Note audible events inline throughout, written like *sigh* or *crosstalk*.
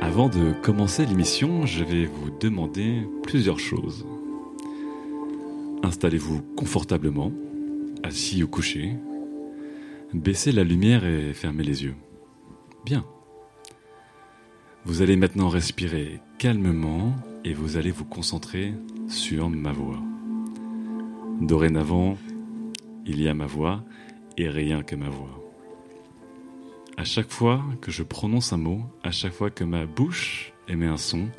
Avant de commencer l'émission, je vais vous demander plusieurs choses. Installez-vous confortablement, assis ou couché. Baissez la lumière et fermez les yeux. Bien. Vous allez maintenant respirer calmement et vous allez vous concentrer sur ma voix. Dorénavant, il y a ma voix et rien que ma voix. À chaque fois que je prononce un mot, à chaque fois que ma bouche émet un son,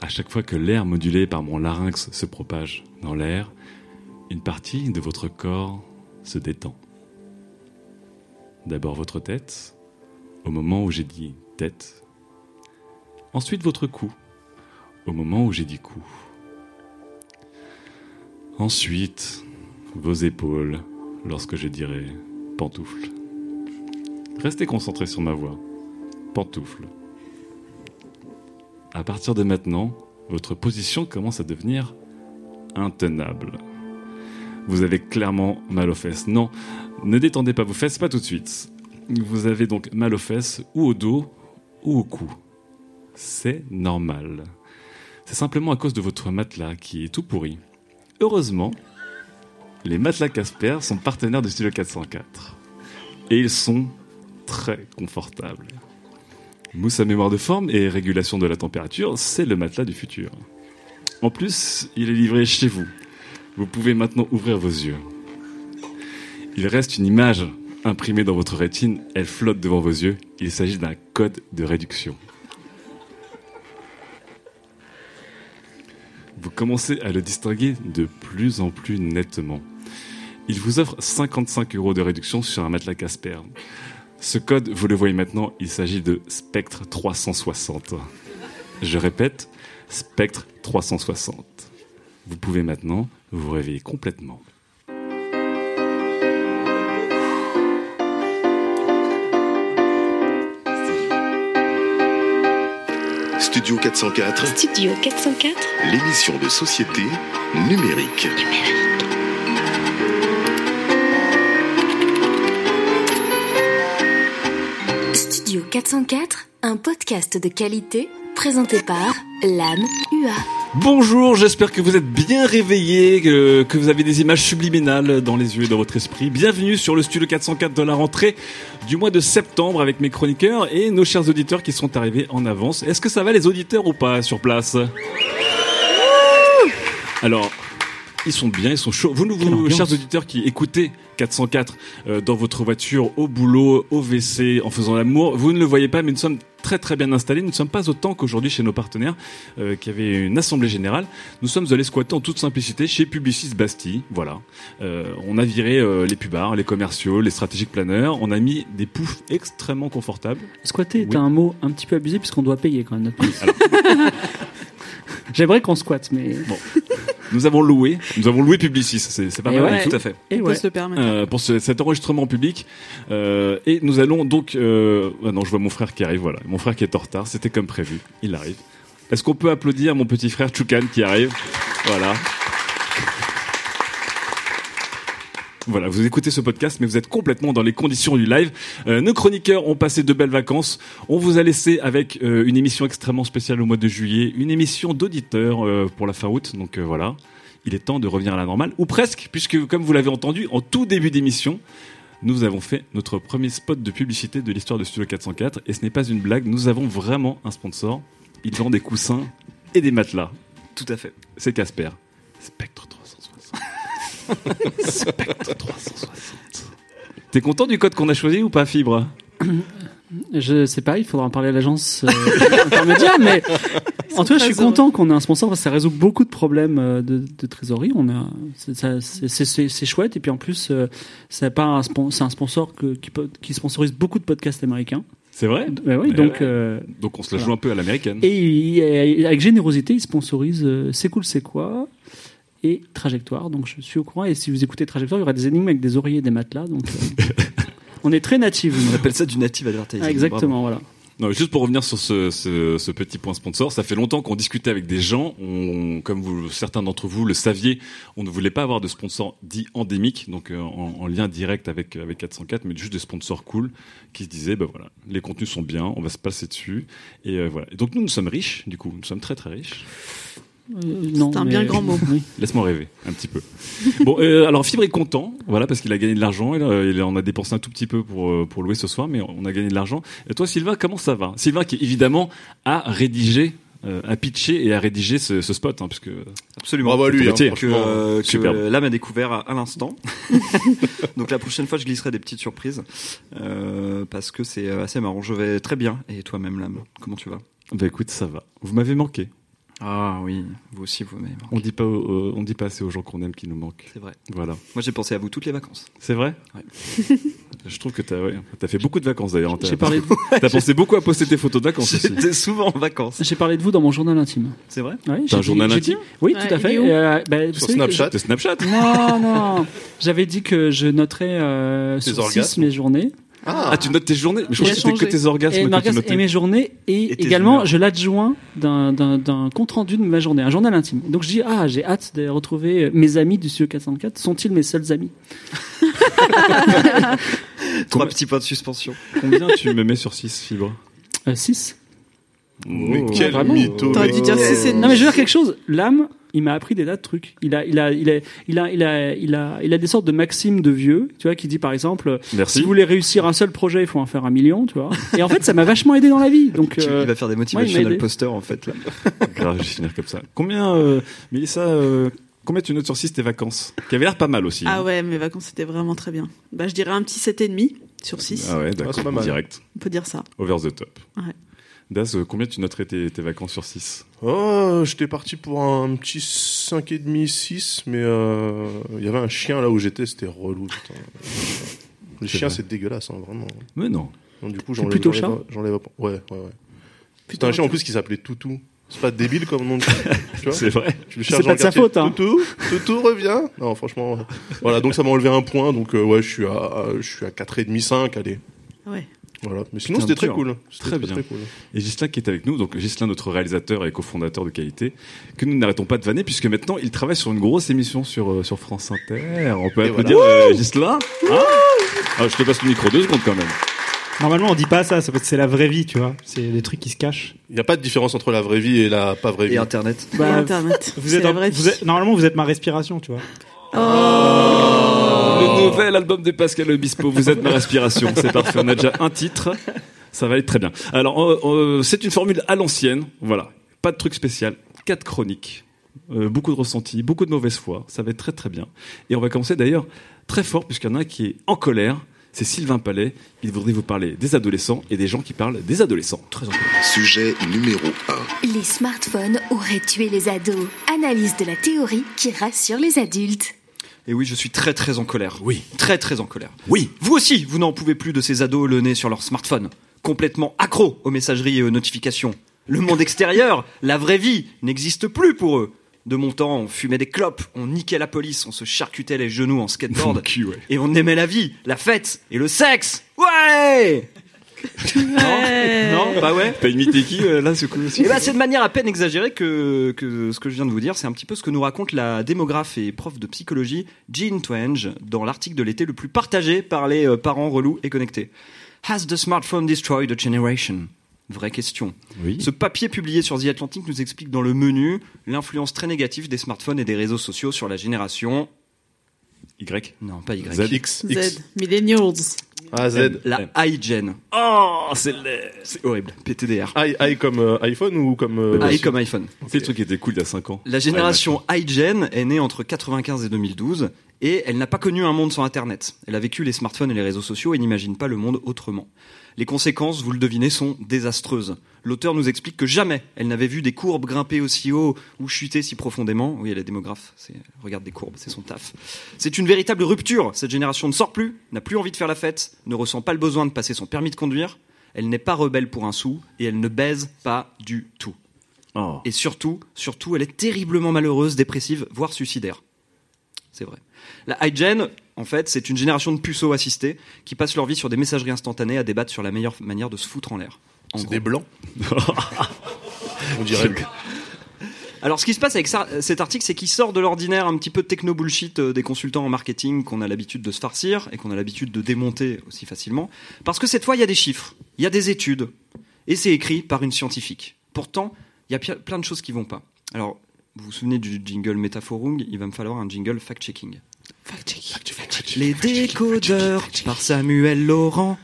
à chaque fois que l'air modulé par mon larynx se propage dans l'air, une partie de votre corps se détend. D'abord votre tête, au moment où j'ai dit tête. Ensuite votre cou, au moment où j'ai dit cou. Ensuite, vos épaules, lorsque je dirai pantoufle. Restez concentré sur ma voix. Pantoufle. À partir de maintenant, votre position commence à devenir intenable. Vous avez clairement mal aux fesses. Non, ne détendez pas vos fesses, pas tout de suite. Vous avez donc mal aux fesses ou au dos ou au cou. C'est normal. C'est simplement à cause de votre matelas qui est tout pourri. Heureusement, les matelas Casper sont partenaires de Studio 404. Et ils sont très confortables. Mousse à mémoire de forme et régulation de la température, c'est le matelas du futur. En plus, il est livré chez vous. Vous pouvez maintenant ouvrir vos yeux. Il reste une image imprimée dans votre rétine, elle flotte devant vos yeux. Il s'agit d'un code de réduction. Vous commencez à le distinguer de plus en plus nettement. Il vous offre 55 euros de réduction sur un matelas Casper. Ce code, vous le voyez maintenant, il s'agit de Spectre 360. Je répète, Spectre 360. Vous pouvez maintenant vous réveiller complètement. Studio 404, Studio 404 l'émission de société numérique. Studio 404, un podcast de qualité présenté par l'âme UA. Bonjour, j'espère que vous êtes bien réveillés, que, que vous avez des images subliminales dans les yeux et dans votre esprit. Bienvenue sur le studio 404 de la rentrée du mois de septembre avec mes chroniqueurs et nos chers auditeurs qui sont arrivés en avance. Est-ce que ça va les auditeurs ou pas sur place? Alors, ils sont bien, ils sont chauds. Vous, nous, vous chers auditeurs qui écoutez 404 euh, dans votre voiture, au boulot, au WC, en faisant l'amour, vous ne le voyez pas, mais nous sommes très très bien installés. Nous ne sommes pas autant qu'aujourd'hui chez nos partenaires euh, qui avaient une assemblée générale. Nous sommes allés squatter en toute simplicité chez Publicis Bastille. Voilà. Euh, on a viré euh, les pubards, les commerciaux, les stratégiques planeurs. On a mis des poufs extrêmement confortables. Squatter est Oui. un mot un petit peu abusé puisqu'on doit payer quand même notre. *laughs* *laughs* J'aimerais qu'on squatte, mais. Bon. Nous avons loué, nous avons loué Publicis, c'est c'est pas Et mal, ouais. tout à fait. Et ouais. se permettre. Euh, pour ce- cet enregistrement public. Euh, et nous allons donc... Euh, ah non, je vois mon frère qui arrive, voilà. Mon frère qui est en retard, c'était comme prévu. Il arrive. Est-ce qu'on peut applaudir mon petit frère Choukan qui arrive? Voilà. Voilà, vous écoutez ce podcast, mais vous êtes complètement dans les conditions du live. Euh, nos chroniqueurs ont passé de belles vacances. On vous a laissé avec euh, une émission extrêmement spéciale au mois de juillet, une émission d'auditeurs euh, pour la fin août. Donc euh, voilà, il est temps de revenir à la normale, ou presque, puisque comme vous l'avez entendu en tout début d'émission, nous avons fait notre premier spot de publicité de l'histoire de Studio 404, et ce n'est pas une blague, nous avons vraiment un sponsor. Il vend des coussins et des matelas. Tout à fait. C'est Casper. Spectre 360. Spectre 360. T'es content du code qu'on a choisi ou pas, Fibre? Je sais pas, il faudra en parler à l'agence euh, intermédiaire, mais En tout cas, je suis content qu'on ait un sponsor parce que ça résout beaucoup de problèmes euh, de, de trésorerie. On a, c'est- chouette. Et puis en plus, euh, c'est pas un, spon- c'est un sponsor que, qui, sponsorise beaucoup de podcasts américains. C'est vrai? Oui, donc. ouais. euh, Donc on se la Voilà. joue un peu à l'américaine. et avec générosité, il sponsorise euh, C'est cool, c'est quoi? Et Trajectoire. Donc je suis au courant. Et si vous écoutez Trajectoire, il y aura des énigmes avec des oreillers et des matelas. Donc euh, *laughs* on est très natifs. On appelle ça du native advertising. Ah, exactement, voilà. Non, juste pour revenir sur ce, ce, ce petit point sponsor, ça fait longtemps qu'on discutait avec des gens. On, comme vous, certains d'entre vous le saviez, on ne voulait pas avoir de sponsor dit endémique, donc euh, en, en lien direct avec avec 404, mais juste des sponsors cool qui se disaient, ben voilà, les contenus sont bien, on va se passer dessus, et euh, voilà. Et donc nous, nous sommes riches, du coup, nous sommes très très riches. Euh, non, C'est un mais- bien grand mot. *laughs* oui. Laisse-moi rêver un petit peu. Bon, euh, alors Fibre est content, voilà, parce qu'il a gagné de l'argent. Il, a- il en a dépensé un tout petit peu pour euh, pour louer ce soir, mais on a gagné de l'argent. Et toi, Sylvain, comment ça va? Sylvain, qui évidemment a rédigé, euh, a pitché et a rédigé ce, ce spot, hein, parce que Absolument. Bravo à lui, hein, métier. que, euh, que superbe. l'âme a découvert à, à l'instant. *laughs* Donc la prochaine fois, je glisserai des petites surprises euh, parce que c'est assez marrant. Je vais très bien. Et toi-même, l'âme, comment tu vas? Bah écoute, ça va. Vous m'avez manqué. Ah oui, vous aussi, vous m'aimez. On dit pas, euh, on dit pas assez aux gens qu'on aime qui nous manquent. C'est vrai. Voilà, Moi, j'ai pensé à vous toutes les vacances. c'est vrai. Ouais. *laughs* Je trouve que t'as, ouais, t'as fait beaucoup de vacances d'ailleurs. J'ai parlé, de *laughs* vous- t'as pensé beaucoup à poster tes photos de vacances aussi. J'étais souvent en vacances. j'ai parlé de vous dans mon journal intime. C'est vrai Ouais, T'as un dit- journal intime dit- Oui, tout à fait. où Euh, bah, Sur que Snapchat De Snapchat. je- Non, non. J'avais dit que je noterais euh, sur orgasmes 6 mes journées. Ah, tu notes tes journées Mais je crois a que c'était que tes orgasmes Et, que tu notais. et mes journées. Et, également, humeurs. je l'adjoins d'un, d'un, d'un compte rendu de ma journée, un journal intime. Donc je dis, ah, j'ai hâte de retrouver mes amis du Studio 404. Sont-ils mes seuls amis *laughs* Trois petits points de suspension. Combien tu me mets sur 6 fibres 6 Mais Oh. quel vraiment mytho. T'aurais mec. dû dire si c'est Non mais je veux dire quelque chose. L'âme, il m'a appris des tas de trucs. Il a, il a, il a, il a, il a, il a, il a des sortes de maximes de vieux, tu vois, qui dit par exemple, si vous voulez réussir un seul projet, il faut en faire un million, tu vois. Et en fait, ça m'a vachement aidé dans la vie. Donc, Tu- euh, Il va faire des ouais, il motivational aidé. posters en fait. Là. *laughs* Grave, je vais finir comme ça. Combien, euh, Mélissa, euh, combien tu notes sur 6 tes vacances Qui avait l'air pas mal aussi. Ah hein. ouais, mes vacances c'était vraiment très bien. Bah je dirais un petit 7,5 sur 6. Ah ouais, Ah, c'est d'accord, pas mal. direct. On peut dire ça. Over the top. Ouais. Das, euh, combien tu noterais tes, tes vacances sur 6 Oh, j'étais parti pour un petit 5,5, 6, mais euh, il y avait un chien là où j'étais, c'était relou. putain. *laughs* Les C'est chiens, c'est dégueulasse, hein, vraiment. Mais non. Donc, du coup, C'est j'enlève. plutôt chat J'enlève. Ouais, ouais, ouais. Plutôt un chien en plus qui s'appelait Toutou. C'est pas débile comme nom de chien, tu vois *laughs* C'est vrai. C'est pas de sa faute, hein. Toutou, Toutou revient. Non, franchement. ouais. Voilà, donc ça m'a enlevé un point. Donc euh, ouais, je suis à, je suis à 4,5, 5, allez. Ouais. Voilà. Mais sinon, c'était très cool. C'était Très bien. cool. Et Gislain qui est avec nous, donc Gislain notre réalisateur et cofondateur de qualité, que nous n'arrêtons pas de vanner puisque maintenant il travaille sur une grosse émission sur, euh, sur France Inter. On peut applaudir euh, Gislain Hein Ah, Je te passe le micro deux secondes quand même. Normalement, on dit pas ça, ça peut- c'est la vraie vie, tu vois. C'est des trucs qui se cachent. Il n'y a pas de différence entre la vraie vie et la pas vraie vie. Et Internet. Et bah, Internet. Vous êtes, la un- vraie vous vie. êtes- normalement, vous êtes ma respiration, tu vois. Oh. Le nouvel album de Pascal Obispo, Vous êtes ma respiration. C'est parfait, on a déjà un titre. Ça va être très bien. Alors, euh, euh, c'est une formule à l'ancienne. Voilà. Pas de truc spécial. Quatre chroniques. Euh, beaucoup de ressentis, beaucoup de mauvaise foi. Ça va être très très bien. Et on va commencer d'ailleurs très fort, puisqu'il y en a un qui est en colère. C'est Sylvain Palais. Il voudrait vous parler des adolescents et des gens qui parlent des adolescents. Très en colère. Sujet numéro 1. Les smartphones auraient tué les ados. Analyse de la théorie qui rassure les adultes. Et oui, je suis très très en colère. Oui. Très très en colère. Oui. Vous aussi, vous n'en pouvez plus de ces ados le nez sur leur smartphone, complètement accros aux messageries et aux notifications. Le monde extérieur, *laughs* la vraie vie, n'existe plus pour eux. De mon temps, on fumait des clopes, on niquait la police, on se charcutait les genoux en skateboard, Cul, ouais. et on aimait la vie, la fête et le sexe. Ouais Ouais. Non, bah ouais. T'as imité qui euh, là ce coup Et bah, c'est de manière à peine exagérée que, que ce que je viens de vous dire, c'est un petit peu ce que nous raconte la démographe et prof de psychologie Jean Twenge dans l'article de l'été le plus partagé par les euh, parents relous et connectés. Has the smartphone destroyed a generation? Vraie question. Oui. Ce papier publié sur The Atlantic nous explique dans le menu l'influence très négative des smartphones et des réseaux sociaux sur la génération. Y. Non, pas Y. Z. X, X. Z. Millennials. A, Z. La iGen. Oh, c'est laid. C'est horrible. PTDR. I, I comme euh, iPhone ou comme. euh, i comme iPhone. C'est le truc qui était cool il y a 5 ans. La génération iGen est née entre 95 et 2012 Et elle n'a pas connu un monde sans Internet. Elle a vécu les smartphones et les réseaux sociaux et n'imagine pas le monde autrement. Les conséquences, vous le devinez, sont désastreuses. L'auteur nous explique que jamais elle n'avait vu des courbes grimper aussi haut ou chuter si profondément. Oui, elle est démographe, c'est, regarde des courbes, c'est son taf. C'est une véritable rupture. Cette génération ne sort plus, n'a plus envie de faire la fête, ne ressent pas le besoin de passer son permis de conduire. Elle n'est pas rebelle pour un sou et elle ne baise pas du tout. Oh. Et surtout, surtout, elle est terriblement malheureuse, dépressive, voire suicidaire. C'est vrai. La iGen, en fait, c'est une génération de puceaux assistés qui passent leur vie sur des messageries instantanées à débattre sur la meilleure manière de se foutre en l'air. C'est des blancs. *laughs* On dirait. Alors, ce qui se passe avec ça- cet article, c'est qu'il sort de l'ordinaire un petit peu de techno-bullshit euh, des consultants en marketing qu'on a l'habitude de se farcir et qu'on a l'habitude de démonter aussi facilement. Parce que cette fois, il y a des chiffres, il y a des études, et c'est écrit par une scientifique. Pourtant, il y a plein de choses qui vont pas. Alors, vous vous souvenez du jingle Métaphorung Il va me falloir un jingle fact-checking. Les décodeurs par Samuel Laurent.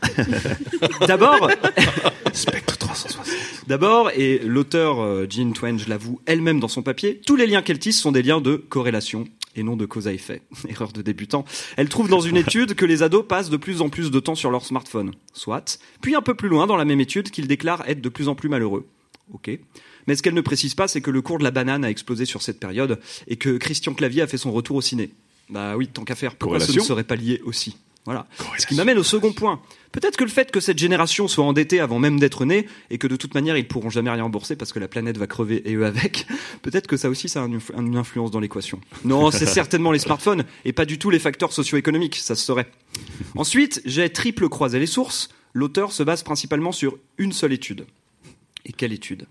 *laughs* D'abord, *laughs* Spectre 360. D'abord, et l'auteur euh, Jean Twenge l'avoue elle-même dans son papier, tous les liens qu'elle tisse sont des liens de corrélation et non de cause à effet. *laughs* Erreur de débutant. Elle trouve dans une étude que les ados passent de plus en plus de temps sur leur smartphone. Soit. Puis un peu plus loin dans la même étude qu'ils déclarent être de plus en plus malheureux. Ok. Mais ce qu'elle ne précise pas, c'est que le cours de la banane a explosé sur cette période et que Christian Clavier a fait son retour au ciné. Bah oui, tant qu'à faire. Pourquoi ce ne serait pas lié aussi? Voilà. Ce qui m'amène au second point. Peut-être que le fait que cette génération soit endettée avant même d'être née et que de toute manière ils pourront jamais rien rembourser parce que la planète va crever et eux avec, *laughs* peut-être que ça aussi ça a une influence dans l'équation. Non, c'est *laughs* certainement les smartphones et pas du tout les facteurs socio-économiques, ça se saurait. Ensuite, j'ai triple croisé les sources. L'auteur se base principalement sur une seule étude. Et quelle étude?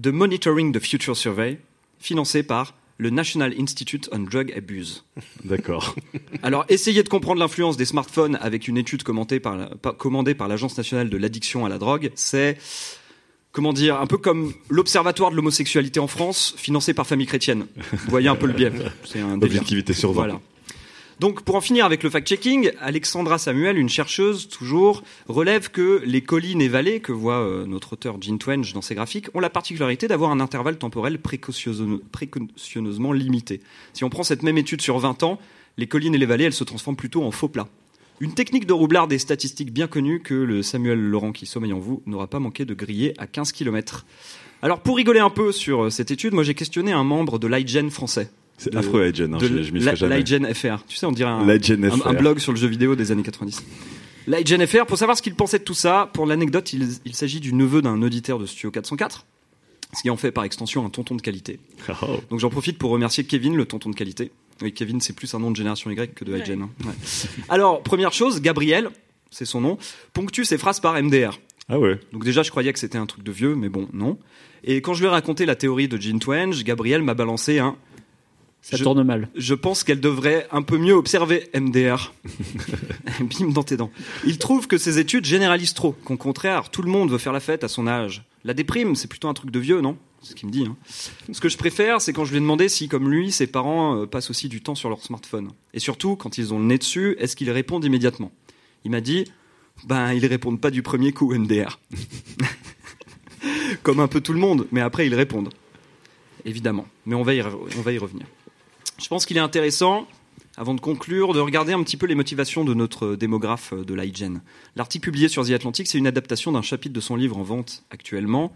The Monitoring the Future Survey, financée par le National Institute on Drug Abuse. D'accord. *laughs* Alors, essayez de comprendre l'influence des smartphones avec une étude commentée par la- pa- commandée par l'Agence nationale de l'addiction à la drogue. C'est, comment dire, un peu comme l'Observatoire de l'homosexualité en France, financé par Famille Chrétienne. Vous voyez un peu le biais. C'est un *laughs* délire. Objectivité sur 20. Voilà. Donc, pour en finir avec le fact-checking, Alexandra Samuel, une chercheuse toujours, relève que les collines et vallées que voit euh, notre auteur Jean Twenge dans ses graphiques ont la particularité d'avoir un intervalle temporel précautionneusement précautionneusement limité. Si on prend cette même étude sur 20 ans, les collines et les vallées, elles se transforment plutôt en faux plats. Une technique de roublard des statistiques bien connue que le Samuel Laurent qui sommeille en vous n'aura pas manqué de griller à 15 km. Alors pour rigoler un peu sur euh, cette étude, moi j'ai questionné un membre de l'IGEN français. C'est affreux, Adjen. Hein, de je, je m'y ferai jamais. FR. Tu sais, on dirait un, blog sur le jeu vidéo des années 90. L'IGEN FR, pour savoir ce qu'il pensait de tout ça, pour l'anecdote, il, il s'agit du neveu d'un auditeur de Studio 404, ce qui en fait par extension un tonton de qualité. Oh. Donc j'en profite pour remercier Kevin, le tonton de qualité. Oui, Kevin, c'est plus un nom de génération Y que de IGEN. hein. Ouais. Alors, première chose, Gabriel, c'est son nom, ponctue ses phrases par MDR. Ah ouais. Donc déjà, je croyais que c'était un truc de vieux, mais bon, non. Et quand je lui ai raconté la théorie de Jean Twenge, Gabriel m'a balancé un Ça Je- tourne mal. je pense qu'elle devrait un peu mieux observer MDR. *laughs* *laughs* Bim dans tes dents. Il trouve que ces études généralisent trop, qu'au contraire, tout le monde veut faire la fête à son âge. La déprime, c'est plutôt un truc de vieux, non? C'est ce qu'il me dit. hein. Ce que je préfère, c'est quand je lui ai demandé si, comme lui, ses parents euh, passent aussi du temps sur leur smartphone. Et surtout, quand ils ont le nez dessus, est-ce qu'ils répondent immédiatement? Il m'a dit, ben, ils répondent pas du premier coup, MDR. *laughs* comme un peu tout le monde, mais après, ils répondent. Évidemment. Mais on va y, re- on va y revenir. Je pense qu'il est intéressant, avant de conclure, de regarder un petit peu les motivations de notre démographe de l'IGEN. L'article publié sur The Atlantic, c'est une adaptation d'un chapitre de son livre en vente actuellement,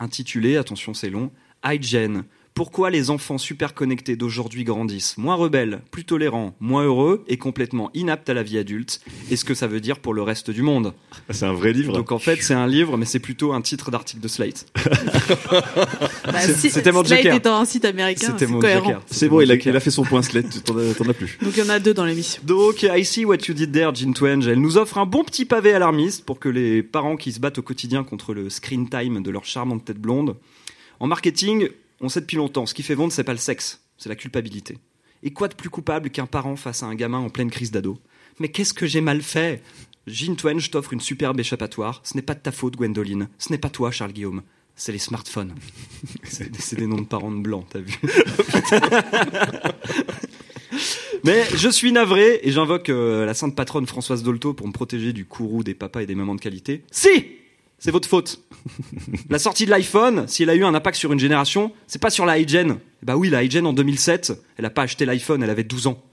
intitulé, attention c'est long, iGen. Pourquoi les enfants super connectés d'aujourd'hui grandissent moins rebelles, plus tolérants, moins heureux et complètement inaptes à la vie adulte Et ce que ça veut dire pour le reste du monde? C'est un vrai livre. Donc en fait, c'est un livre, mais c'est plutôt un titre d'article de Slate. *laughs* Bah, si- c'était mon Slate joker. étant un site américain, C'était c'est cohérent. C'est bon, il a, il a fait son point Slate, t'en as, as plus. Donc il y en a deux dans l'émission. Donc, I see what you did there, Jean Twenge. Elle nous offre un bon petit pavé alarmiste pour que les parents qui se battent au quotidien contre le screen time de leur charmante tête blonde. En marketing, on sait depuis longtemps, ce qui fait vendre, c'est pas le sexe, c'est la culpabilité. Et quoi de plus coupable qu'un parent face à un gamin en pleine crise d'ado? Mais qu'est-ce que j'ai mal fait? Jean Twenge t'offre une superbe échappatoire. Ce n'est pas de ta faute, Gwendoline. Ce n'est pas toi, Charles Guillaume. C'est les smartphones. *laughs* C'est c'est des noms de parents de blancs, t'as vu *laughs* Mais je suis navré et j'invoque euh, la sainte patronne Françoise Dolto pour me protéger du courroux des papas et des mamans de qualité. Si C'est votre faute. La sortie de l'iPhone, si elle a eu un impact sur une génération, c'est pas sur la hygiène. Bah oui, la hygiène en 2007, elle a pas acheté l'iPhone, elle avait 12 ans.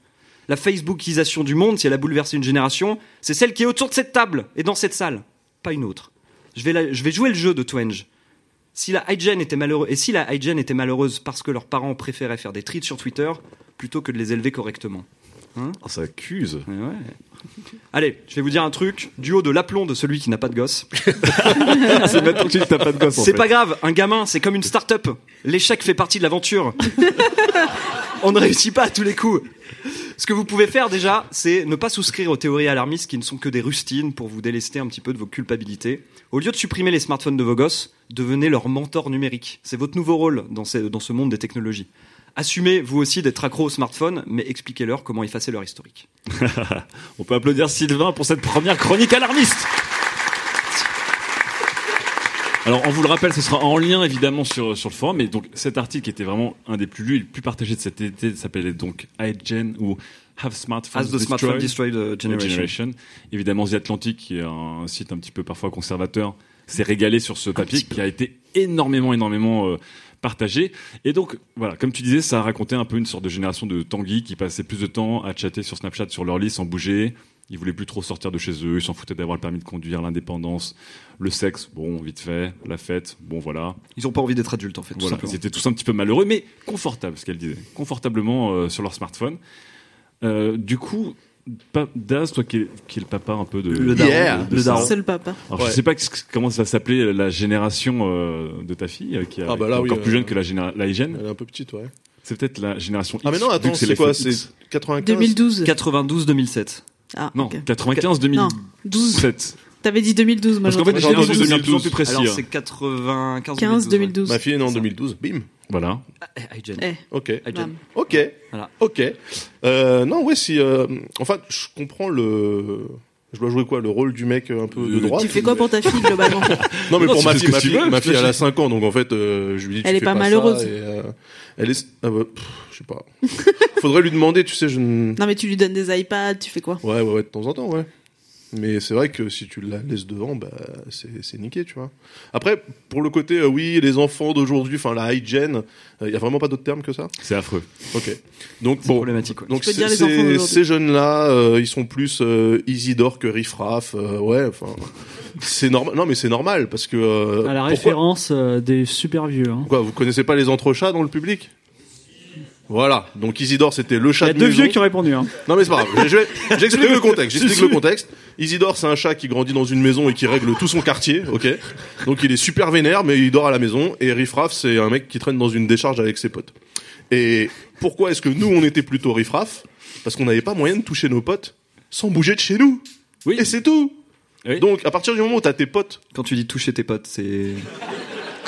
La Facebookisation du monde, si elle a bouleversé une génération, c'est celle qui est autour de cette table et dans cette salle, pas une autre. Je vais, jouer le jeu de Twenge. Si la était malheureuse, et si la hygiene était malheureuse parce que leurs parents préféraient faire des tweets sur Twitter plutôt que de les élever correctement. Oh, ça accuse. Ouais. Allez, je vais vous dire un truc. Du haut de l'aplomb de celui qui n'a pas de gosse. *laughs* c'est maintenant que tu pas de gosse. en C'est fait. pas grave, un gamin, c'est comme une start-up. L'échec fait partie de l'aventure. *laughs* On ne réussit pas à tous les coups. Ce que vous pouvez faire déjà, c'est ne pas souscrire aux théories alarmistes qui ne sont que des rustines pour vous délester un petit peu de vos culpabilités. Au lieu de supprimer les smartphones de vos gosses, devenez leur mentor numérique. C'est votre nouveau rôle dans ce, dans ce monde des technologies. Assumez vous aussi d'être accro au smartphone, mais expliquez-leur comment effacer leur historique. *laughs* On peut applaudir Sylvain pour cette première chronique alarmiste. Alors, on vous le rappelle, ce sera en lien évidemment sur, sur le forum. Et donc, cet article qui était vraiment un des plus lus et le plus partagé de cet été s'appelait donc iGen ou Have Smartphones As the smartphone Destroyed destroyed uh, generation. Évidemment, The Atlantic, qui est un site un petit peu parfois conservateur, s'est régalé sur ce papier qui a été énormément, énormément euh, partagé. Et donc, voilà, comme tu disais, ça a raconté un peu une sorte de génération de Tanguy qui passait plus de temps à chatter sur Snapchat sur leur lit sans bouger. Ils voulaient plus trop sortir de chez eux, ils s'en foutaient d'avoir le permis de conduire, l'indépendance, le sexe, bon, vite fait, la fête, bon, voilà. Ils ont pas envie d'être adultes en fait. Voilà, ils étaient tous un petit peu malheureux, mais confortables, ce qu'elle disait. Confortablement euh, sur leur smartphone. Euh, du coup, Daz, toi qui es, qui est le papa un peu de. Le daron, Yeah, de le daron. C'est le papa. Alors, Ouais. je sais pas comment ça va s'appeler la génération euh, de ta fille, euh, qui, a- Ah bah qui là, est oui, encore plus euh, jeune que la, la hygiène. Elle est un peu petite, ouais. C'est peut-être la génération X. Ah mais non, attends, c'est quoi. C'est 95 2012. 92-2007. Ah, Non, ok. 95 Non, 12. 2007 T'avais dit 2012, moi Parce qu'en fait, j'entendais j'ai entendu entendu 2012 plus 2012. précis. Alors hein. c'est 95 15, 2012. Ma fille est née en C'est ça. 2012, bim. Voilà. Eh, iGen. Eh, Ok. Ok. Voilà. Ok. Euh, non, ouais, si. Euh, enfin, je comprends le. Je dois jouer quoi Le rôle du mec euh, un peu de Le- droite Tu fais quoi pour ta fille, globalement *laughs* Non, mais Non, pour tu ma fille, ma tu fille, veux, ma fille, elle a j'imagine. 5 ans, donc en fait, euh, je lui dis. tu Elle est fais pas ça, malheureuse. et, euh, elle est. ah bah, pff, je sais pas. *laughs* Faudrait lui demander, tu sais, je. ne- Non, mais tu lui donnes des iPads, tu fais quoi? Ouais, ouais, ouais, de temps en temps, ouais. Mais c'est vrai que si tu la laisses devant, bah, c'est niqué, tu vois. Après, pour le côté, euh, oui, les enfants d'aujourd'hui, enfin, la hygiene, il y a vraiment pas d'autre terme que ça? C'est affreux. Ok. Donc, C'est bon. problématique. quoi. Donc Tu peux dire c'est- les enfants ces, jeunes-là, euh, ils sont plus euh, Isidore que Riffraff. euh, ouais, enfin, c'est normal. Non, mais c'est normal parce que. euh, À la pourquoi, référence euh, des super vieux. hein. Quoi, vous connaissez pas les entrechats dans le public? Voilà. Donc Isidore, c'était le Il chat y a de deux maison. vieux qui ont répondu. Hein. Non mais c'est pas grave. J'explique le contexte. J'explique le *laughs* contexte. Isidore, c'est un chat qui grandit dans une maison et qui règle tout son quartier, ok. Donc il est super vénère, mais il dort à la maison. Et Riffraff, c'est un mec qui traîne dans une décharge avec ses potes. Et pourquoi est-ce que nous on était plutôt Riffraff Parce qu'on n'avait pas moyen de toucher nos potes sans bouger de chez nous. Oui. Et c'est tout. Oui. Donc à partir du moment où t'as tes potes, Quand tu dis toucher tes potes, c'est.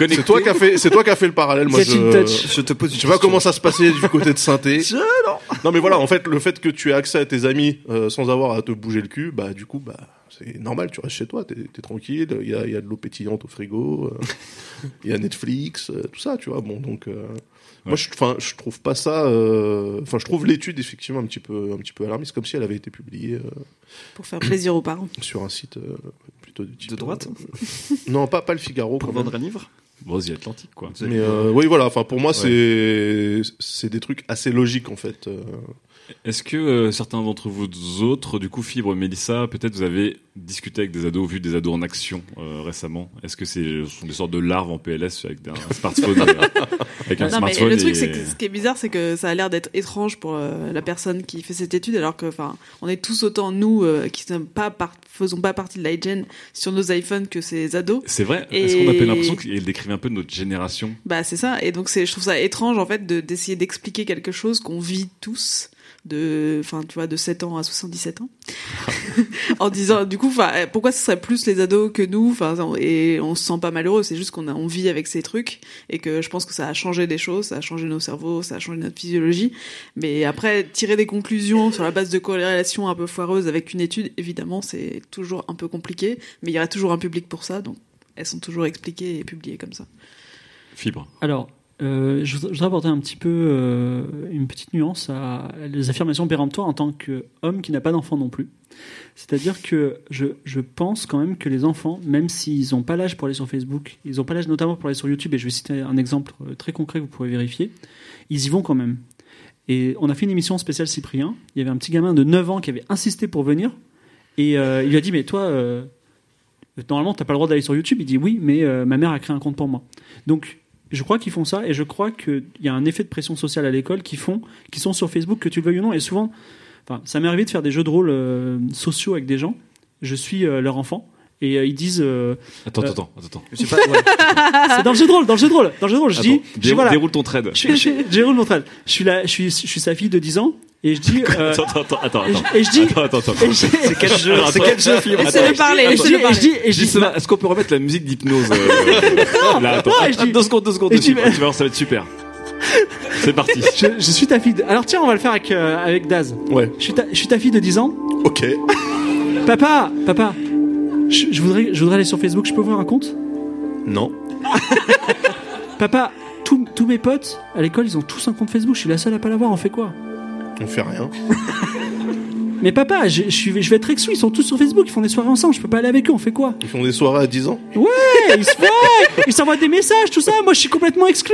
C'est toi qui as fait, c'est toi qui as fait le parallèle. Moi, je, touch. Je te pose une je sais pas question. comment ça se passait du côté de Sainté. *laughs* Je- non. Non mais voilà, en fait, le fait que tu aies accès à tes amis euh, sans avoir à te bouger le cul, bah du coup, bah c'est normal, tu restes chez toi, t'es es tranquille, il y a, il y a de l'eau pétillante au frigo, euh, il y a Netflix, euh, tout ça, tu vois. Bon, donc euh, moi, je, enfin, je trouve pas ça, euh, enfin, je trouve l'étude effectivement un petit peu, un petit peu alarmiste, comme si elle avait été publiée euh, Pour faire plaisir aux parents. sur un site euh, plutôt de type De droite euh, Non, pas pas le Figaro. Pour quand même. vendre un livre Bon, The Atlantic, quoi. Mais euh, oui, voilà. Enfin, pour moi, c'est c'est des trucs assez logiques en fait. Euh. Est-ce que euh, certains d'entre vous autres, du coup, Fibre, Mélissa, peut-être vous avez discuté avec des ados, vu des ados en action euh, récemment? Est-ce que c'est ce sont des sortes de larves en PLS avec un smartphone euh, avec un Non, mais smartphone le truc, et- c'est que ce qui est bizarre, c'est que ça a l'air d'être étrange pour euh, la personne qui fait cette étude, alors que, enfin, on est tous autant nous euh, qui ne pas par- faisons pas partie de l'hygiène sur nos iPhones que ces ados. C'est vrai Et- Est-ce qu'on a l'impression qu'il décrivait un peu notre génération? Bah c'est ça. Et donc c'est, je trouve ça étrange en fait de d'essayer d'expliquer quelque chose qu'on vit tous de, enfin tu vois, de 7 ans à 77 ans, *laughs* en disant du coup, enfin pourquoi ce serait plus les ados que nous, enfin et on se sent pas malheureux. C'est juste qu'on a, on vit avec ces trucs et que je pense que ça a changé des choses, ça a changé nos cerveaux, ça a changé notre physiologie. Mais après tirer des conclusions sur la base de corrélations un peu foireuses avec une étude, évidemment c'est toujours un peu compliqué. Mais il y aura toujours un public pour ça, donc elles sont toujours expliquées et publiées comme ça. Fibre. Alors, euh, je voudrais apporter un petit peu euh, une petite nuance à les affirmations péremptoires en tant qu'homme qui n'a pas d'enfant non plus. C'est-à-dire que je, je pense quand même que les enfants, même s'ils n'ont pas l'âge pour aller sur Facebook, ils n'ont pas l'âge notamment pour aller sur YouTube, et je vais citer un exemple euh, très concret que vous pourrez vérifier, ils y vont quand même. Et on a fait une émission spéciale Cyprien. Il y avait un petit gamin de 9 ans qui avait insisté pour venir. Et il lui a dit Mais toi, normalement, t'as pas le droit d'aller sur YouTube. Il dit Oui, mais ma mère a créé un compte pour moi. Donc, je crois qu'ils font ça. Et je crois qu'il y a un effet de pression sociale à l'école qui, font, qui sont sur Facebook, que tu le veuilles ou non. Et souvent, enfin, ça m'est arrivé de faire des jeux de rôle euh, sociaux avec des gens. Je suis euh, leur enfant. Et euh, ils disent. euh, Attends, Euh, attends, attends, attends. Pas, ouais. c'est dans le jeu de rôle, dans le jeu de rôle, dans le jeu de rôle. Je dis, Attends, je dis, déroule, voilà, déroule ton trade. je, je, déroule mon trade. Je suis là, je suis, je suis sa fille de 10 ans et je dis, euh, Attends, attends, attends, et, attends. je, et je dis, Attends, attends, attends. C'est quel jeu *laughs* C'est quel jeu, Fibre Laissez-le parler, et je dis, et je dis, et je dis, est-ce qu'on peut remettre la musique d'hypnose euh, *laughs* Là, attends, Non, et je dis- deux secondes, deux secondes. et. Tu vas voir, ça va être super. *laughs* C'est parti. je, je suis ta fille. de- Alors tiens, on va le faire avec euh, avec Daz. Ouais. Je suis ta, je suis ta fille de 10 ans. Ok. Papa, papa, je, je voudrais, je voudrais aller sur Facebook. Je peux ouvrir un compte? Non. Papa, tous tous mes potes à l'école, ils ont tous un compte Facebook. Je suis la seule à pas l'avoir. On fait quoi? On fait rien. *laughs* Mais papa, je, je suis, je vais être exclu. Ils sont tous sur Facebook. Ils font des soirées ensemble. Je peux pas aller avec eux. On fait quoi Ils font des soirées à 10 ans. Ouais, ils se ouais, ils s'envoient des messages, tout ça. Moi, je suis complètement exclu.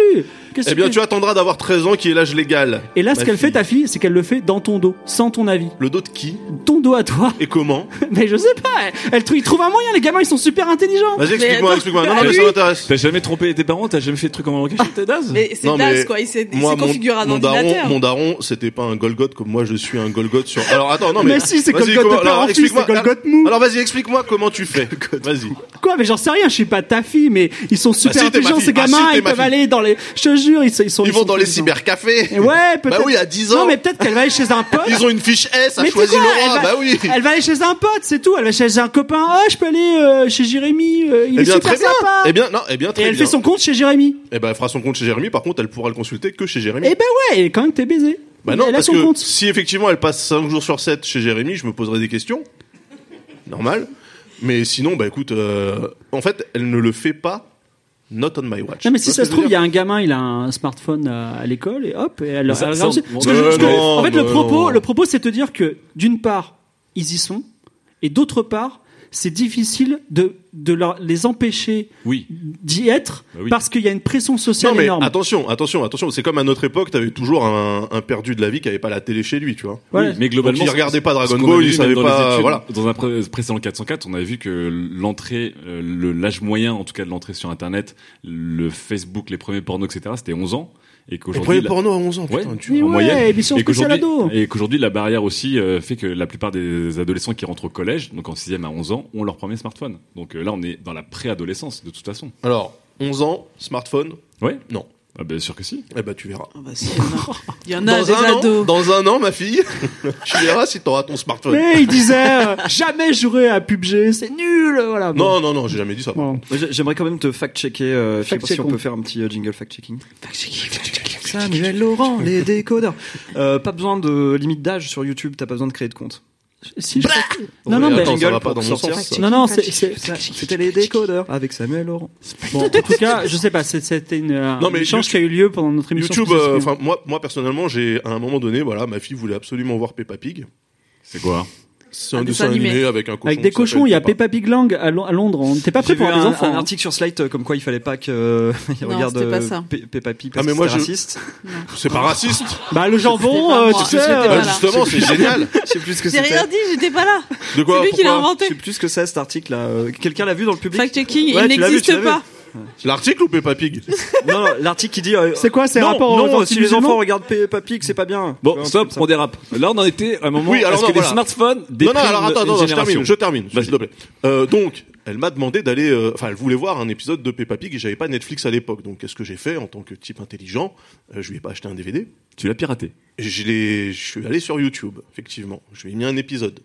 Qu'est-ce Eh bien, tu attendras d'avoir 13 ans qui est l'âge légal. Et là, ce qu'elle fait, ta fille, c'est qu'elle le fait dans ton dos, sans ton avis. Le dos de qui Ton dos à toi. Et comment *laughs* Mais je sais pas. Elle, elle trou- ils trouvent un moyen. Les gamins, ils sont super intelligents. Vas-y, explique-moi, explique-moi. Non, mais non, mais lui- ça m'intéresse. T'as jamais trompé tes parents T'as jamais fait de trucs en cachette, *laughs* t'es Daz Mais c'est mais quoi. Il s'est configuré un mon daron, mon daron, c'était pas un Golgoth comme moi, je suis un Golgoth sur. Alors attends, non mais. Mais si, c'est fils, explique-moi- c'est Golgoth mou. Alors vas-y, explique-moi comment tu fais. *laughs* Vas-y. Quoi Mais j'en sais rien. Je suis pas ta fille, mais ils sont super t'es ma intelligents ces Ah, si, gamins. ils peuvent aller dans les. Je te jure, ils, sont- ils sont. Ils vont sont dans les cybercafés. Et Ouais, peut-être. Bah oui, à 10 ans. Non, mais peut-être qu'elle va aller chez un *laughs* pote. Ils ont une fiche S à choisir quoi, le elle roi. va- Bah oui. Elle va aller chez un pote, c'est tout. Elle va chez un copain. Oh, je peux aller euh, chez Jérémy. euh, il Eh est bien, super sympa. Eh bien, non, eh bien, Et très elle bien. fait son compte chez Jérémy. Eh ben, elle fera son compte chez Jérémy. Par contre, elle pourra le consulter que chez Jérémy. Eh ben ouais, et quand même t'es baisé. Bah non, elle a parce son que compte. si effectivement elle passe 5 jours sur 7 chez Jérémy, je me poserai des questions. Normal. Mais sinon, bah écoute, euh, en fait, elle ne le fait pas. Not on my watch. Non mais si ça se trouve, il y a un gamin, il a un smartphone à, à l'école et hop, et elle, ça- elle ça, regarde- on- Parce que je- Euh, non, en fait, le propos, non. le propos, c'est de dire que d'une part, ils y sont, et d'autre part, c'est difficile de de leur, les empêcher Oui. d'y être Bah oui. parce qu'il y a une pression sociale Non mais énorme. attention, attention, attention. C'est comme à notre époque, t'avais toujours un, un perdu de la vie qui avait pas la télé chez lui, tu vois. Oui, mais globalement, Donc, il regardait pas Dragon Ball, il savait pas- études, voilà. Dans un pré- précédent 404, on avait vu que l'entrée, euh, le- l'âge moyen, en tout cas de l'entrée sur Internet, le Facebook, les premiers pornos, etc., c'était 11 ans. Et Le qu'aujourd'hui, la- porno à 11 ans, Ouais. putain, tu Mais en ouais, moyenne. et qu'aujourd'hui, et qu'aujourd'hui, la barrière aussi euh, fait que la plupart des adolescents qui rentrent au collège, donc en 6e à 11 ans, ont leur premier smartphone. Donc euh, là, on est dans la préadolescence, de toute façon. Alors, 11 ans, smartphone, Ouais. non. Ah, bien sûr que si. Eh ben, tu verras. Ah bah si, il y en a- il y en a Dans des un, an, dans un an, ma fille, *laughs* tu verras si t'auras ton smartphone. Mais il disait euh, jamais jouer à PUBG, c'est nul, voilà. bon. Non, non, non, j'ai jamais dit ça. Bon. J'aimerais quand même te fact-checker. Euh, je sais pas si on peut faire un petit euh, jingle fact-checking. Samuel Laurent, les décodeurs. Euh, pas besoin de limite d'âge sur YouTube, t'as pas besoin de créer de compte. Si, je crois que- Ouais, Non, non, mais attends, ça jingle va pas pour dans mon sortir. sens. ça. non, non, c'est, c'est- Ça, C'était les décodeurs avec Samuel Laurent. bon, en tout cas, je sais pas, c'est- c'était une, un Non, mais échange YouTube- qui a eu lieu pendant notre émission. YouTube, euh, enfin moi, moi personnellement, j'ai à un moment donné, voilà, ma fille voulait absolument voir Peppa Pig. C'est quoi? C'est un, Un dessin dessin animé, animé. avec un cochon. avec des cochons, il y a Peppa Pig Lang à, Lon- à Londres. On n'était pas prêt pour des un, enfants. un article sur Slate euh, comme quoi il fallait pas que *laughs* euh, Non, regarde pas euh, ça. Pe- Peppa Pig Ah, parce mais que moi, je- raciste. C'est pas raciste. *laughs* Bah le jambon, euh, tu sais. Bah, justement, c'est génial. Je sais plus ce que J'ai rien dit, j'étais pas là. De quoi C'est lui qui l'a pourquoi Je inventé. sais plus ce que c'est cet article là. Quelqu'un l'a vu dans le public Fact-checking, Ouais, il n'existe pas. *laughs* L'article ou Peppa Pig *laughs* Non, non, l'article qui dit. euh, C'est quoi, c'est non, rapport aux Non, anti- si les enfants regardent Peppa Pig, c'est pas bien. Tu Bon, stop, on dérape. Là, on en était à un moment. Oui, alors Est-ce non, que voilà. les smartphones Non, dépriment non, alors attends, une attends, je génération termine, je termine, Vas-y. s'il te plaît. Euh, donc, elle m'a demandé d'aller, euh, enfin, elle voulait voir un épisode de Peppa Pig et j'avais pas Netflix à l'époque. Donc, qu'est-ce que j'ai fait en tant que type intelligent? Euh, Je lui ai pas acheté un DVD. Tu l'as piraté. Et je l'ai, je suis allé sur YouTube, effectivement. Je lui ai mis un épisode.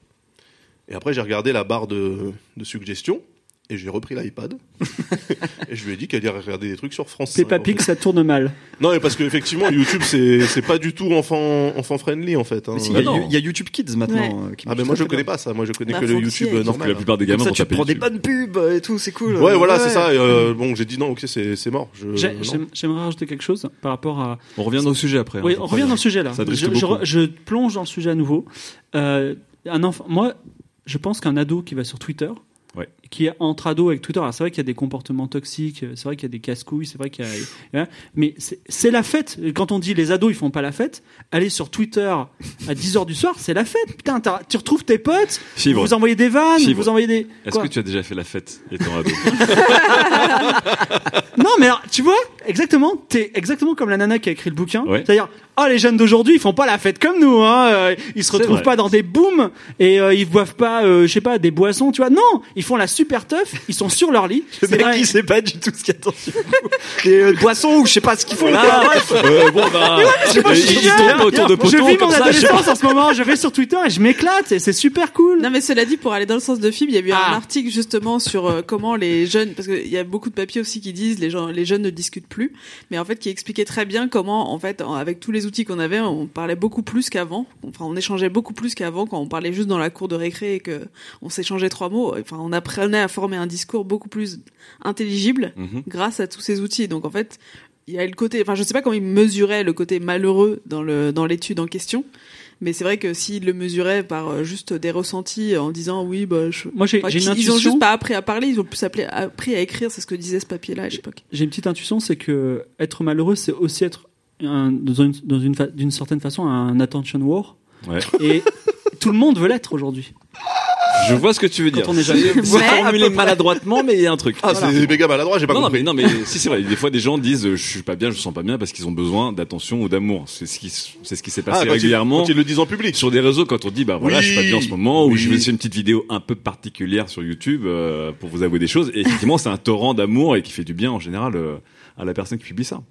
Et après, j'ai regardé la barre de, de suggestions et j'ai repris l'iPad. *laughs* et je lui ai dit qu'elle irait regarder des trucs sur France 5. Peppa Pig, ça tourne mal. Non, mais parce qu'effectivement, YouTube, c'est, c'est pas du tout enfant, enfant friendly, en fait. hein. Mais si, il Bah y, a- non. il y a YouTube Kids maintenant. euh, qui Ah, ben moi je connais pas ça, moi je connais Bah, que le YouTube euh, avec- Sauf que la normal. plupart des gamins ça, tu prends des dessus. bonnes pubs et tout, c'est cool. Ouais, voilà, c'est ça. et, euh, bon, j'ai dit non, ok, c'est c'est mort. J'aimerais rajouter quelque chose par rapport à. On revient dans le sujet après. Oui, hein, on je revient dans le sujet là. Ça je plonge dans le sujet à nouveau. Euh, un enfant, moi, je pense qu'un ado qui va sur Twitter Ouais. Qui est entre ados avec Twitter. Alors c'est vrai qu'il y a des comportements toxiques, c'est vrai qu'il y a des casse-couilles, c'est vrai qu'il y a, *laughs* hein, mais c'est c'est la fête. Quand on dit les ados ils font pas la fête, aller sur Twitter à 10h du soir, c'est la fête. Putain, tu retrouves tes potes, Fibre. vous envoyez des vannes, Fibre. vous envoyez des. Est-ce Quoi que tu as déjà fait la fête étant ado *laughs* *laughs* Non, mais alors, tu vois, exactement, t'es exactement comme la nana qui a écrit le bouquin. Ouais. C'est-à-dire, oh, les jeunes d'aujourd'hui, ils font pas la fête comme nous, hein. euh, Ils se retrouvent pas dans des booms et euh, ils boivent pas, euh, je sais pas, des boissons, tu vois. Non, ils font la super teuf, ils sont sur leur lit. Le C'est mec vrai. qui sait pas du tout ce qu'il attend. Des *laughs* euh, boissons ou je sais pas ce qu'ils font. Voilà. Bref. Euh, bon bah, sais pas, je suis ils bien. tournent pas autour de Je poteaux vis comme mon ça. je sais pas. adolescence en ce moment, je vais sur Twitter et je m'éclate et c'est super cool. Non mais cela dit, pour aller dans le sens de film, il y a eu Ah. un article justement sur euh, comment les jeunes, parce qu'il y a beaucoup de papiers aussi qui disent les gens, les jeunes ne discutent plus, mais en fait qui expliquait très bien comment en fait en- avec tous les outils qu'on avait, on parlait beaucoup plus qu'avant. Enfin, on échangeait beaucoup plus qu'avant quand on parlait juste dans la cour de récré et que on s'échangeait trois mots. Enfin, on apprenait à former un discours beaucoup plus intelligible Mhm. grâce à tous ces outils. Donc en fait, il y a le côté, enfin je sais pas comment ils mesuraient le côté malheureux dans le dans l'étude en question, mais c'est vrai que s'ils le mesuraient par euh, juste des ressentis en disant oui bah je... Moi, j'ai Enfin, j'ai une ils intuition. ont juste pas appris à parler, ils ont plus appris, appris à écrire, c'est ce que disait ce papier-là à l'époque. J'ai une petite intuition, c'est que être malheureux, c'est aussi être un- dans une, dans une fa- d'une certaine façon un attention war. Ouais. Et tout le monde veut l'être aujourd'hui. Je vois ce que tu veux dire. Quand on est jeune. *laughs* C'est formulé maladroitement, mais il y a un truc. Ah, c'est méga maladroit, j'ai pas non, non, compris. mais non, mais si c'est vrai. Des fois, des gens disent euh, je suis pas bien, je me sens pas bien parce qu'ils ont besoin d'attention ou d'amour. C'est ce qui, c'est ce qui s'est Ah, passé quand ils- régulièrement Quand ils le disent en public. sur des réseaux quand on dit bah voilà, Oui, je suis pas bien en ce moment ou je vais faire une petite vidéo un peu particulière sur YouTube euh, pour vous avouer des choses. Et effectivement, c'est un torrent d'amour et qui fait du bien en général euh, à la personne qui publie ça.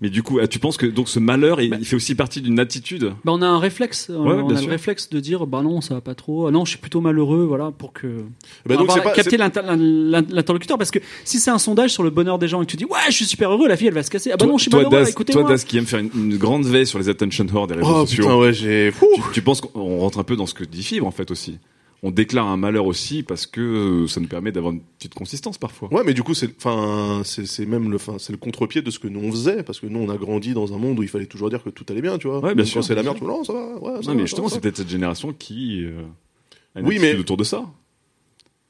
Mais du coup, euh, tu penses que donc ce malheur, il, il fait aussi partie d'une attitude? Bah, on a un réflexe, on, Ouais, on bien a sûr. le réflexe de dire bah non ça va pas trop, ah non je suis plutôt malheureux, voilà pour que Bah, donc, avoir- c'est pas- capter l'interlocuteur parce que si c'est un sondage sur le bonheur des gens et que tu dis ouais je suis super heureux, la fille elle va se casser, ah bah toi, non je suis toi, malheureux, Das, toi, écoutez-moi. Das, qui aime faire une, une grande veille sur les attention whores des réseaux Oh sociaux. putain, ouais, j'ai. Tu, tu penses qu'on rentre un peu dans ce que dit Fibre en fait aussi? On déclare un malheur aussi parce que euh, ça nous permet d'avoir une petite consistance parfois. Ouais, mais du coup, c'est, enfin, c'est, c'est même le, enfin, c'est le contre-pied de ce que nous on faisait, parce que nous on a grandi dans un monde où il fallait toujours dire que tout allait bien, tu vois. Ouais, bien Même sûr, Quand c'est la merde, tu non, ça va, ouais, ça Non, va, mais justement, ça c'est peut-être cette génération qui euh, a une Oui, mais- autour de ça.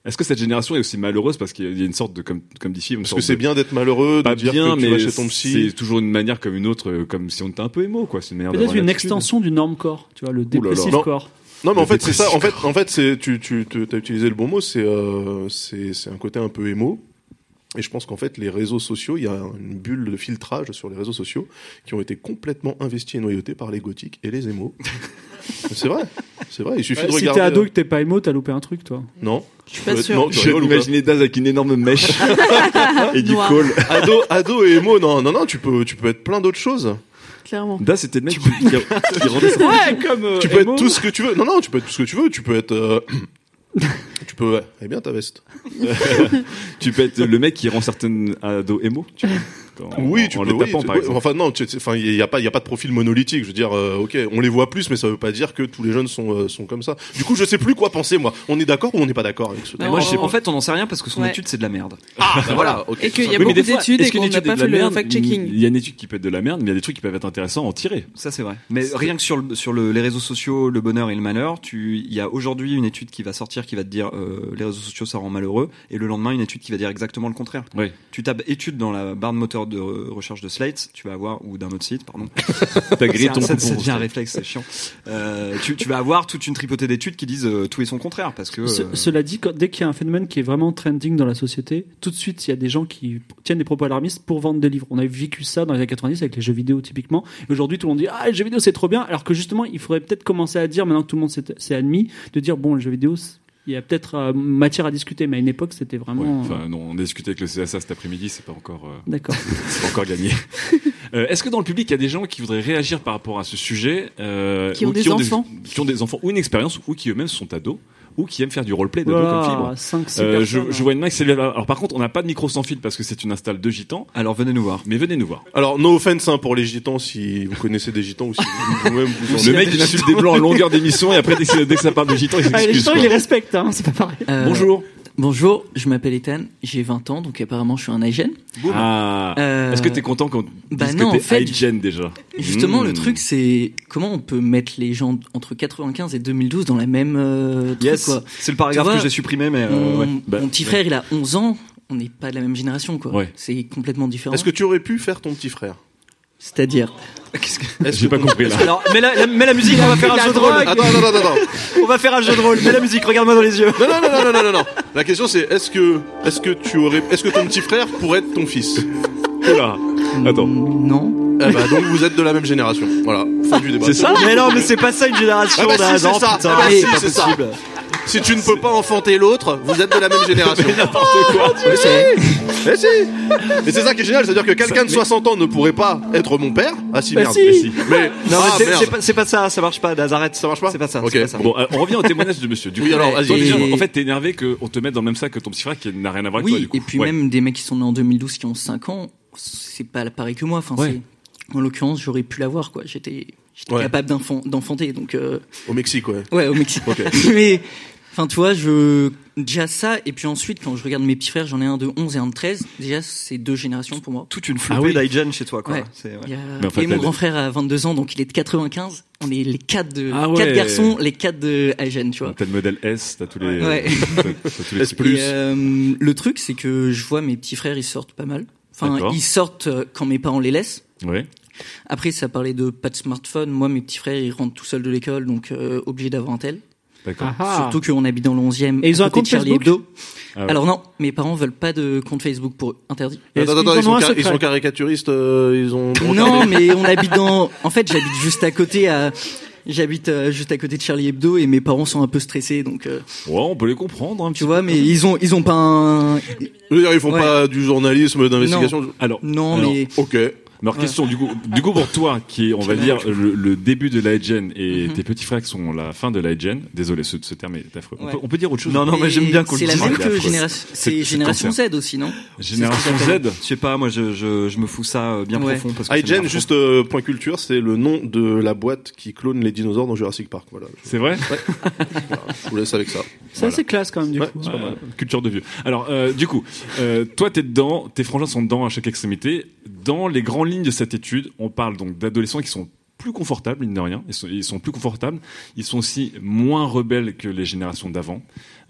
Est-ce que cette génération est aussi malheureuse parce qu'il y a une sorte de, comme, comme dit Parce sorte que c'est de- bien d'être malheureux, de pas dire bien, que tu mais vas chez ton psy. c'est toujours une manière comme une autre, euh, comme si on était un peu émo, quoi. C'est une manière Peut-être une extension du norme corps, tu vois le dépressif corps. Non, mais en fait, c'est ça. En fait, en fait, c'est, tu, tu, tu as utilisé le bon mot. C'est, euh, c'est, c'est un côté un peu émo. Et je pense qu'en fait, les réseaux sociaux, il y a une bulle de filtrage sur les réseaux sociaux qui ont été complètement investis et noyautés par les gothiques et les émos. *laughs* c'est vrai, c'est vrai. Il suffit de si regarder. t'es ado et que t'es pas émo, t'as loupé un truc toi. Non, Je suis pas Ouais, sûre. non, tu Je m'imaginais Daz avec une énorme mèche *laughs* et du col. ado, ado et émo, non, non, non, tu peux, tu peux être plein d'autres choses. Clairement. C'était le mec qui, qui, qui rendait ça. Ouais, comme euh, tu peux être tout ce que tu veux. Non, non, tu peux être tout ce que tu veux. Tu peux être. euh, *coughs* tu peux. Est bien ta veste. *laughs* *laughs* Tu peux être le mec qui rend certaines ados émo, tu vois. Oui, en, tu en peux. les tapant, par oui, exemple. Enfin non, enfin il y a pas, il y a pas de profil monolithique. Je veux dire, euh, ok, on les voit plus, mais ça veut pas dire que tous les jeunes sont euh, sont comme ça. Du coup, je sais plus quoi penser moi. On est d'accord ou on n'est pas d'accord avec ce Mais moi, je sais- en fait, on n'en sait rien parce que son Ouais. étude, c'est de la merde. Ah, bah voilà. *laughs* ok. Et qu'il y a Oui, beaucoup d'études et qu'on n'a pas fait le fact-checking. Il y a une étude qui peut être de la merde, mais il y a des trucs qui peuvent être intéressants à en tirer. Ça, c'est vrai. Mais rien que sur, le, sur le, les réseaux sociaux, le bonheur et le malheur, tu, il y a aujourd'hui une étude qui va sortir qui va te dire euh, les réseaux sociaux ça rend malheureux, et le lendemain une étude qui va dire exactement le contraire. Oui. Tu tapes étude dans la barre de moteur de re- recherche de Slate, tu vas avoir ou d'un autre site, pardon. T'as grillé ton ça, coupon. ça devient un réflexe, c'est chiant. Euh, tu, tu vas avoir toute une tripotée d'études qui disent euh, tout et son contraire parce que. Ce- euh, cela dit, quand- dès qu'il y a un phénomène qui est vraiment trending dans la société, tout de suite, il y a des gens qui tiennent des propos alarmistes pour vendre des livres. On a vécu ça dans les années 90 avec les jeux vidéo typiquement. Aujourd'hui, tout le monde dit ah les jeux vidéo c'est trop bien, alors que justement, il faudrait peut-être commencer à dire maintenant que tout le monde s'est s'est admis de dire bon les jeux vidéo c'est- il y a peut-être euh, matière à discuter, mais à une époque c'était vraiment. enfin, euh, non, on a discuté avec le CSA cet après-midi, c'est pas encore, euh, D'accord. *laughs* c'est pas encore gagné. *laughs* Euh, Est-ce que dans le public, il y a des gens qui voudraient réagir par rapport à ce sujet euh, Qui ont ou des enfants. qui ont des enfants ou une expérience, ou qui eux-mêmes sont ados, ou qui aiment faire du roleplay comme Voilà, fibre 5 6 Euh, je, je vois une main qui s'est levée. Alors par contre, on n'a pas de micro sans fil parce que c'est une install de gitans. Alors venez nous voir. Mais venez nous voir. Alors, no offense hein, pour les gitans, si vous connaissez des gitans ou si vous- vous-même vous en Le mec il insulte des blancs en longueur d'émission et après dès que, dès que ça parle de gitans, il Ah, les s'excuse. quoi. ils les respectent, hein, c'est pas pareil. Euh, Bonjour. Bonjour, je m'appelle Ethan, j'ai 20 ans, donc apparemment je suis un hygiène. Ah. Euh, Est-ce que t'es content qu'on dise bah que non, t'es en fait, hygiène déjà Justement, Mmh. le truc, c'est comment on peut mettre les gens entre 95 et 2012 dans la même euh, truc, Yes, quoi. c'est le paragraphe vois, que j'ai supprimé, mais euh, mon, ouais. Bah, mon petit frère, il a 11 ans, on n'est pas de la même génération, quoi. Ouais. C'est complètement différent. Est-ce que tu aurais pu faire ton petit frère? C'est-à-dire Est-ce J'ai que pas ton- compris là. Alors, mets la, la- mets la musique, on va faire un jeu de rôle. Attends, attends, attends, attends. On va faire un jeu de rôle. Mets la musique, regarde-moi dans les yeux. Non, non, non, non, non, non, non, non. La question c'est est-ce que, est-ce que tu aurais, est-ce que ton petit frère pourrait être ton fils Oula. Attends. Non. Eh bah donc vous êtes de la même génération. Voilà. Fin du débat. C'est ça Mais non, mais c'est pas ça une génération. Ah bah si, là. c'est Non, ça. putain, Ah bah c'est si, pas c'est ça. Si tu ne peux pas enfanter l'autre, vous êtes de la même génération. C'est- Eh si Mais c'est ça qui est génial, c'est-à-dire que quelqu'un de 60 ans ne pourrait pas être mon père. Ah si, Bah merde. si. Mais si. Mais, Non, mais ah, c'est- c'est pas, c'est pas ça, ça marche pas, Daz, arrête. Ça marche pas C'est pas ça, Ok. c'est pas ça. Bon, euh, on revient au témoignage de monsieur. Du Oui, coup, alors, toi, vas-y. déjà, en fait, t'es énervé qu'on te mette dans le même sac que ton petit frère qui n'a rien à voir avec Oui, toi, du coup. et puis Ouais. même des mecs qui sont nés en 2012 qui ont 5 ans, c'est pas pareil que moi. Enfin, Ouais. c'est- en l'occurrence, j'aurais pu l'avoir, quoi. J'étais, j'étais Ouais. capable d'enfant- d'enfanter, donc. euh, Au Mexique, ouais. Ouais, au Mexique. Ok. *laughs* Mais, enfin, tu vois, je, déjà ça, et puis ensuite, quand je regarde mes petits frères, j'en ai un de 11 et un de 13. Déjà, c'est deux générations pour moi. Toute une Ah flopée oui. d'hygiène chez toi, quoi. Ouais. C'est- ouais. Il y a- en fait, et mon grand frère a 22 ans, donc il est de 95. On est les quatre de, Ah ouais. quatre garçons, les quatre de Agen, tu vois. T'as le modèle S, t'as tous les. Ouais. t'as- t'as tous les *laughs* S+. Et, euh, le truc, c'est que je vois mes petits frères, ils sortent pas mal. Enfin, ils sortent euh, quand mes parents les laissent. Ouais. Après, ça parlait de pas de smartphone. Moi, mes petits frères, ils rentrent tout seuls de l'école, donc euh, obligés d'avoir un tel. D'accord. Ah. Surtout qu'on habite dans le 11e. Et ils ont un compte de Charlie Facebook Hebdo. Ah ouais. Alors non, mes parents veulent pas de compte Facebook pour eux. Interdit. Attends, attends, en ils sont, ils sont caricaturistes, euh, ils ont. Non, mais on *laughs* habite dans. En fait, j'habite juste à côté à. J'habite euh, juste à côté de Charlie Hebdo et mes parents sont un peu stressés, donc euh, Ouais, on peut les comprendre un petit tu vois. Mais ils ont, ils ont pas un. Je veux dire, ils font Ouais. pas du journalisme d'investigation. Alors, Non, alors, mais Ok. Alors, question, du coup, du coup, pour toi, qui est, on va dire, le, le début de la et Mhm. tes petits frères qui sont la fin de la désolé, ce, ce terme est affreux. On, peut, on peut dire autre chose Non, non, mais j'aime bien qu'on le c'est la dise. même que génération. C'est-. Z aussi, non? Génération Z Je sais pas, moi, je, je, je me fous ça euh, bien Ouais. profond. Parce que juste euh, point culture, c'est le nom de la boîte qui clone les dinosaures dans Jurassic Park. Voilà. C'est vrai? *laughs* Voilà, je vous laisse avec ça. C'est assez classe quand même, du Ouais, coup. c'est pas mal. Culture de vieux. Alors, euh, du coup, euh, toi, t'es dedans, tes frangins sont dedans à chaque extrémité. Dans les grandes lignes de cette étude, on parle donc d'adolescents qui sont plus confortables, mine de rien. Ils sont, plus confortables. Ils sont aussi moins rebelles que les générations d'avant.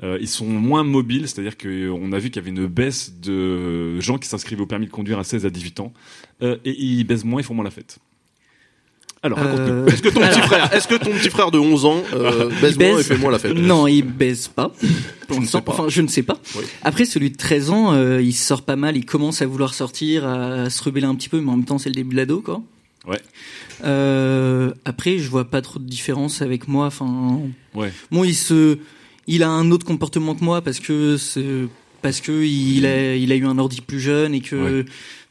Euh, ils sont moins mobiles, c'est-à-dire qu'on a vu qu'il y avait une baisse de gens qui s'inscrivaient au permis de conduire à 16 à 18 ans. Euh, et ils baisent moins, ils font moins la fête. Alors. Euh, Est-ce que ton petit frère, est-ce que ton petit frère de 11 ans euh, baise baise et fait moins la fête Non, il baise pas. Pour l'instant. Enfin, je ne sais pas. Oui. Après, celui de 13 ans, euh, il sort pas mal. Il commence à vouloir sortir, à se rebeller un petit peu, mais en même temps, c'est le début de l'ado, quoi. Ouais. Euh, après, je vois pas trop de différence avec moi. Enfin, Ouais. bon, il se, il a un autre comportement que moi parce que c'est, parce que il a, il a eu un ordi plus jeune et que.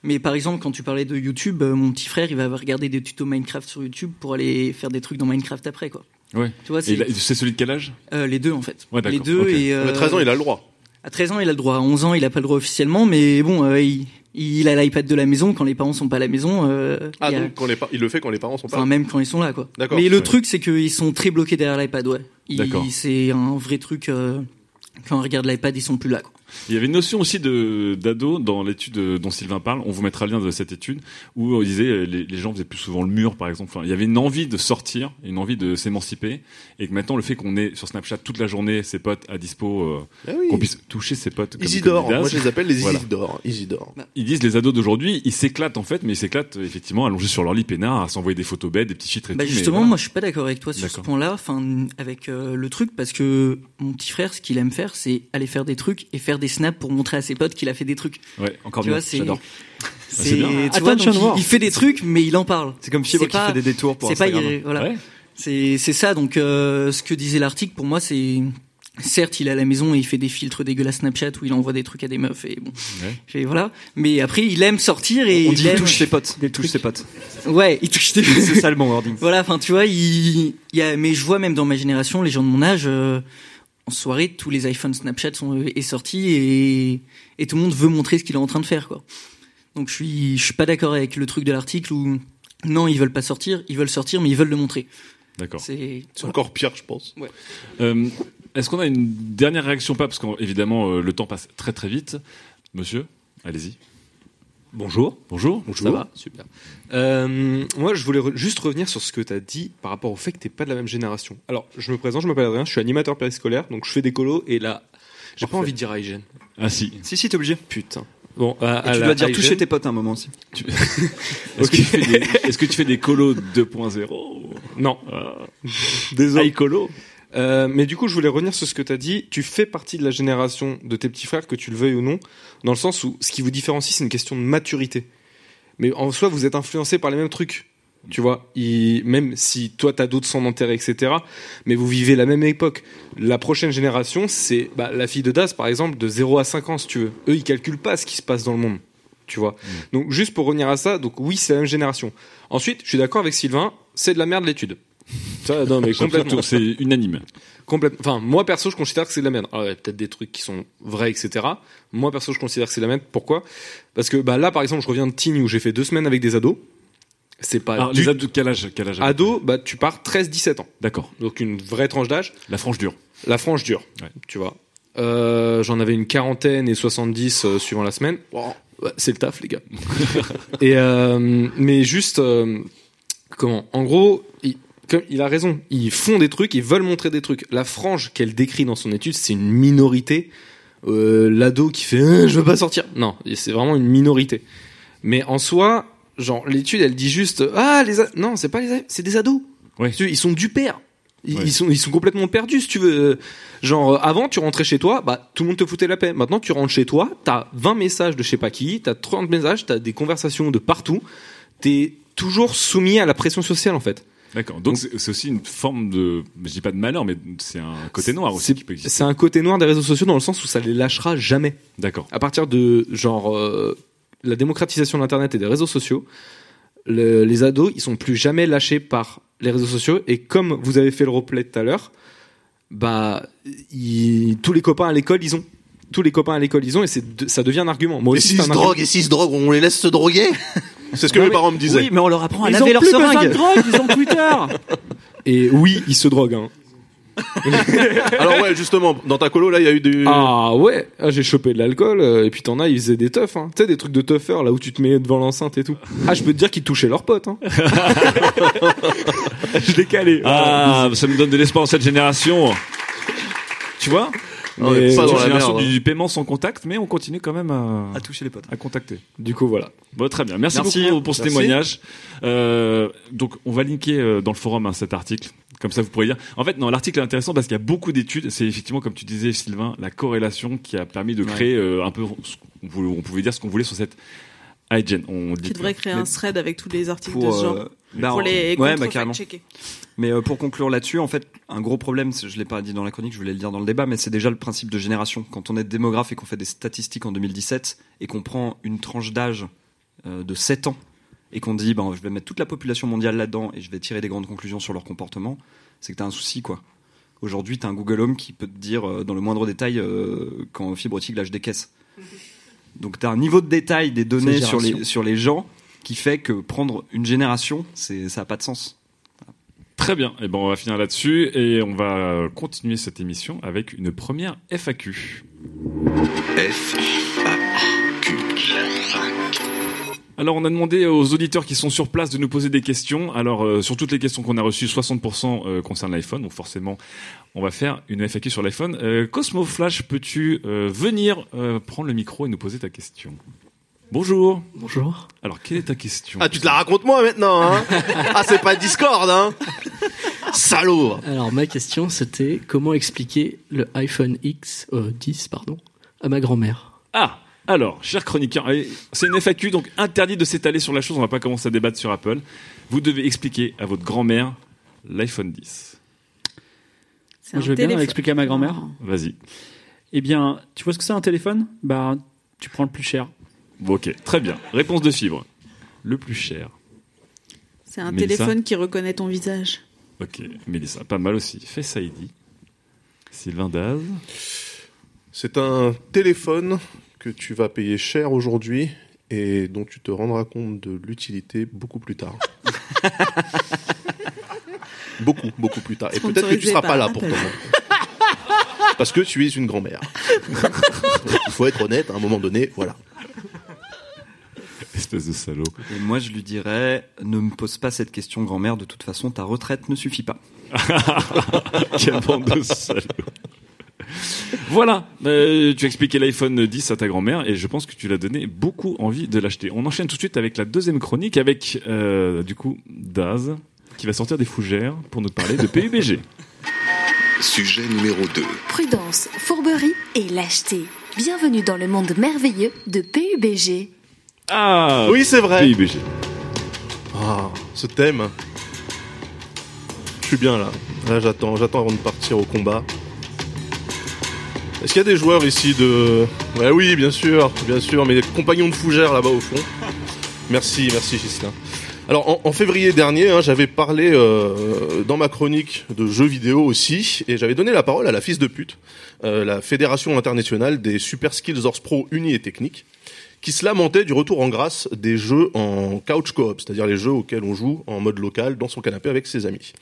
Mais par exemple, quand tu parlais de YouTube, euh, mon petit frère, il va regarder des tutos Minecraft sur YouTube pour aller faire des trucs dans Minecraft après, quoi. Ouais. Tu vois, c'est celui de quel âge? Euh, les deux en fait. Ouais, les deux et euh, Mais 13 ans, il a le droit. à 13 ans, il a le droit. À 11 ans, il a pas le droit officiellement, mais bon, euh, il, il a l'iPad de la maison quand les parents sont pas à la maison. euh, Ah il y a- donc quand les il le fait quand les parents sont pas. Enfin, même quand ils sont là, quoi. D'accord. Mais le Ouais. truc, c'est qu'ils sont très bloqués derrière l'iPad, ouais. D'accord. C'est un vrai truc. euh, quand on regarde l'iPad, ils sont plus là, quoi. Il y avait une notion aussi de d'ado dans l'étude dont Sylvain parle. On vous mettra le lien de cette étude où on disait euh, les, les gens faisaient plus souvent le mur, par exemple. Enfin, il y avait une envie de sortir, une envie de s'émanciper, et que maintenant le fait qu'on ait sur Snapchat toute la journée ses potes à dispo, euh, Ah oui. qu'on puisse toucher ses potes. Comme, Isidore, comme moi je les appelle les Voilà. Isidore. Isidore. Ils disent les ados d'aujourd'hui, ils s'éclatent en fait, mais ils s'éclatent effectivement allongés sur leur lit peinard, à s'envoyer des photos bêtes, des petits et Bah tout. mais justement, voilà. moi, je suis pas d'accord avec toi sur ce point-là. Enfin, avec euh, le truc, parce que mon petit frère, ce qu'il aime faire, c'est aller faire des trucs et faire des snaps pour montrer à ses potes qu'il a fait des trucs. ouais, encore tu mieux. j'adore. C'est c'est bien. tu vois, donc, il, il fait des trucs, mais il en parle. C'est comme Fibre C'est qui pas- fait des détours pour C'est pas Instagram. irré- voilà. Ouais. C'est c'est ça. Donc, euh, ce que disait l'article, pour moi, c'est certes, il est à la maison et il fait des filtres dégueulasses Snapchat où il envoie des trucs à des meufs et bon, Ouais. et voilà. Mais après, il aime sortir et On il dit il aime- touche ses potes. Il touche ses potes. Ouais, il touche des. C'est ça le bon *laughs* wording. Voilà, enfin, tu vois, il, il y a, mais je vois même dans ma génération, les gens de mon âge, euh, en soirée, tous les iPhones Snapchat sont est sortis et et tout le monde veut montrer ce qu'il est en train de faire, quoi. Donc je suis je suis pas d'accord avec le truc de l'article où non, ils veulent pas sortir, ils veulent sortir, mais ils veulent le montrer. D'accord. C'est C'est encore pire, je pense. Euh, Est-ce qu'on a une dernière réaction pas Parce qu'évidemment, euh, le temps passe très très vite. Monsieur, allez-y. Bonjour. Bonjour. Ça va Super. Euh, moi, je voulais re- juste revenir sur ce que tu as dit par rapport au fait que t'es pas de la même génération. Alors, je me présente, je m'appelle Adrien, je suis animateur périscolaire, donc je fais des colos, et là, j'ai pas envie de dire hygiène. Ah si. Si, si, t'es obligé. Putain. Bon, à- à tu dois dire toucher tes potes à un moment aussi. *laughs* Est-ce que, tu fais des- est-ce que tu fais des colos 2.0 Non. Ah. Désolé. High colo Euh, mais du coup, je voulais revenir sur ce que tu as dit. Tu fais partie de la génération de tes petits frères, que tu le veuilles ou non, dans le sens où ce qui vous différencie, c'est une question de maturité. Mais en soi, vous êtes influencés par les mêmes trucs. Tu vois, Il- même si toi t'as d'autres sans d'intérêt, etc. Mais vous vivez la même époque. La prochaine génération, c'est bah, la fille de Das, par exemple, de 0 à 5 ans, si tu veux. Eux, ils calculent pas ce qui se passe dans le monde. Tu vois. Donc, juste pour revenir à ça, donc oui, c'est la même génération. Ensuite, je suis d'accord avec Sylvain, c'est de la merde l'étude. Ça, non, mais complètement. C'est unanime. Complètement. Enfin, moi perso, je considère que c'est de la merde. Alors, il y a peut-être des trucs qui sont vrais, etc. Moi perso, je considère que c'est de la merde. Pourquoi? Parce que bah là, par exemple, je reviens de Tignes où j'ai fait deux semaines avec des ados. C'est pas. Alors, du- les ados, quel âge, quel âge Ado, bah tu pars 13-17 ans. D'accord. Donc une vraie tranche d'âge. La frange dure. La frange dure. Ouais. Tu vois. Euh, J'en avais une quarantaine et 70 euh, suivant la semaine. Ouais, c'est le taf, les gars. *laughs* et euh, mais juste euh, comment? En gros, comme, il a raison. Ils font des trucs, ils veulent montrer des trucs. La frange qu'elle décrit dans son étude, c'est une minorité. Euh, L'ado qui fait Euh, je veux pas sortir. Non, c'est vraiment une minorité. Mais en soi, genre l'étude, elle dit juste ah les non, c'est pas les c'est des ados. Ouais. Ils sont du père. Ils, Ouais. ils sont ils sont complètement perdus si tu veux. Genre avant tu rentrais chez toi, bah tout le monde te foutait la paix. Maintenant tu rentres chez toi, t'as 20 messages de je sais pas qui, t'as 30 messages, t'as des conversations de partout. T'es toujours soumis à la pression sociale en fait. D'accord. Donc, c'est c'est aussi une forme de, je dis pas de malheur, mais c'est un côté noir aussi qui peut exister. C'est un côté noir des réseaux sociaux dans le sens où ça les lâchera jamais. D'accord. À partir de genre euh, la démocratisation de l'internet et des réseaux sociaux, le- les ados ils sont plus jamais lâchés par les réseaux sociaux et comme vous avez fait le replay tout à l'heure, bah ils- tous les copains à l'école ils ont tous les copains à l'école ils ont et c'est de- ça devient un argument. Moi Et aussi s'ils c'est se droguent, et s'ils se droguent, on les laisse se droguer? *laughs* C'est ce que Non, mes mais- parents me disaient. Oui, mais on leur apprend à Ils laver ont leur plus besoin de seringue. drogue, ils ont Twitter. *laughs* Et oui, ils se droguent. Hein. *laughs* Alors ouais, justement, dans ta colo là, il y a eu du. Ah ouais, ah, j'ai chopé de l'alcool euh, et puis t'en as, ils faisaient des teufs, hein. tu sais des trucs de teuffer là où tu te mets devant l'enceinte et tout. Ah je peux te dire qu'ils touchaient leurs potes. Hein. *laughs* je l'ai calé. Ah, ça me donne de l'espoir dans cette génération. Tu vois? Ouais, Mais- pas dans la merde. hein. du paiement sans contact, mais on continue quand même à, À toucher les potes. à contacter. Du coup voilà. Bon, très bien. Merci, Merci. beaucoup pour ce Merci. témoignage. Euh, donc, on va linker euh, dans le forum hein, cet article. Comme ça, vous pourrez lire. En fait, non, l'article est intéressant parce qu'il y a beaucoup d'études. C'est effectivement, comme tu disais, Sylvain, la corrélation qui a permis de créer euh, un peu, on pouvait dire ce qu'on voulait sur cette hygiene. On dit Tu devrais créer un thread avec tous les articles Pour, de ce genre. euh, bah, pour les ouais, bah, carrément. checker Mais euh, pour conclure là-dessus, en fait, un gros problème, je l'ai pas dit dans la chronique, je voulais le dire dans le débat, mais c'est déjà le principe de génération. Quand on est démographe et qu'on fait des statistiques en 2017 et qu'on prend une tranche d'âge euh, de 7 ans et qu'on dit, ben, je vais mettre toute la population mondiale là-dedans et je vais tirer des grandes conclusions sur leur comportement, c'est que tu as un souci, quoi. Aujourd'hui, tu as un Google Home qui peut te dire dans le moindre détail quand fibre optique lâche des caisses. Donc tu as un niveau de détail des données sur les, sur les gens qui fait que prendre une génération, c'est, ça n'a pas de sens. Très bien. Et ben, on va finir là-dessus et on va continuer cette émission avec une première FAQ. F, Alors, on a demandé aux auditeurs qui sont sur place de nous poser des questions. Alors, euh, sur toutes les questions qu'on a reçues, 60% euh, concernent l'iPhone. Donc, forcément, on va faire une FAQ sur l'iPhone. Euh, Cosmo Flash, peux-tu euh, venir euh, prendre le micro et nous poser ta question? Bonjour. Bonjour. Alors, quelle est ta question? Ah, tu te la racontes moi maintenant, hein? Ah, c'est pas Discord, hein? Salaud Alors ma question c'était comment expliquer le iPhone X euh, 10 pardon à ma grand-mère? Ah alors, cher chroniqueur, c'est une FAQ, donc interdit de s'étaler sur la chose, on va pas commencer à débattre sur Apple. Vous devez expliquer à votre grand-mère l'iPhone 10. C'est Moi, un je vais bien téléphone. expliquer à ma grand-mère. Vas-y. Eh bien, tu vois ce que c'est un téléphone? Bah, tu prends le plus cher. Ok, très bien. Réponse de fibre. Le plus cher. C'est un Mélissa téléphone qui reconnaît ton visage. Ok, Mélissa, pas mal aussi. Face ID. Sylvain Daz. C'est un téléphone que tu vas payer cher aujourd'hui et dont tu te rendras compte de l'utilité beaucoup plus tard. *laughs* beaucoup, beaucoup plus tard. Et peut-être que tu Sponsorisé seras pas là pour toi. Parce que tu es une grand-mère. Il faut être honnête, à un moment donné, voilà. Espèce de salaud. Et moi, je lui dirais, ne me pose pas cette question, grand-mère. De toute façon, ta retraite ne suffit pas. *laughs* Quelle bande de salauds. Voilà, euh, tu as expliqué l'iPhone 10 à ta grand-mère et je pense que tu l'as donné beaucoup envie de l'acheter. On enchaîne tout de suite avec la deuxième chronique avec euh, du coup Daz qui va sortir des fougères pour nous parler de PUBG. *laughs* Sujet numéro 2. Prudence, fourberie et lâcheté. Bienvenue dans le monde merveilleux de PUBG. Ah Oui, c'est vrai. PUBG. Ah, ce thème. Je suis bien là. Là, j'attends, j'attends avant de partir au combat. Est-ce qu'il y a des joueurs ici de... Ouais, oui, bien sûr, bien sûr, mes compagnons de fougère là-bas au fond. Merci, merci Gislain. Alors en, en février dernier, hein, j'avais parlé euh, dans ma chronique de jeux vidéo aussi, et j'avais donné la parole à la fils de pute, euh, la Fédération internationale des Super Skills Horse Pro unis et techniques, qui se lamentait du retour en grâce des jeux en couch coop, c'est-à-dire les jeux auxquels on joue en mode local dans son canapé avec ses amis,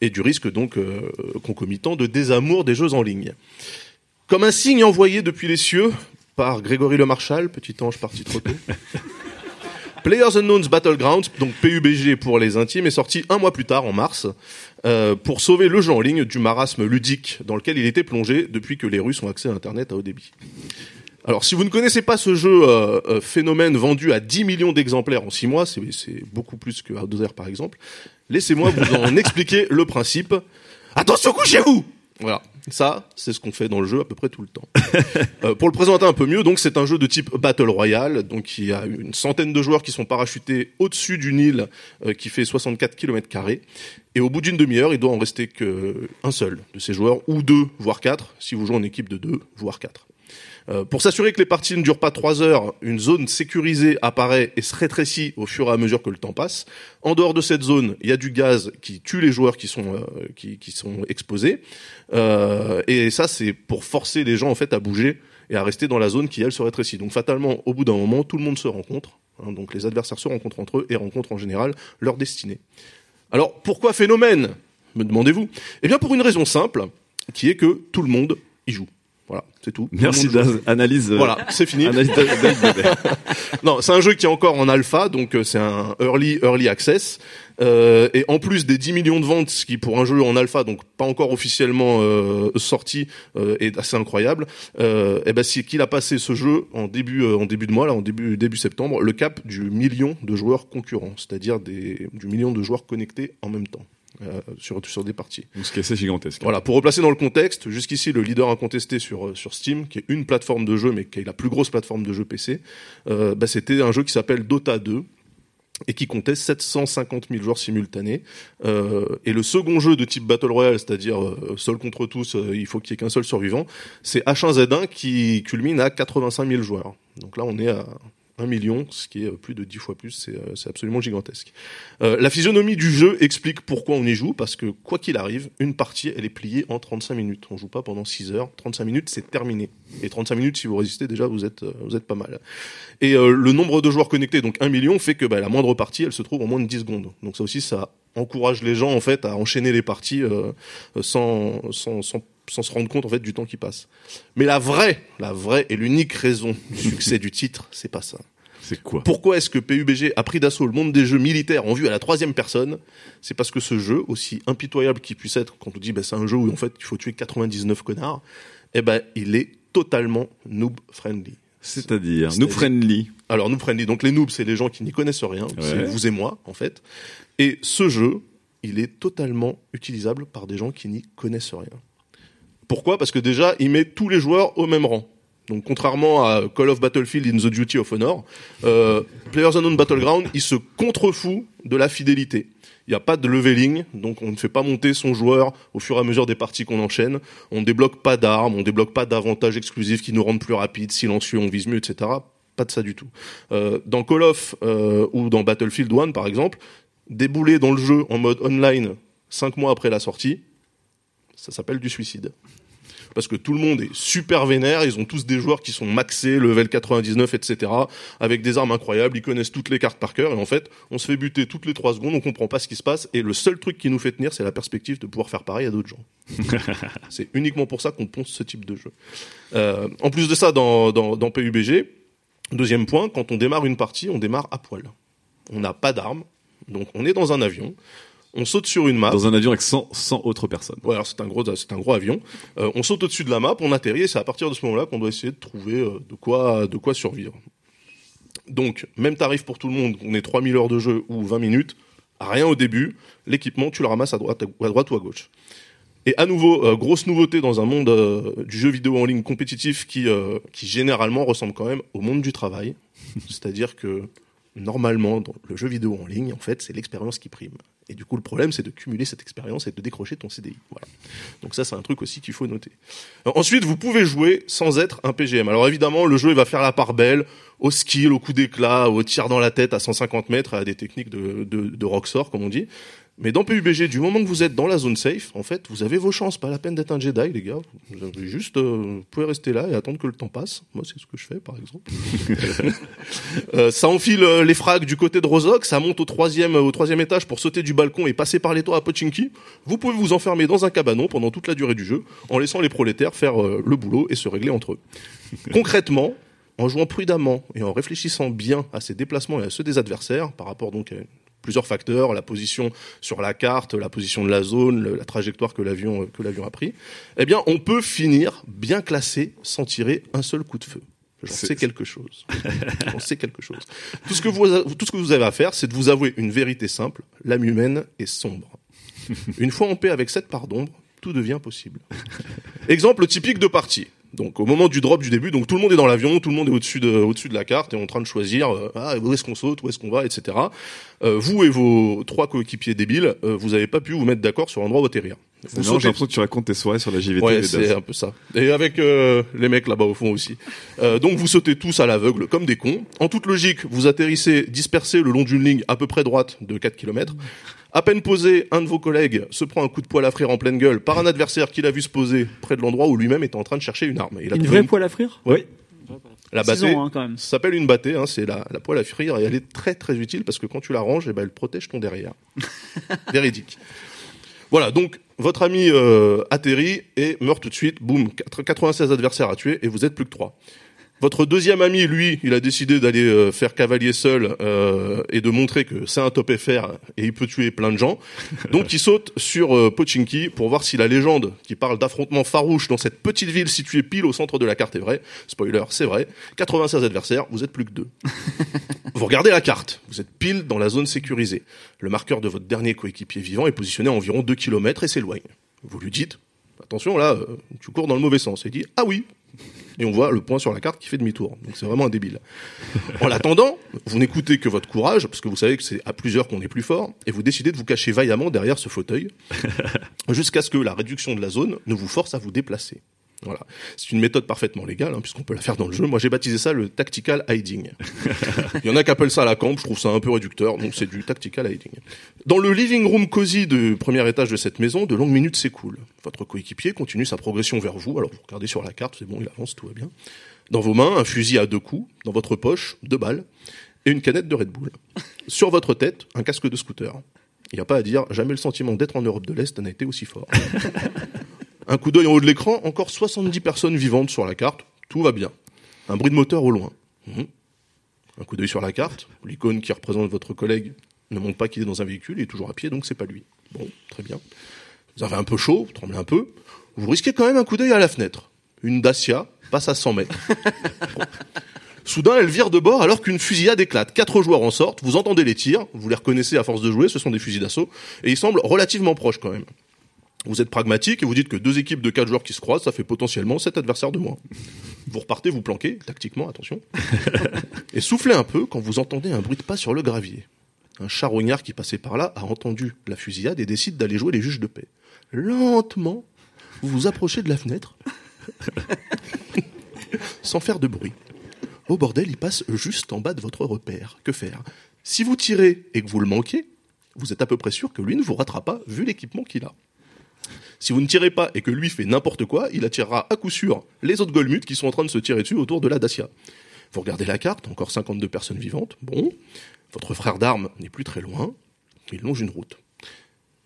et du risque donc euh, concomitant de désamour des jeux en ligne. Comme un signe envoyé depuis les cieux par Grégory Le Marchal, petit ange parti trop tôt. *laughs* Players Unknown's Battlegrounds, donc PUBG pour les intimes, est sorti un mois plus tard, en mars, euh, pour sauver le jeu en ligne du marasme ludique dans lequel il était plongé depuis que les Russes ont accès à Internet à haut débit. Alors, si vous ne connaissez pas ce jeu euh, euh, phénomène vendu à 10 millions d'exemplaires en 6 mois, c'est beaucoup plus que Outdoor par exemple, laissez-moi vous en *laughs* expliquer le principe. Attention, couchez-vous Voilà, ça, c'est ce qu'on fait dans le jeu à peu près tout le temps. *laughs* Euh, pour le présenter un peu mieux, donc c'est un jeu de type Battle Royale, donc il y a une centaine de joueurs qui sont parachutés au-dessus d'une île euh, qui fait 64 km et au bout d'une demi-heure, il doit en rester qu'un seul de ces joueurs, ou deux, voire quatre, si vous jouez en équipe de deux, voire quatre. Euh, pour s'assurer que les parties ne durent pas trois heures, une zone sécurisée apparaît et se rétrécit au fur et à mesure que le temps passe. En dehors de cette zone, il y a du gaz qui tue les joueurs qui sont euh, exposés. Euh, et ça, c'est pour forcer les gens en fait à bouger et à rester dans la zone qui elle se rétrécit. Donc fatalement, au bout d'un moment, tout le monde se rencontre. hein, donc les adversaires se rencontrent entre eux et rencontrent en général leur destinée. Alors pourquoi phénomène? Me demandez-vous? Eh bien pour une raison simple, qui est que tout le monde y joue. Voilà, c'est tout. Merci monde joue. Daz. Analyse. euh, Voilà, c'est fini. Analyse *laughs* non, c'est un jeu qui est encore en alpha, donc euh, c'est un early early access. Euh, et en plus des 10 millions de ventes, ce qui pour un jeu en alpha, donc pas encore officiellement euh, sorti, euh, est assez incroyable. Euh, et ben c'est qu'il a passé ce jeu en début euh, en début de mois, là, en début début septembre, le cap du million de joueurs concurrents, c'est-à-dire des du million de joueurs connectés en même temps. Euh, sur sur des parties. Ce qui est assez gigantesque. Voilà, pour replacer dans le contexte, jusqu'ici le leader incontesté sur euh, sur Steam, qui est une plateforme de jeu, mais qui est la plus grosse plateforme de jeu PC, euh, bah, c'était un jeu qui s'appelle Dota 2 et qui comptait 750 000 joueurs simultanés. Euh, et le second jeu de type Battle Royale, c'est-à-dire euh, seul contre tous, euh, il faut qu'il y ait qu'un seul survivant, c'est H1Z1 qui culmine à 85 000 joueurs. Donc là, on est à 1 million, ce qui est plus de 10 fois plus, c'est euh, absolument gigantesque. Euh, la physionomie du jeu explique pourquoi on y joue, parce que quoi qu'il arrive, une partie, elle est pliée en 35 minutes. On joue pas pendant 6 heures, 35 minutes, c'est terminé. Et 35 minutes, si vous résistez, déjà, vous êtes, euh, vous êtes pas mal. Et euh, le nombre de joueurs connectés, donc 1 million, fait que bah, la moindre partie, elle se trouve en moins de 10 secondes. Donc ça aussi, ça encourage les gens, en fait, à enchaîner les parties euh, sans, sans, sans, sans se rendre compte, en fait, du temps qui passe. Mais la vraie, la vraie et l'unique raison du succès du titre, c'est pas ça. C'est quoi? Pourquoi est-ce que PUBG a pris d'assaut le monde des jeux militaires en vue à la troisième personne? C'est parce que ce jeu, aussi impitoyable qu'il puisse être, quand on dit bah, c'est un jeu où en fait il faut tuer 99 connards, eh ben il est totalement noob friendly. C'est-à-dire, noob friendly. Alors noob friendly, donc les noobs c'est les gens qui n'y connaissent rien, c'est vous et moi en fait. Et ce jeu, il est totalement utilisable par des gens qui n'y connaissent rien. Pourquoi? Parce que déjà, il met tous les joueurs au même rang. Donc contrairement à Call of Battlefield in the Duty of Honor, euh, Players Unknown Battleground, il se contrefout de la fidélité. Il n'y a pas de leveling, donc on ne fait pas monter son joueur au fur et à mesure des parties qu'on enchaîne. On ne débloque pas d'armes, on débloque pas d'avantages exclusifs qui nous rendent plus rapides, silencieux, on vise mieux, etc. Pas de ça du tout. Euh, dans Call of euh, ou dans Battlefield 1 par exemple, débouler dans le jeu en mode online cinq mois après la sortie, ça s'appelle du suicide. Parce que tout le monde est super vénère, ils ont tous des joueurs qui sont maxés, level 99, etc., avec des armes incroyables, ils connaissent toutes les cartes par cœur, et en fait, on se fait buter toutes les trois secondes, on comprend pas ce qui se passe, et le seul truc qui nous fait tenir, c'est la perspective de pouvoir faire pareil à d'autres gens. *laughs* c'est uniquement pour ça qu'on ponce ce type de jeu. Euh, en plus de ça, dans, dans, dans PUBG, deuxième point, quand on démarre une partie, on démarre à poil. On n'a pas d'armes, donc on est dans un avion, on saute sur une map. Dans un avion avec 100, 100 autres personnes. Ouais, alors c'est un gros, c'est un gros avion. Euh, on saute au-dessus de la map, on atterrit, et c'est à partir de ce moment-là qu'on doit essayer de trouver euh, de quoi, de quoi survivre. Donc, même tarif pour tout le monde, on est 3000 heures de jeu ou 20 minutes, rien au début, l'équipement, tu le ramasses à droite, à droite ou à gauche. Et à nouveau, euh, grosse nouveauté dans un monde euh, du jeu vidéo en ligne compétitif qui, euh, qui généralement ressemble quand même au monde du travail. *laughs* C'est-à-dire que normalement, dans le jeu vidéo en ligne, en fait, c'est l'expérience qui prime. Et du coup, le problème, c'est de cumuler cette expérience et de décrocher ton CDI. Voilà. Donc ça, c'est un truc aussi qu'il faut noter. Alors, ensuite, vous pouvez jouer sans être un PGM. Alors évidemment, le jeu il va faire la part belle au skill, au coup d'éclat, au tir dans la tête à 150 mètres, à des techniques de, de, de rocksort, comme on dit. Mais dans PUBG, du moment que vous êtes dans la zone safe, en fait, vous avez vos chances. Pas la peine d'être un Jedi, les gars. Vous avez juste, euh, vous pouvez rester là et attendre que le temps passe. Moi, c'est ce que je fais, par exemple. *laughs* Euh, ça enfile euh, les frags du côté de Rozok, ça monte au troisième, au troisième étage pour sauter du balcon et passer par les toits à Pochinki. Vous pouvez vous enfermer dans un cabanon pendant toute la durée du jeu, en laissant les prolétaires faire euh, le boulot et se régler entre eux. *laughs* Concrètement, en jouant prudemment et en réfléchissant bien à ses déplacements et à ceux des adversaires, par rapport donc à plusieurs facteurs, la position sur la carte, la position de la zone, le- la trajectoire que l'avion euh, que l'avion a pris, eh bien, on peut finir bien classé sans tirer un seul coup de feu. J'en sais quelque chose. *laughs* J'en sais quelque chose. Tout ce que vous tout ce que vous avez à faire, c'est de vous avouer une vérité simple l'âme humaine est sombre. *laughs* Une fois en paix avec cette part d'ombre, tout devient possible. Exemple typique de partie. Donc au moment du drop du début, donc tout le monde est dans l'avion, tout le monde est au-dessus de au-dessus de la carte et en train de choisir euh, ah, où est-ce qu'on saute, où est-ce qu'on va, etc. Euh, vous et vos trois coéquipiers débiles, euh, vous n'avez pas pu vous mettre d'accord sur l'endroit où atterrir. Marrant, J'ai l'impression que tu racontes tes soirées sur la JVT. Ouais, et c'est un peu ça. Et avec euh, les mecs là-bas au fond aussi. Euh, donc vous sautez tous à l'aveugle comme des cons. En toute logique, vous atterrissez dispersés le long d'une ligne à peu près droite de 4 km. À peine posé, un de vos collègues se prend un coup de poil à frire en pleine gueule par un adversaire qu'il a vu se poser près de l'endroit où lui-même était en train de chercher une arme. Il a Une vraie poêle à frire? Oui. La battée, ans, hein, quand même. ça s'appelle une battée, hein, c'est la, la poêle à frire et elle est très très utile parce que quand tu la ranges, eh ben, elle protège ton derrière. *laughs* Véridique. Voilà, donc votre ami euh, atterrit et meurt tout de suite. Boum, 96 adversaires à tuer et vous êtes plus que 3. Votre deuxième ami, lui, il a décidé d'aller euh, faire cavalier seul euh, et de montrer que c'est un top FR et il peut tuer plein de gens. *laughs* Donc il saute sur euh, Pochinki pour voir si la légende qui parle d'affrontements farouches dans cette petite ville située pile au centre de la carte est vraie. Spoiler, c'est vrai. 96 adversaires, vous êtes plus que deux. *laughs* Vous regardez la carte, vous êtes pile dans la zone sécurisée. Le marqueur de votre dernier coéquipier vivant est positionné à environ 2 km et s'éloigne. Vous lui dites, attention là, euh, tu cours dans le mauvais sens. Il dit, ah oui. Et on voit le point sur la carte qui fait demi-tour. Donc c'est vraiment un débile. *laughs* En l'attendant, vous n'écoutez que votre courage, parce que vous savez que c'est à plusieurs qu'on est plus fort, et vous décidez de vous cacher vaillamment derrière ce fauteuil, *laughs* jusqu'à ce que la réduction de la zone ne vous force à vous déplacer. Voilà. C'est une méthode parfaitement légale, hein, puisqu'on peut la faire dans le jeu. Moi, j'ai baptisé ça le tactical hiding. *laughs* Il y en a qui appellent ça la camp, je trouve ça un peu réducteur, donc c'est du tactical hiding. Dans le living room cosy du premier étage de cette maison, de longues minutes s'écoulent. Votre coéquipier continue sa progression vers vous, alors vous regardez sur la carte, c'est bon, il avance, tout va bien. Dans vos mains, un fusil à deux coups, dans votre poche, deux balles, et une canette de Red Bull. Sur votre tête, un casque de scooter. Il n'y a pas à dire, jamais le sentiment d'être en Europe de l'Est n'a été aussi fort. *laughs* Un coup d'œil en haut de l'écran, encore 70 personnes vivantes sur la carte, tout va bien. Un bruit de moteur au loin. Mhm. Un coup d'œil sur la carte, l'icône qui représente votre collègue ne montre pas qu'il est dans un véhicule, il est toujours à pied, donc c'est pas lui. Bon, très bien. Vous avez un peu chaud, vous tremblez un peu. Vous risquez quand même un coup d'œil à la fenêtre. Une Dacia passe à 100 mètres. *laughs* Soudain, elle vire de bord alors qu'une fusillade éclate. Quatre joueurs en sortent, vous entendez les tirs, vous les reconnaissez à force de jouer, ce sont des fusils d'assaut, et ils semblent relativement proches quand même. Vous êtes pragmatique et vous dites que deux équipes de quatre joueurs qui se croisent, ça fait potentiellement sept adversaires de moins. Vous repartez, vous planquez, tactiquement, attention. Et soufflez un peu quand vous entendez un bruit de pas sur le gravier. Un charognard qui passait par là a entendu la fusillade et décide d'aller jouer les juges de paix. Lentement, vous vous approchez de la fenêtre, *laughs* sans faire de bruit. Au bordel, il passe juste en bas de votre repère. Que faire? Si vous tirez et que vous le manquez, vous êtes à peu près sûr que lui ne vous ratera pas vu l'équipement qu'il a. Si vous ne tirez pas et que lui fait n'importe quoi, il attirera à coup sûr les autres Golmuts qui sont en train de se tirer dessus autour de la Dacia. Vous regardez la carte, encore 52 personnes vivantes. Bon, votre frère d'armes n'est plus très loin. Il longe une route.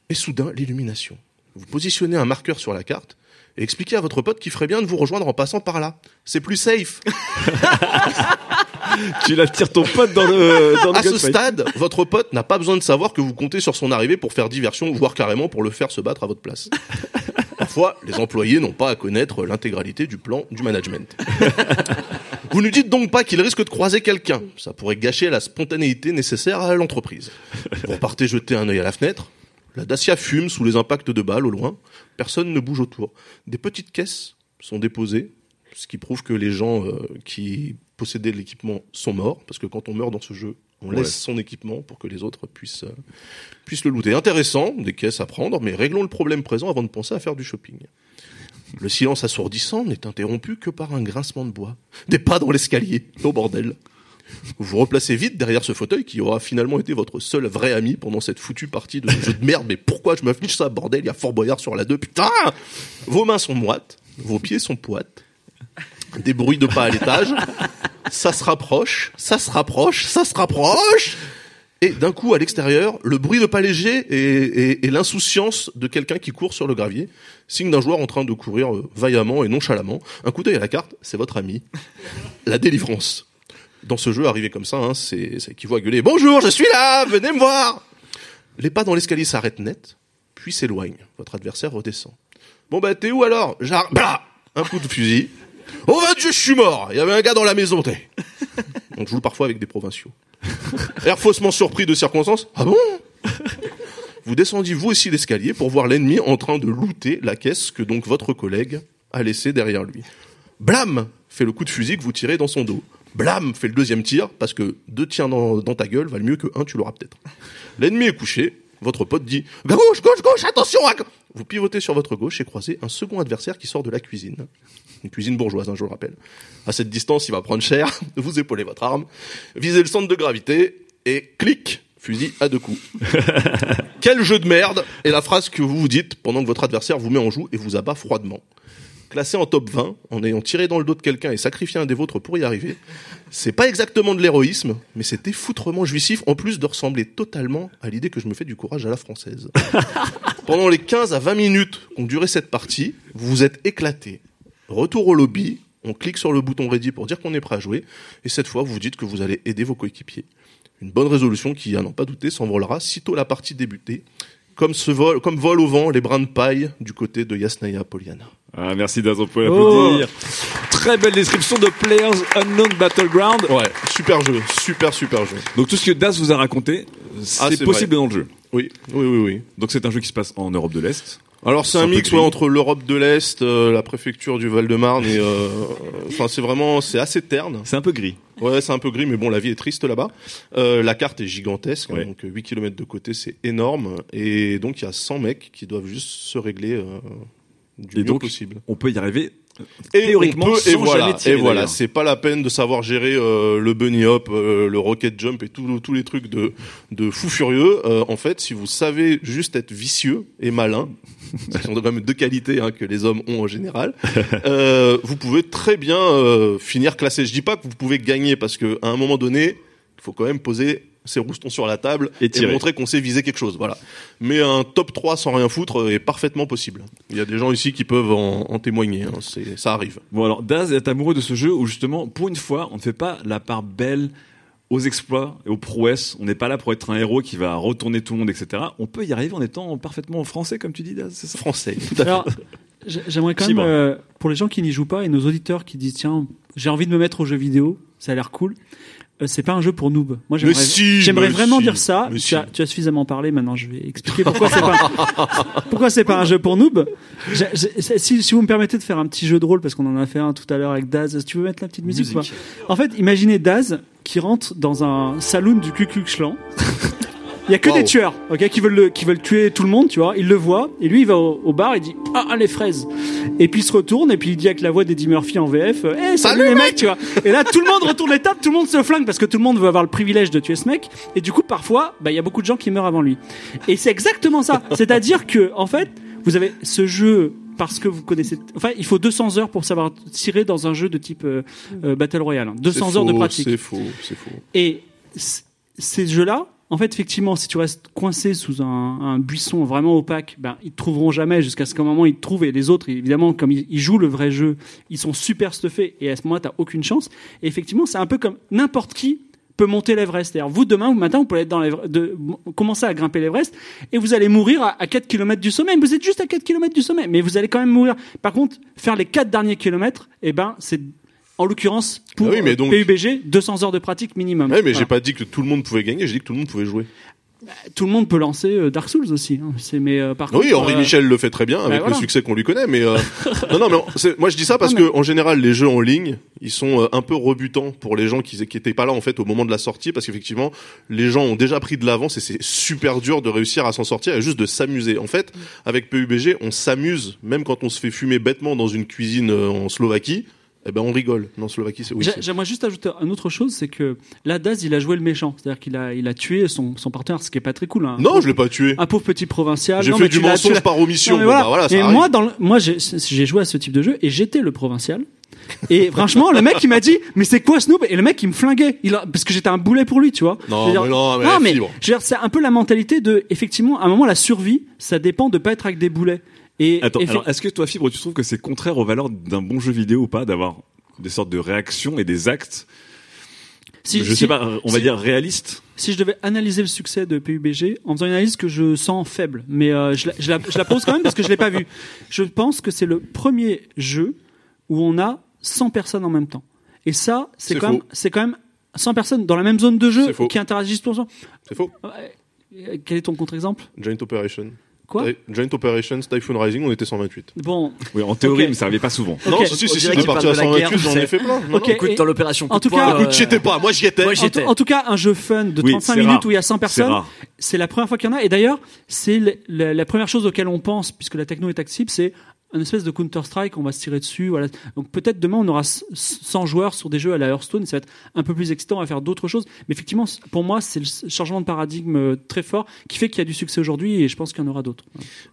Et soudain, l'illumination. Vous positionnez un marqueur sur la carte et expliquez à votre pote qu'il ferait bien de vous rejoindre en passant par là. C'est plus safe. *laughs* tu l'attires ton pote dans le, dans le à ce stade, votre pote n'a pas besoin de savoir que vous comptez sur son arrivée pour faire diversion, voire carrément pour le faire se battre à votre place. *laughs* Parfois, les employés n'ont pas à connaître l'intégralité du plan du management. *laughs* Vous ne dites donc pas qu'il risque de croiser quelqu'un. Ça pourrait gâcher la spontanéité nécessaire à l'entreprise. Vous repartez jeter un œil à la fenêtre. La Dacia fume sous les impacts de balles au loin. Personne ne bouge autour. Des petites caisses sont déposées, ce qui prouve que les gens euh, qui possédaient l'équipement sont morts, parce que quand on meurt dans ce jeu, on laisse Ouais. son équipement pour que les autres puissent, euh, puissent le looter. Intéressant, des caisses à prendre, mais réglons le problème présent avant de penser à faire du shopping. Le silence assourdissant n'est interrompu que par un grincement de bois. Des pas dans l'escalier. Oh bordel. Vous vous replacez vite derrière ce fauteuil qui aura finalement été votre seul vrai ami pendant cette foutue partie de jeu de merde. Mais pourquoi je m'affiche ça, bordel? Il y a Fort Boyard sur la 2, putain Vos mains sont moites, vos pieds sont poites. Des bruits de pas à l'étage. Ça se rapproche, ça se rapproche, ça se rapproche et d'un coup, à l'extérieur, le bruit de pas léger et, l'insouciance de quelqu'un qui court sur le gravier, signe d'un joueur en train de courir euh, vaillamment et nonchalamment. Un coup d'œil à la carte, c'est votre ami. La délivrance. Dans ce jeu, arrivé comme ça, hein, c'est équivaut à gueuler « Bonjour, je suis là, venez me voir !» Les pas dans l'escalier s'arrêtent net, puis s'éloignent. Votre adversaire redescend. « Bon bah, t'es où alors ?» Un coup de fusil. « Oh va Dieu, je suis mort Il y avait un gars dans la maison, t'es !» On joue parfois avec des provinciaux. Air faussement surpris de circonstances. Ah bon? Vous descendiez vous aussi l'escalier pour voir l'ennemi en train de looter la caisse que donc votre collègue a laissée derrière lui. Blam fait le coup de fusil que vous tirez dans son dos. Blam fait le deuxième tir parce que deux tirs dans, dans ta gueule valent mieux que un, tu l'auras peut-être. L'ennemi est couché. Votre pote dit gauche, gauche, gauche, attention. à- Vous pivotez sur votre gauche et croisez un second adversaire qui sort de la cuisine. Une cuisine bourgeoise, hein, je le rappelle. À cette distance, il va prendre cher. *laughs* Vous épaulez votre arme, visez le centre de gravité et clic, fusil à deux coups. *laughs* Quel jeu de merde est la phrase que vous vous dites pendant que votre adversaire vous met en joue et vous abat froidement. Classé en top 20, en ayant tiré dans le dos de quelqu'un et sacrifié un des vôtres pour y arriver, c'est pas exactement de l'héroïsme, mais c'était foutrement jouissif, en plus de ressembler totalement à l'idée que je me fais du courage à la française. *laughs* Pendant les 15 à 20 minutes qu'ont duré cette partie, vous vous êtes éclaté. Retour au lobby, on clique sur le bouton ready pour dire qu'on est prêt à jouer, et cette fois vous vous dites que vous allez aider vos coéquipiers. Une bonne résolution qui, à n'en pas douter, s'envolera sitôt la partie débutée, comme, se vol, comme vol au vent les brins de paille du côté de Yasnaya Poliana. Ah, merci Daz, on peut Oh. l'applaudir. Très belle description de Players Unknown Battleground. Ouais, super jeu, super super jeu. Donc tout ce que Daz vous a raconté, c'est Ah, c'est possible vrai. dans le jeu. Oui, oui, oui, oui. Donc c'est un jeu qui se passe en Europe de l'Est. Alors c'est un mix ouais, entre l'Europe de l'Est, euh, la préfecture du Val-de-Marne et euh, enfin c'est vraiment c'est assez terne. C'est un peu gris. Ouais, c'est un peu gris mais bon la vie est triste là-bas. Euh, la carte est gigantesque hein, donc 8 km de côté, c'est énorme et donc il y a 100 mecs qui doivent juste se régler euh, du Et mieux donc, possible. on peut y arriver Et théoriquement et sans voilà, jamais tirer. et voilà, c'est pas la peine de savoir gérer euh, le bunny hop, euh, le rocket jump et tous les trucs de de fou furieux. Euh, en fait, si vous savez juste être vicieux et malin, ce sont quand même deux qualités hein, que les hommes ont en général, *laughs* euh, vous pouvez très bien euh, finir classé. Je dis pas que vous pouvez gagner parce que à un moment donné, il faut quand même poser ses roustons sur la table Et et, montrer qu'on sait viser quelque chose. Voilà. Mais un top 3 sans rien foutre est parfaitement possible. Il y a des gens ici qui peuvent en, en témoigner. hein. C'est- Ça arrive. Bon alors Daz est amoureux de ce jeu où justement pour une fois on ne fait pas la part belle aux exploits et aux prouesses. On n'est pas là pour être un héros qui va retourner tout le monde, etc. On peut y arriver en étant parfaitement français comme tu dis Daz, c'est ça? Français. *laughs* Alors, j'ai- j'aimerais quand même, euh, pour les gens qui n'y jouent pas et nos auditeurs qui disent tiens, j'ai envie de me mettre aux jeux vidéo, ça a l'air cool. Euh, c'est pas un jeu pour noob. Moi, j'aimerais, si, j'aimerais vraiment si, dire ça. Tu si. as, tu as suffisamment parlé. Maintenant, je vais expliquer pourquoi c'est pas, *laughs* pourquoi c'est pas un jeu pour noob. J'ai- j'ai- si, si vous me permettez de faire un petit jeu de rôle, parce qu'on en a fait un tout à l'heure avec Daz. Tu veux mettre la petite musique, ou Musique. pas En fait, imaginez Daz qui rentre dans un saloon du Ku Klux Klan. *laughs* Il y a que Wow. des tueurs, ok, qui veulent le, qui veulent tuer tout le monde, tu vois. Il le voit et lui il va au, au bar, il dit ah les fraises. Et puis il se retourne et puis il dit avec la voix d'Eddie Murphy en VF, Eh, salut, les mecs, tu vois. Et là tout le monde retourne les tables, tout le monde se flingue parce que tout le monde veut avoir le privilège de tuer ce mec. Et du coup parfois, bah il y a beaucoup de gens qui meurent avant lui. Et c'est exactement ça. C'est-à-dire que en fait, vous avez ce jeu parce que vous connaissez. Enfin, il faut 200 heures pour savoir tirer dans un jeu de type euh, euh, Battle Royale. hein. 200 C'est heures de faux, pratique. C'est faux, c'est faux. Et ces jeux-là, en fait, effectivement, si tu restes coincé sous un, buisson vraiment opaque, ben, ils te trouveront jamais jusqu'à ce qu'à un moment ils te trouvent. Et les autres, évidemment, comme ils, jouent le vrai jeu, ils sont super stuffés. Et à ce moment-là, t'as aucune chance. Et effectivement, c'est un peu comme n'importe qui peut monter l'Everest. C'est-à-dire, vous, demain ou matin, vous pouvez être dans de, commencer à grimper l'Everest et vous allez mourir à, à 4 km du sommet. Vous êtes juste à 4 km du sommet, mais vous allez quand même mourir. Par contre, faire les 4 derniers kilomètres, eh ben, c'est, en l'occurrence, pour Ah oui, mais donc- PUBG, 200 heures de pratique minimum. Ouais, mais Voilà. j'ai pas dit que tout le monde pouvait gagner, j'ai dit que tout le monde pouvait jouer. Tout le monde peut lancer euh, Dark Souls aussi. hein. C'est mais euh, par Oui, contre, Henri euh, Michel le fait très bien avec bah, voilà. le succès qu'on lui connaît, mais euh, *laughs* non, non, mais moi je dis ça parce Non, mais- que en général les jeux en ligne, ils sont un peu rebutants pour les gens qui qui étaient pas là en fait au moment de la sortie, parce qu'effectivement les gens ont déjà pris de l'avance et c'est super dur de réussir à s'en sortir et juste de s'amuser. En fait, avec PUBG, on s'amuse même quand on se fait fumer bêtement dans une cuisine en Slovaquie. Eh ben on rigole. Non, Slovaquie, c'est oui. J'aimerais juste ajouter une autre chose, c'est que là, Daz, il a joué le méchant. C'est-à-dire qu'il a, il a tué son, son partenaire, ce qui est pas très cool. hein. Non, je l'ai pas tué. Un pauvre petit provincial. J'ai Non, fait mais du mensonge par omission. Non, mais Bon, voilà. bah voilà, ça et moi, dans le- moi, j'ai j'ai joué à ce type de jeu et j'étais le provincial. Et franchement, le mec, il m'a dit, mais c'est quoi Snoop? Et le mec, il me flinguait. Il a- parce que j'étais un boulet pour lui, tu vois. Non, mais non, mais veux dire, c'est un peu la mentalité de, effectivement, à un moment, la survie, ça dépend de pas être avec des boulets. Et Attends, alors est-ce que toi, Fibre, tu trouves que c'est contraire aux valeurs d'un bon jeu vidéo ou pas d'avoir des sortes de réactions et des actes? Si- je si- sais pas, on va si- dire réalistes si je devais analyser le succès de PUBG, en faisant une analyse que je sens faible, mais euh, je, la, je, la, je la pose quand même parce que je l'ai pas vu. Je pense que c'est le premier jeu où on a 100 personnes en même temps. Et ça, c'est quand, même- quand même 100 personnes dans la même zone de jeu qui interagissent pour ça. C'est faux. Euh, Quel est ton contre-exemple? Joint Operation. Quoi Joint Operations, Typhoon Rising, on était 128. Bon. Oui, en théorie, Ok. mais ça n'arrivait pas souvent. Non, Ok. si, si, si, si, de partir à de la guerre, 128, j'en ai fait plein. Non, Ok, non. Écoute, dans l'opération en tout cas- Écoute, euh, j'y étais pas, moi j'y étais. Moi, En, étais. en tout cas, un jeu fun de Oui, 35 c'est minutes rare. où il y a 100 C'est personnes, c'est la première fois qu'il y en a. Et d'ailleurs, c'est la, la première chose auquel on pense, puisque la techno est accessible, c'est un espèce de Counter-Strike, on va se tirer dessus. Voilà. Donc peut-être demain, on aura s- 100 joueurs sur des jeux à la Hearthstone, ça va être un peu plus excitant, on va faire d'autres choses. Mais effectivement, pour moi, c'est le changement de paradigme euh, très fort qui fait qu'il y a du succès aujourd'hui et je pense qu'il y en aura d'autres.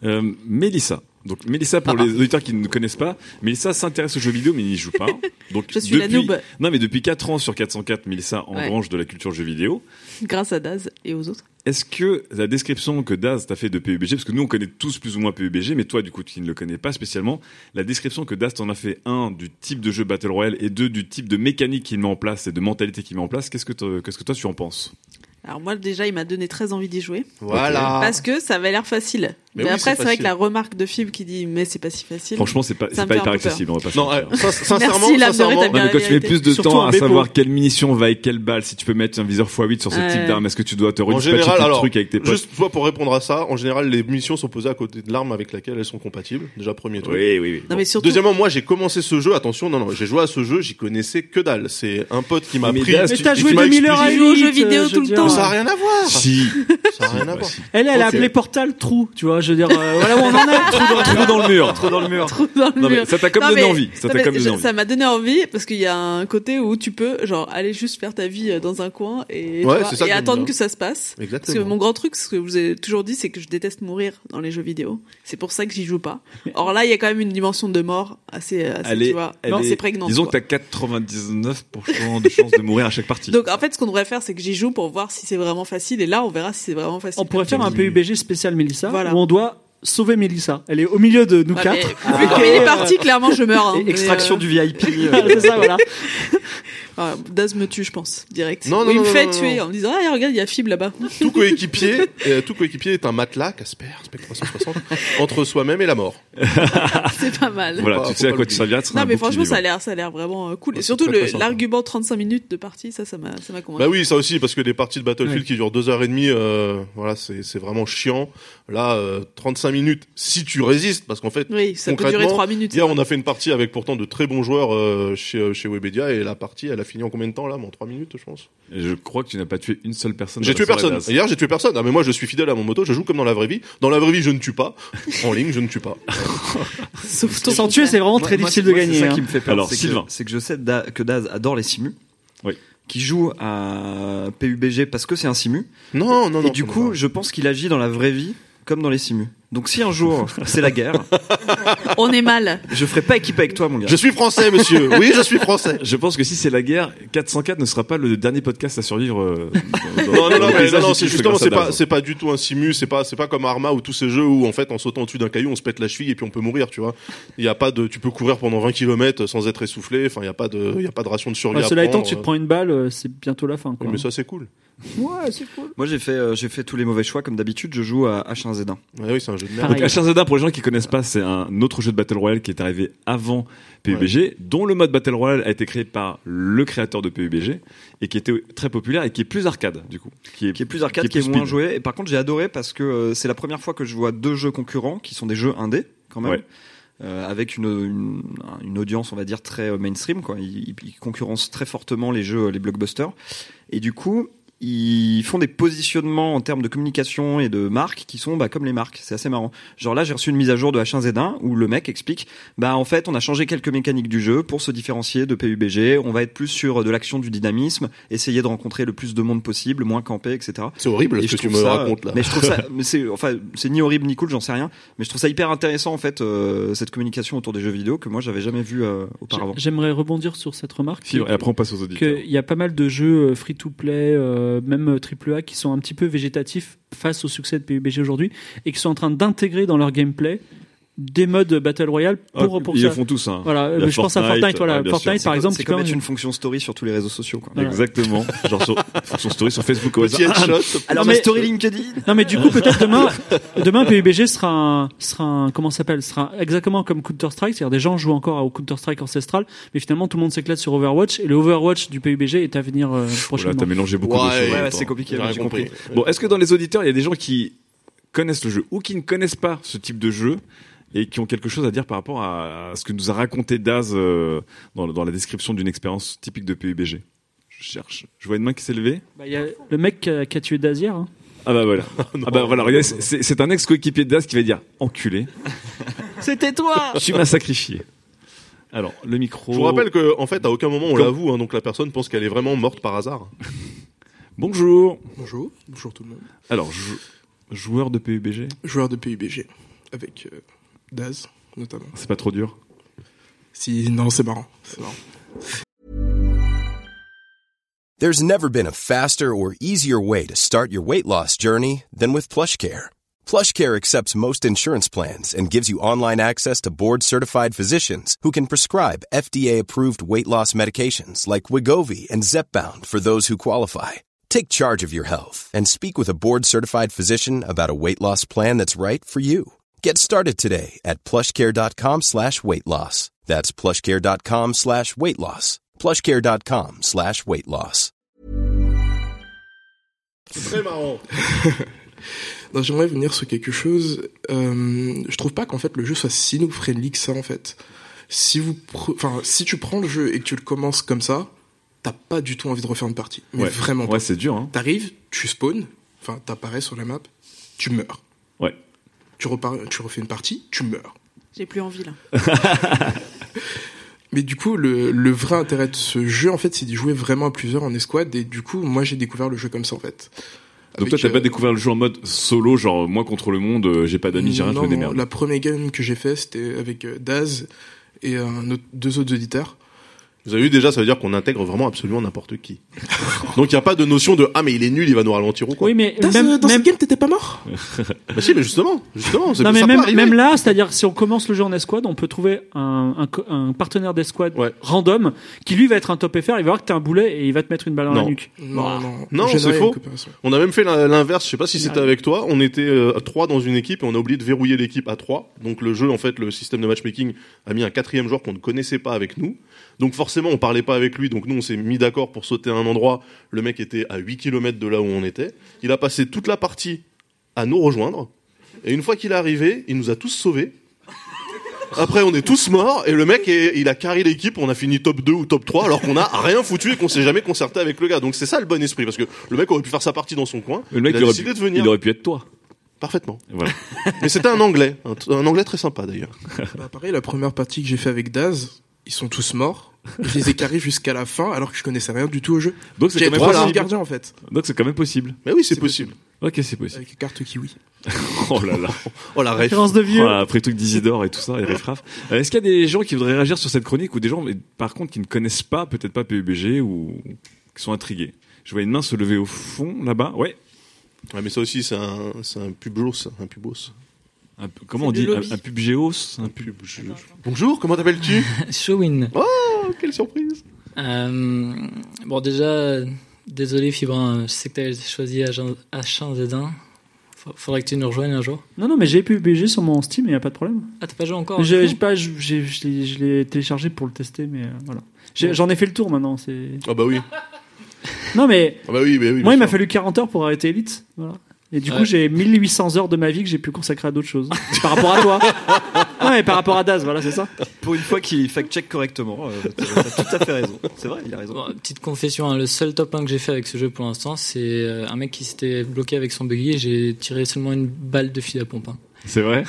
Euh, Mélissa. Donc Mélissa, pour Ah. les auditeurs qui ne connaissent pas, Mélissa s'intéresse aux jeux vidéo mais n'y joue pas. *laughs* Donc Je suis la depuis... noob. Non mais depuis 4 ans sur 404, Mélissa engrange de la culture jeux vidéo. Grâce à Daz et aux autres. Est-ce que la description que Daz t'a fait de PUBG, parce que nous on connaît tous plus ou moins PUBG, mais toi du coup tu ne le connais pas spécialement, la description que Daz t'en a fait, un, du type de jeu Battle Royale, et deux, du type de mécanique qu'il met en place et de mentalité qu'il met en place, qu'est-ce que, qu'est-ce que toi tu en penses? Alors moi déjà, il m'a donné très envie d'y jouer. Voilà. Parce que ça avait l'air facile. Mais Mais, oui, après, c'est vrai que la remarque de Phil qui dit mais c'est pas si facile. Franchement, c'est pas, c'est pas hyper accessible, on va pas Non, euh, sin- sincèrement, Merci, sincèrement, Non, mais quand tu mets plus de Surtout temps à savoir quelle munition va avec quelle balle, si tu peux mettre un viseur x8 sur ce Ouais. type d'arme, est-ce que tu dois te En redispatcher général, tes trucs avec tes potes juste toi pour répondre à ça, en général, les munitions sont posées à côté de l'arme avec laquelle elles sont compatibles. Déjà premier truc. Oui, oui, oui. Non mais surtout. Deuxièmement, moi j'ai commencé ce jeu. Attention, non, non, j'ai joué à ce jeu, j'y connaissais que dalle. C'est un pote qui m'a pris. Mais tu- t'as joué m'as 2000 heures à expliqué. Elite, Je joue aux jeux vidéo euh, tout le temps. Ça a rien à voir. Si. Ça a rien à voir. Elle, elle a appelé Portal trou, tu vois. Je veux dire, euh, voilà où on en est. Trou dans le mur. Trou dans le mur. Trou dans le Non, mais ça t'a comme Non, donné mais- envie. Ça t'a comme donné je- envie. Ça m'a donné envie parce qu'il y a un côté où tu peux genre aller juste faire ta vie euh, dans un coin et, tu Ouais, vois, c'est ça et que j'aime attendre que ça se passe. Parce que Exactement. mon grand truc, ce que je vous ai toujours dit, c'est que je déteste mourir dans les jeux vidéo. C'est pour ça que j'y joue pas. Or là, il y a quand même une dimension de mort assez, assez Elle tu est, vois, non, est- c'est prégnant. Disons quoi. que t'as 99% de chances de mourir à chaque partie. Donc en fait, ce qu'on devrait faire, c'est que j'y joue pour voir si c'est vraiment facile. Et là, on verra si c'est vraiment facile. On pourrait faire un PUBG spécial Mélissa Voilà. où on doit sauver Mélissa. Elle est au milieu de nous Ouais, quatre. mais vu comme il est parti, clairement, je meurs. hein. Extraction Mais, du VIP. euh, *laughs* c'est ça, voilà. Euh, ah, Daz me tue, je pense, direct. Non, non, Ou il non, me non, fait non, tuer non. en me disant Ah, regarde, il y a Fib là-bas. *laughs* Tout coéquipier, euh, tout coéquipier est un matelas, Casper, Spec 360, *laughs* entre soi-même et la mort. *laughs* c'est pas mal. Voilà, Faut tu pas- sais à quoi tu le serviras. tu seras Non, un mais franchement, ça a l'air, ça a l'air vraiment euh, cool. Ouais, Et surtout, très, le- très sympa. l'argument 35 minutes de partie, ça, ça m'a, ça m'a convaincu. Bah oui, ça aussi, parce que des parties de Battlefield Ouais. qui durent deux heures et demie, euh, voilà, c'est c'est vraiment chiant. Là, euh, 35 minutes, si tu résistes, parce qu'en fait, Oui, ça peut concrètement, durer 3 minutes. Hier, on a fait une partie avec pourtant de très bons joueurs euh, chez, euh, chez Webedia, et la partie, elle a fini en combien de temps là En 3 minutes, je pense. Et je crois que tu n'as pas tué une seule personne. J'ai tué personne. Hier, j'ai tué personne. Ah, mais moi, je suis fidèle à mon moto, je joue comme dans la vraie vie. Dans la vraie vie, je ne tue pas. En ligne, je ne tue pas. *laughs* Sauf ton Sans tuer, c'est vraiment très Moi- difficile moi, de gagner. C'est ça hein. qui me fait peur. Alors, c'est que- Sylvain. C'est que je sais que Daz adore les simus. Oui. Qui joue à PUBG parce que c'est un simu. Non, non, non. et du coup, je pense qu'il agit dans la vraie vie comme dans les simus. Donc si un jour c'est la guerre, *laughs* On est mal. je ferai pas équipe avec toi, mon gars. Je suis français, monsieur. *laughs* Oui, je suis français. Je pense que si c'est la guerre, 404 ne sera pas le dernier podcast à survivre. euh, dans- Non, non, dans non, le mais non, c'est justement, c'est pas, c'est pas du tout un simu, c'est pas, c'est pas comme Arma ou tous ces jeux où, en fait, en sautant au-dessus d'un caillou, on se pète la cheville et puis on peut mourir, tu vois. Il y a pas de, tu peux courir pendant 20 km sans être essoufflé, enfin, il y a pas de, il y a pas de ration de survie cela étant, tu te prends une balle, euh, c'est bientôt la fin. Quoi. Oui, mais ça, c'est cool. Ouais, c'est cool. Moi j'ai fait euh, j'ai fait tous les mauvais choix comme d'habitude. Je joue à H1Z1. Ouais, oui, c'est un jeu de merde. Donc H1Z1, pour les gens qui connaissent pas, c'est un autre jeu de Battle Royale qui est arrivé avant PUBG, dont le mode Battle Royale a été créé par le créateur de PUBG et qui était très populaire et qui est plus arcade, du coup. Qui est, qui est plus arcade, qui est, moins joué. Et par contre, j'ai adoré parce que euh, c'est la première fois que je vois deux jeux concurrents qui sont des jeux indés, quand même. Ouais. Euh, avec une, une, une audience, on va dire, très euh, mainstream. Quoi. Ils, ils concurrencent très fortement les jeux, les blockbusters. Et du coup, ils font des positionnements en termes de communication et de marque qui sont bah, comme les marques. C'est assez marrant. Genre là, j'ai reçu une mise à jour de H1Z1 où le mec explique bah en fait, on a changé quelques mécaniques du jeu pour se différencier de PUBG. On va être plus sur de l'action, du dynamisme, essayer de rencontrer le plus de monde possible, moins camper, etc. C'est horrible Et ce que tu me ça- racontes, là. Mais je trouve ça, *laughs* mais c'est enfin c'est ni horrible ni cool, j'en sais rien. Mais je trouve ça hyper intéressant en fait euh, cette communication autour des jeux vidéo que moi j'avais jamais vu euh, auparavant. J'aimerais rebondir sur cette remarque. Si, et après on passe aux auditeurs. qu'il y a pas mal de jeux free to play, euh, même euh, AAA, qui sont un petit peu végétatifs face au succès de PUBG aujourd'hui et qui sont en train d'intégrer dans leur gameplay des modes Battle Royale pour, Ah, pour ils ça. le font tous, hein. Voilà, je pense à Fortnite, Fortnite. Voilà, Fortnite par exemple, c'est comme mettre une fonction story sur tous les réseaux sociaux. Quoi. Voilà. Exactement. *laughs* Genre sur fonction story sur Facebook. au hasard. *laughs* Alors mais- story LinkedIn. Non mais du coup peut-être demain, *laughs* demain PUBG sera un, sera un, comment ça s'appelle, sera exactement comme Counter Strike, c'est-à-dire des gens jouent encore au Counter Strike ancestral, mais finalement tout le monde s'éclate sur Overwatch et le Overwatch du PUBG est à venir euh, prochainement. t'as mélangé beaucoup de Ouais, choses. Ouais, c'est compliqué. J'ai compris. Bon, est-ce que dans les auditeurs, il y a des gens qui connaissent le jeu ou qui ne connaissent pas ce type de jeu et qui ont quelque chose à dire par rapport à, à ce que nous a raconté Daz euh, dans, dans la description d'une expérience typique de PUBG Je cherche. Je vois une main qui s'est levée. Bah, il y a le mec qui a, qui a tué Dazier. Hein. Ah bah voilà. *laughs* ah bah voilà. regardez, c'est un ex-coéquipier de Daz qui va dire enculé. *laughs* C'était toi *laughs* Tu m'as sacrifié. Alors le micro. Je vous rappelle que, en fait, à aucun moment on l'avoue, hein, donc la personne pense qu'elle est vraiment morte par hasard. Bonjour. Bonjour, bonjour tout le monde. Alors jou- joueur de PUBG. Joueur de PUBG, avec euh, Daz notamment. C'est pas trop dur. Si, non, c'est marrant. C'est marrant. There's never been a faster or easier way to start your weight loss journey than with PlushCare. PlushCare accepts most insurance plans and gives you online access to board-certified physicians who can prescribe FDA-approved weight loss medications like Wigovi and Zepbound for those who qualify. Take charge of your health and speak with a board-certified physician about a weight loss plan that's right for you. Get started today at plushcare.com slash weight loss. That's plushcare.com slash weight loss. plushcare.com slash weight loss. C'est très marrant. *laughs* Non, J'aimerais venir sur quelque chose. Euh, je trouve pas qu'en fait le jeu soit si nous friendly que ça en fait. Si vous, pre- enfin, si tu prends le jeu et que tu le commences comme ça, t'as pas du tout envie de refaire une partie. Mais Ouais. vraiment pas. Ouais, c'est dur. Hein. T'arrives, tu spawns, enfin t'apparais sur la map, tu meurs. Tu repars, tu refais une partie, tu meurs. J'ai plus envie là. *laughs* Mais du coup, le, le vrai intérêt de ce jeu, en fait, c'est d'y jouer vraiment à plusieurs en escouade. Et du coup, moi, j'ai découvert le jeu comme ça, en fait. Donc toi, t'as euh, pas découvert le jeu en mode solo, genre moi contre le monde, euh, j'ai pas d'amis, j'ai rien, je me démerde. la première game que j'ai fait, c'était avec euh, Daz et un autre- deux autres auditeurs. Vous avez vu déjà, ça veut dire qu'on intègre vraiment absolument n'importe qui. Donc il n'y a pas de notion de ah mais il est nul, il va nous ralentir ou quoi. Oui, mais Daz, même, dans même, cette game, t'étais pas mort? *laughs* Bah si, mais justement, justement, c'est non, mais même, là, c'est-à-dire si on commence le jeu en escouade, on peut trouver un, un, co- un partenaire d'escouade Ouais. random qui lui va être un top FR, il va voir que t'es un boulet et il va te mettre une balle dans Non. la nuque. Non, non. Non, c'est faux. On a même fait l'in- l'inverse, je sais pas si c'était avec toi, on était euh, trois dans une équipe et on a oublié de verrouiller l'équipe à trois. Donc le jeu, en fait, le système de matchmaking a mis un quatrième joueur qu'on ne connaissait pas avec nous. Donc forcément, on parlait pas avec lui, donc nous on s'est mis d'accord pour sauter à un endroit. Le mec était à 8 km de là où on était. Il a passé toute la partie à nous rejoindre. Et une fois qu'il est arrivé, il nous a tous sauvés. Après, on est tous morts et le mec, est- il a carré l'équipe. On a fini top 2 ou top 3 alors qu'on a rien foutu et qu'on s'est jamais concerté avec le gars. Donc c'est ça le bon esprit parce que le mec aurait pu faire sa partie dans son coin. Le mec, il a aurait, décidé pu, de venir. il aurait pu être toi. Parfaitement. Voilà. Mais c'était un anglais, un, un anglais très sympa d'ailleurs. Bah, pareil, la première partie que j'ai fait avec Daz, ils sont tous morts. Je les ai carrés jusqu'à la fin alors que je connaissais rien du tout au jeu. Donc c'est J'avais quand même trois possible. gardiens en fait. Donc c'est quand même possible. Mais oui, c'est possible. Ok, c'est possible. Avec carte kiwi. *laughs* oh là là. Oh la. Référence de vieux. Oh après le truc d'Isidore et tout ça, et Riffraff. Euh, Est-ce qu'il y a des gens qui voudraient réagir sur cette chronique ou des gens, mais, par contre, qui ne connaissent pas, peut-être pas PUBG ou qui sont intrigués? Je vois une main se lever au fond, là-bas. Ouais. Ouais, mais ça aussi, c'est un, c'est un publos, un pubos. Un comment on dit un, un pubgéos un pub... Bonjour, comment t'appelles-tu? *laughs* Showin. Oh, quelle surprise Euh, bon, déjà, désolé Fibrin, je sais que t'avais choisi H1 H1Z1. Faut- Faudrait que tu nous rejoignes un jour. Non, non, mais j'ai PUBG sur mon Steam, il n'y a pas de problème. Ah, t'as pas joué encore J'ai pas, j'ai- je l'ai- je l'ai téléchargé pour le tester, mais euh, voilà. J'ai- J'en ai fait le tour maintenant. C'est. Ah bah oui. *laughs* Non mais. Ah bah oui, bah oui, Moi, il m'a fallu 40 heures pour arrêter Elite. Voilà. Et du coup, Ouais. j'ai 1800 heures de ma vie que j'ai pu consacrer à d'autres choses. par rapport à toi. Ouais, par rapport à Daz, voilà, c'est ça. Pour une fois qu'il fact-check correctement, euh, t'as tout à fait raison. C'est vrai, il a raison. Bon, petite confession, hein, le seul top 1 que j'ai fait avec ce jeu pour l'instant, c'est euh, un mec qui s'était bloqué avec son buggy et j'ai tiré seulement une balle de fil à pompe. hein. C'est vrai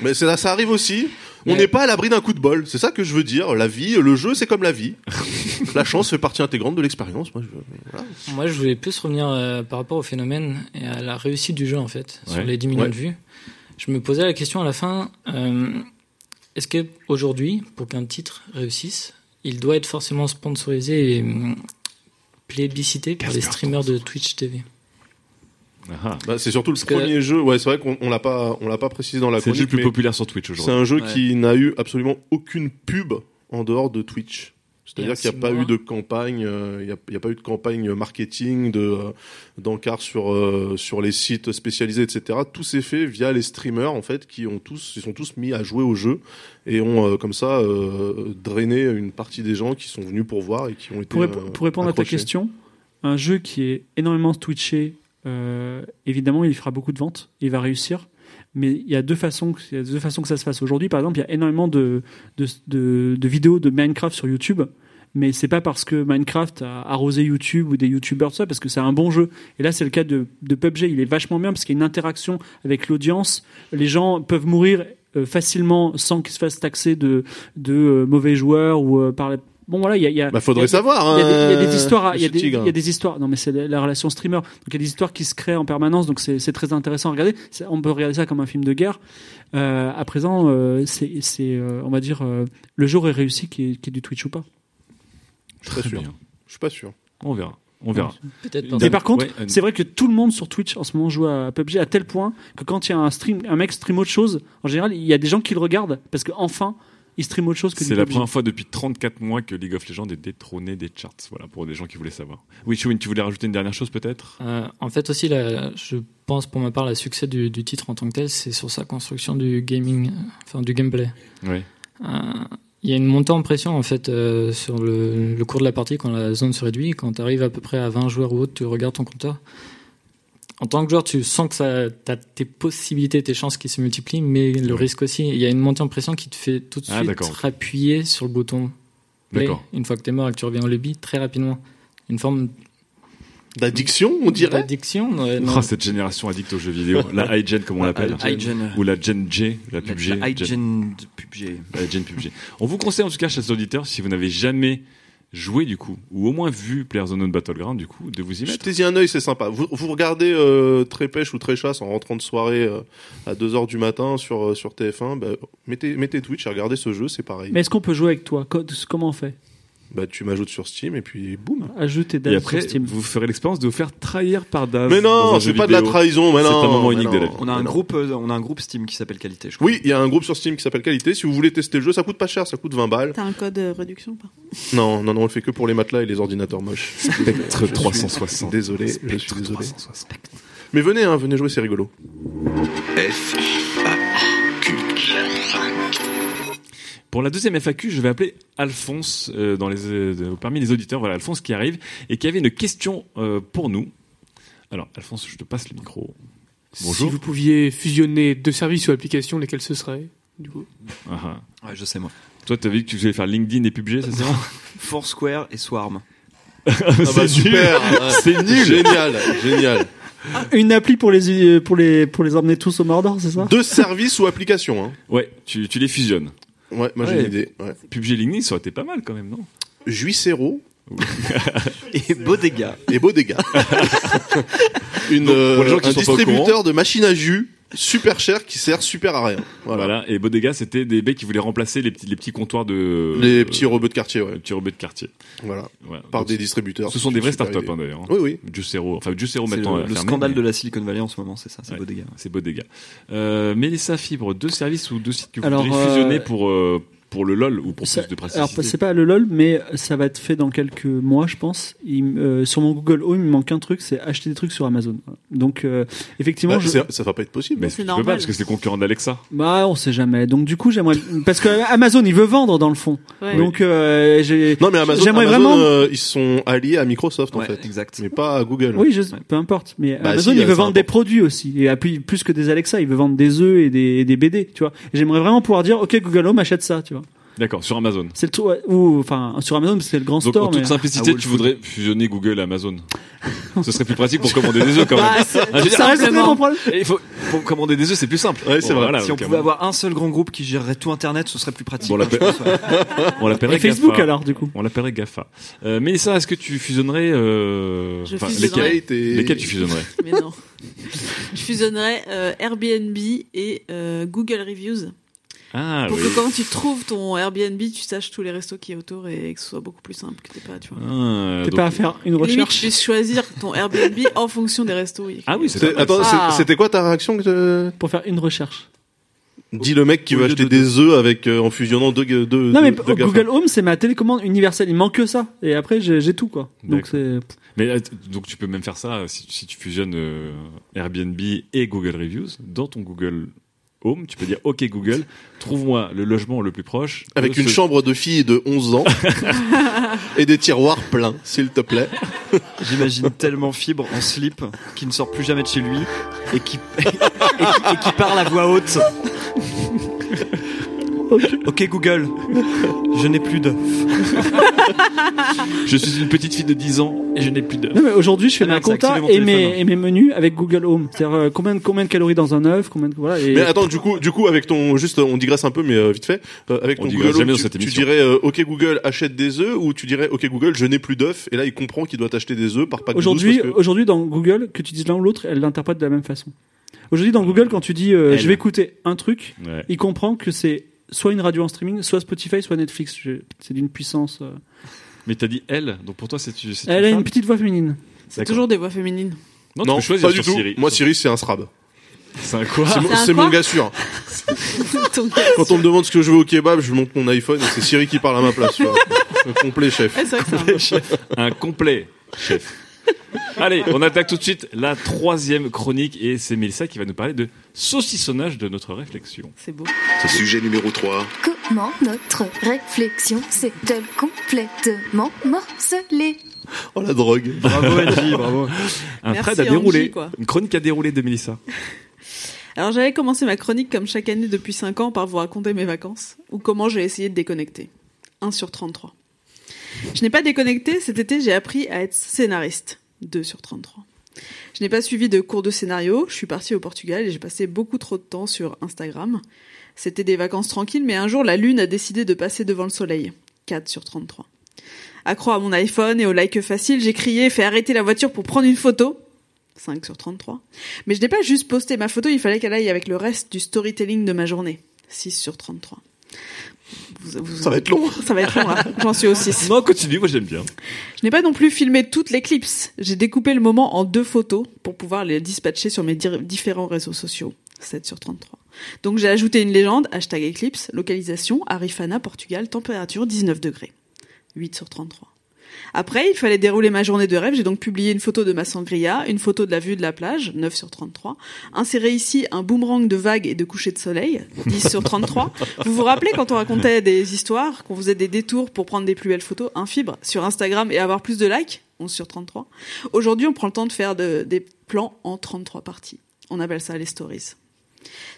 Mais c'est là, ça arrive aussi. On Ouais. n'est pas à l'abri d'un coup de bol. C'est ça que je veux dire. La vie, le jeu, c'est comme la vie. *laughs* la chance fait partie intégrante de l'expérience. Moi, je... voilà. Moi, je voulais plus revenir euh, par rapport au phénomène et à la réussite du jeu, en fait, sur les 10 millions Ouais. de vues. Je me posais la question à la fin euh, est-ce que aujourd'hui, pour qu'un titre réussisse, il doit être forcément sponsorisé et hum, plébiscité par les streamers de Twitch TV Ah, Bah, c'est surtout le Parce que- premier jeu. Ouais, c'est vrai qu'on on l'a pas, on l'a pas précisé dans la C'est le jeu plus populaire sur Twitch C'est aujourd'hui. un jeu Ouais. qui n'a eu absolument aucune pub en dehors de Twitch. C'est-à-dire qu'il n'y a pas mois. eu de campagne, euh, il n'y a, il y a pas eu de campagne marketing, de euh, d'encart sur euh, sur les sites spécialisés, etc. Tout s'est fait via les streamers en fait, qui ont tous, ils sont tous mis à jouer au jeu et ont euh, comme ça euh, drainé une partie des gens qui sont venus pour voir et qui ont été. Pour, rép- euh, pour répondre à ta question, un jeu qui est énormément twitché, euh, évidemment, il fera beaucoup de ventes, il va réussir. Mais il y a deux façons, deux façons que ça se fasse aujourd'hui. Par exemple, il y a énormément de, vidéos de Minecraft sur YouTube. Mais c'est pas parce que Minecraft a arrosé YouTube ou des YouTubers ça, parce que c'est un bon jeu. Et là, c'est le cas de, PUBG. Il est vachement bien parce qu'il y a une interaction avec l'audience. Les gens peuvent mourir euh, facilement sans qu'ils se fassent taxer de, euh, mauvais joueurs ou par. Bon voilà, il y a, il y a Bah, faudrait il y a- savoir, Il y, a des- il y a des hein, histoires, il y a des, Tigre. il y a des histoires. Non mais c'est la, la relation streamer. Donc il y a des histoires qui se créent en permanence. Donc c'est très intéressant à regarder. On peut regarder ça comme un film de guerre. Euh, à présent, euh, c'est c'est euh, on va dire euh, le jour est réussi qui est, est du Twitch ou pas. Je suis pas sûr. bien. Je suis pas sûr. On verra. On verra. Mais par contre, ouais, c'est vrai que tout le monde sur Twitch en ce moment joue à PUBG à tel point que quand il y a un stream, un mec stream autre chose, en général, il y a des gens qui le regardent parce que enfin, il stream autre chose que C'est la première fois depuis 34 mois que League of Legends est détrôné des charts. Voilà, pour des gens qui voulaient savoir. Oui, Chouin, tu voulais rajouter une dernière chose peut-être? Euh, en fait aussi, la- je pense pour ma part, le succès du, du titre en tant que tel, c'est sur sa construction du gaming, enfin du gameplay. Oui. Euh, Il y a une montée en pression en fait euh, sur le, le cours de la partie quand la zone se réduit. Quand tu arrives à peu près à 20 joueurs ou autre, tu regardes ton compteur. En tant que joueur, tu sens que ça, as tes possibilités, tes chances qui se multiplient, mais le risque aussi. Il y a une montée en pression qui te fait tout de Ah, suite appuyer sur le bouton play D'accord. une fois que tu es mort et que tu reviens au lobby très rapidement. Une forme D'addiction, on dirait. d'addiction. ouais. Oh, cette génération addict aux jeux vidéo. La iGen, comme on l'appelle. Ou la Gen G, la PUBG. La iGen de PUBG. La Gen PUBG. On vous conseille en tout cas, chers auditeurs, si vous n'avez jamais joué du coup, ou au moins vu PlayerUnknown Battleground du coup, de vous y mettre. Jetez-y un œil, c'est sympa. Vous, vous regardez euh, très pêche ou très chasse en rentrant de soirée euh, à 2h du matin sur, euh, sur TF1, bah, mettez, mettez Twitch et regardez ce jeu, c'est pareil. Mais est-ce qu'on peut jouer avec toi? Co- Comment on fait? Bah, tu m'ajoutes sur Steam et puis boum. Ajoute tes Et dates après, sur Steam. vous ferez l'expérience de vous faire trahir par Daz. Mais non, c'est pas de la trahison, mais C'est non, un moment mais unique de la non. vie. On a un groupe, euh, on a un groupe Steam qui s'appelle Qualité, je crois. Oui, il y a un groupe sur Steam qui s'appelle Qualité. Si vous voulez tester le jeu, ça coûte pas cher, ça coûte 20 balles. T'as un code euh, réduction ou pas? Non, non, non, on le fait que pour les matelas et les ordinateurs moches. *laughs* Spectre Je suis 360. Désolé, je suis Spectre désolé. 360. Mais venez, hein, venez jouer, c'est rigolo. F, Pour la deuxième FAQ, je vais appeler Alphonse euh, dans les, euh, parmi les auditeurs. Voilà, Alphonse qui arrive et qui avait une question euh, pour nous. Alors, Alphonse, je te passe le micro. Bonjour. Si vous pouviez fusionner deux services ou applications, lesquels ce seraient du coup? Ah, ah. Ouais, je sais moi. Toi, t'as vu que tu voulais faire LinkedIn et PUBG, c'est ça? *laughs* Foursquare et Swarm. *laughs* Ah bah super, *laughs* C'est nul. Génial, génial. Une appli pour les pour les pour les emmener tous au Mordor, c'est ça? Deux services ou applications. Hein. Ouais, tu, tu les fusionnes. Ouais, moi j'ai Ouais. une idée. Ouais. PUBG LinkedIn, ça aurait été pas mal quand même, non? Juicero, *laughs* Et dégât. Et dégât. *laughs* Une, Donc, pour les gens qui un sont pas au distributeur courant. de machines à jus super cher qui sert super à rien. Voilà. Et Bodega, c'était des mecs qui voulaient remplacer les petits, les petits comptoirs de. Les petits robots de quartier, ouais. Les petits robots de quartier. Voilà. Par Donc, des distributeurs. Ce sont des vraies startups, hein, d'ailleurs. Oui, oui. Juicero. Enfin, Juicero maintenant. le, le fermé, scandale mais- de la Silicon Valley en ce moment, c'est ça, c'est Ouais. C'est dégât. Euh, Mélissa Fibre, deux services ou deux sites que vous Alors, voudriez euh, fusionner pour, euh, pour le LOL ou pour Ça- plus de alors praticité c'est pas le LOL, mais ça va être fait dans quelques mois, je pense. Il euh, sur mon Google Home, il me manque un truc, c'est acheter des trucs sur Amazon. Voilà. Donc euh, effectivement, Bah, je... ça va pas être possible. Mais C'est normal. pas parce que c'est concurrent d'Alexa. bah on sait jamais. Donc du coup, j'aimerais parce que Amazon, il veut vendre dans le fond. Ouais. Donc euh, j'ai Non, mais Amazon, vraiment. euh, ils sont alliés à Microsoft en Ouais, fait, exact. mais pas à Google. Oui, je... peu importe. Mais Bah, Amazon, si, il veut ça vendre des produits aussi. Et plus, plus que des Alexa, il veut vendre des œufs et des, et des BD, tu vois. J'aimerais vraiment pouvoir dire, ok, Google Home achète ça, tu vois. D'accord, sur Amazon. C'est le truc, ouais, ou enfin sur Amazon, parce que c'est le grand Donc, store. en toute mais... simplicité, tu voudrais fusionner Google et Amazon. *laughs* Ce serait plus pratique pour commander des œufs quand même. Bah, c'est- Ah, *laughs* je veux dire, Ça reste Simplement. mon problème. Et il faut, pour commander des œufs, c'est plus simple. Ouais, c'est Bon, vrai. voilà, si on donc, pouvait avoir un seul grand groupe qui gérerait tout Internet, ce serait plus pratique. Bon, on l'appelle- *laughs* on l'appellerait Et Facebook GAFA. alors, du coup. On l'appellerait GAFA. Euh, Mélissa, est-ce que tu fusionnerais euh, Je enfin, fusionnerais. lesquels, Et- lesquels tu fusionnerais Mais non. Je fusionnerais euh, Airbnb et euh, Google Reviews. Ah pour oui. que quand tu trouves ton Airbnb, tu saches tous les restos qui est autour et que ce soit beaucoup plus simple que t'es pas, tu vois. Ah, T'es donc- pas à faire une Limite, tu recherche. puisses choisir ton Airbnb *laughs* en fonction des restos. oui. Ah oui, c'est C'est- pas mal. Attends, Ah. c'est- c'était quoi ta réaction que te- Pour faire une recherche. Dit le mec qui veut acheter de des œufs avec euh, en fusionnant deux deux Non, mais deux. Google Home, c'est ma télécommande universelle. Il manque que ça. Et après, j'ai tout, quoi. Donc c'est. Mais euh, donc tu peux même faire ça si, si tu fusionnes euh, Airbnb et Google Reviews dans ton Google Home. Tu peux dire OK Google, trouve-moi le logement le plus proche. avec une ce- chambre de fille de 11 ans *laughs* et des tiroirs pleins, s'il te plaît. J'imagine tellement Fibre en slip qui ne sort plus jamais de chez lui et qui, *laughs* et qui, et qui parle à voix haute. *laughs* Ok Google, je n'ai plus d'œufs. *laughs* Je suis une petite fille de 10 ans et je n'ai plus. Non, mais aujourd'hui, je fais ma compta et mes, et mes menus avec Google Home. C'est-à-dire euh, combien, de- combien de calories dans un œuf, combien de, voilà. Et... Mais attends, du coup, du coup, avec ton, juste, on digresse un peu, mais euh, vite fait, euh, avec On ton Google jamais Home, dans tu, cette tu émission. dirais, euh, OK Google, achète des œufs, ou tu dirais, OK Google, je n'ai plus d'œufs, et là, il comprend qu'il doit acheter des œufs par pack de 12 Aujourd'hui, que- aujourd'hui, dans Google, que tu dises l'un ou l'autre, elle l'interprète de la même façon. Aujourd'hui, dans Google, quand tu dis euh, je vais écouter un truc, Ouais. il comprend que c'est soit une radio en streaming, soit Spotify, soit Netflix. Je- C'est d'une puissance. euh. Mais t'as dit elle, donc pour toi c'est tu. Elle a femme une petite voix féminine. C'est toujours des voix féminines. Non, tu Non, peux choisir pas du tout. Siri. Moi, Siri, c'est un SRAB. C'est un quoi C'est mon- un gars sûr. *laughs* Quand on me demande ce que je veux au kebab, je monte mon iPhone et c'est Siri qui parle à ma place. tu. Le *laughs* complet chef. Ouais, c'est vrai que c'est un- Un complet chef. *laughs* Allez, on attaque tout de suite la troisième chronique et c'est Mélissa qui va nous parler de saucissonnage de notre réflexion. C'est beau. Sujet numéro 3. Comment notre réflexion s'est-elle complètement morcelée? Oh la drogue. Bravo Angie, bravo. Un Merci, thread à Angie, dérouler, quoi. une chronique à dérouler de Mélissa. *laughs* Alors j'avais commencé ma chronique comme chaque année depuis 5 ans par vous raconter mes vacances ou comment j'ai essayé de déconnecter. 1 sur 33. Je n'ai pas déconnecté, cet été j'ai appris à être scénariste. 2 sur 33. Je n'ai pas suivi de cours de scénario, je suis partie au Portugal et j'ai passé beaucoup trop de temps sur Instagram. C'était des vacances tranquilles, mais un jour la lune a décidé de passer devant le soleil. 4 sur 33. Accro à mon iPhone et au like facile, j'ai crié, fait arrêter la voiture pour prendre une photo. 5 sur 33. Mais je n'ai pas juste posté ma photo, il fallait qu'elle aille avec le reste du storytelling de ma journée. 6 sur 33. Vous- vous- Ça va être long. Ça va être long, là. J'en suis au 6. Non, continue, moi j'aime bien. Je n'ai pas non plus filmé toutes les clips. J'ai découpé le moment en deux photos pour pouvoir les dispatcher sur mes différents réseaux sociaux. 7 sur 33. Donc j'ai ajouté une légende, hashtag Eclipse, localisation, Arifana, Portugal, température 19 degrés. 8 sur 33. Après, il fallait dérouler ma journée de rêve. J'ai donc publié une photo de ma sangria, une photo de la vue de la plage, 9 sur 33. Inséré ici un boomerang de vagues et de coucher de soleil, *laughs* 10 sur 33. Vous vous rappelez quand on racontait des histoires, qu'on faisait des détours pour prendre des plus belles photos, un fibre sur Instagram et avoir plus de likes, 11 sur 33. Aujourd'hui, on prend le temps de faire de- des plans en 33 parties. On appelle ça les stories.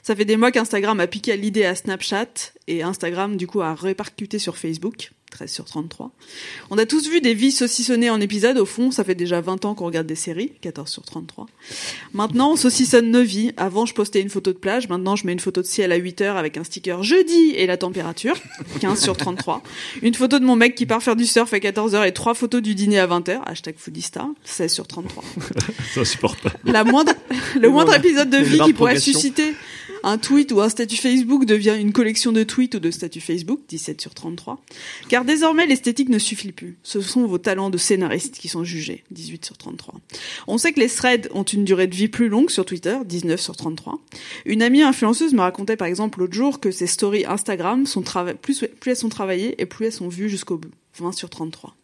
Ça fait des mois qu'Instagram a piqué l'idée à Snapchat et Instagram, du coup, a répercuté sur Facebook. 13 sur 33. On a tous vu des vies saucissonnées en épisode. Au fond, ça fait déjà 20 ans qu'on regarde des séries. 14 sur 33. Maintenant, on saucissonne nos vies. Avant, je postais une photo de plage. Maintenant, je mets une photo de ciel à 8 heures avec un sticker jeudi et la température. *laughs* 15 sur 33. Une photo de mon mec qui part faire du surf à 14 heures et trois photos du dîner à 20 heures. Hashtag Foodista. 16 sur 33. C'est insupportable. La moindre, le moindre épisode de vie qui pourrait susciter un tweet ou un statut Facebook devient une collection de tweets ou de statuts Facebook, 17 sur 33. Car désormais, l'esthétique ne suffit plus. Ce sont vos talents de scénariste qui sont jugés, 18 sur 33. On sait que les threads ont une durée de vie plus longue sur Twitter, 19 sur 33. Une amie influenceuse me racontait par exemple l'autre jour que ses stories Instagram sont plus, plus elles sont travaillées et plus elles sont vues jusqu'au bout, 20 sur 33.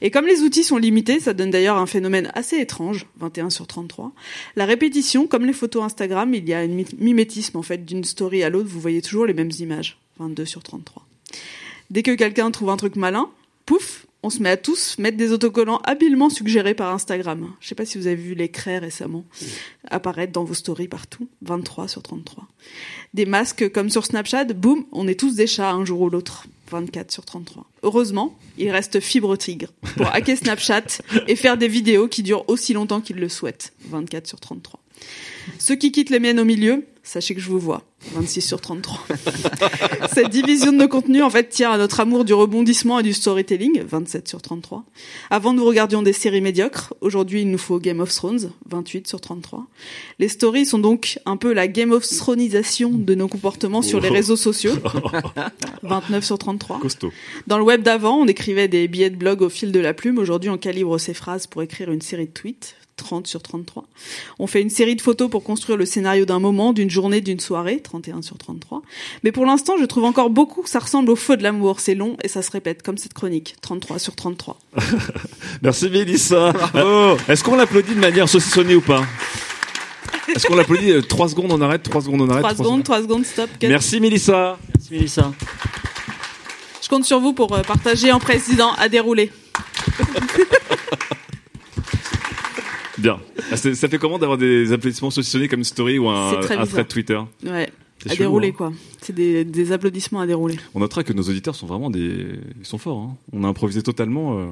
Et comme les outils sont limités, ça donne d'ailleurs un phénomène assez étrange, 21 sur 33. La répétition, comme les photos Instagram, il y a un mi- mimétisme en fait d'une story à l'autre, vous voyez toujours les mêmes images, 22 sur 33. Dès que quelqu'un trouve un truc malin, pouf, on se met à tous mettre des autocollants habilement suggérés par Instagram. Je sais pas si vous avez vu les craies récemment apparaître dans vos stories partout, 23 sur 33. Des masques comme sur Snapchat, boum, on est tous des chats un jour ou l'autre, 24 sur 33. Heureusement, il reste Fibre Tigre pour hacker Snapchat et faire des vidéos qui durent aussi longtemps qu'ils le souhaitent, 24 sur 33. Ceux qui quittent les miennes au milieu, sachez que je vous vois, 26 sur 33. *laughs* Cette division de nos contenus, en fait, tient à notre amour du rebondissement et du storytelling, 27 sur 33. Avant, nous regardions des séries médiocres. Aujourd'hui, il nous faut Game of Thrones, 28 sur 33. Les stories sont donc un peu la Game of Thronesisation de nos comportements sur les réseaux sociaux, *laughs* 29 sur 33. Costaud. Dans le web d'avant, on écrivait des billets de blog au fil de la plume. Aujourd'hui, on calibre ses phrases pour écrire une série de tweets. 30 sur 33. On fait une série de photos pour construire le scénario d'un moment, d'une journée, d'une soirée. 31 sur 33. Mais pour l'instant, je trouve encore beaucoup que ça ressemble au feu de l'amour. C'est long et ça se répète, comme cette chronique. 33 sur 33. *laughs* Merci Mélissa. Euh, Est-ce qu'on l'applaudit de manière saucissonnée ou pas? Est-ce qu'on l'applaudit 3 secondes on arrête, 3 secondes on arrête 3 trois secondes, 3 secondes, stop. Merci Mélissa. Merci Mélissa. Je compte sur vous pour euh, partager en président à dérouler. *laughs* Bien. Ah, ça fait comment d'avoir des applaudissements saucissonnés comme une story ou un, un thread Twitter? Ouais. C'est À chelou, dérouler, hein. quoi. C'est des, des applaudissements à dérouler. On notera que nos auditeurs sont vraiment des. Ils sont forts. Hein. On a improvisé totalement. euh.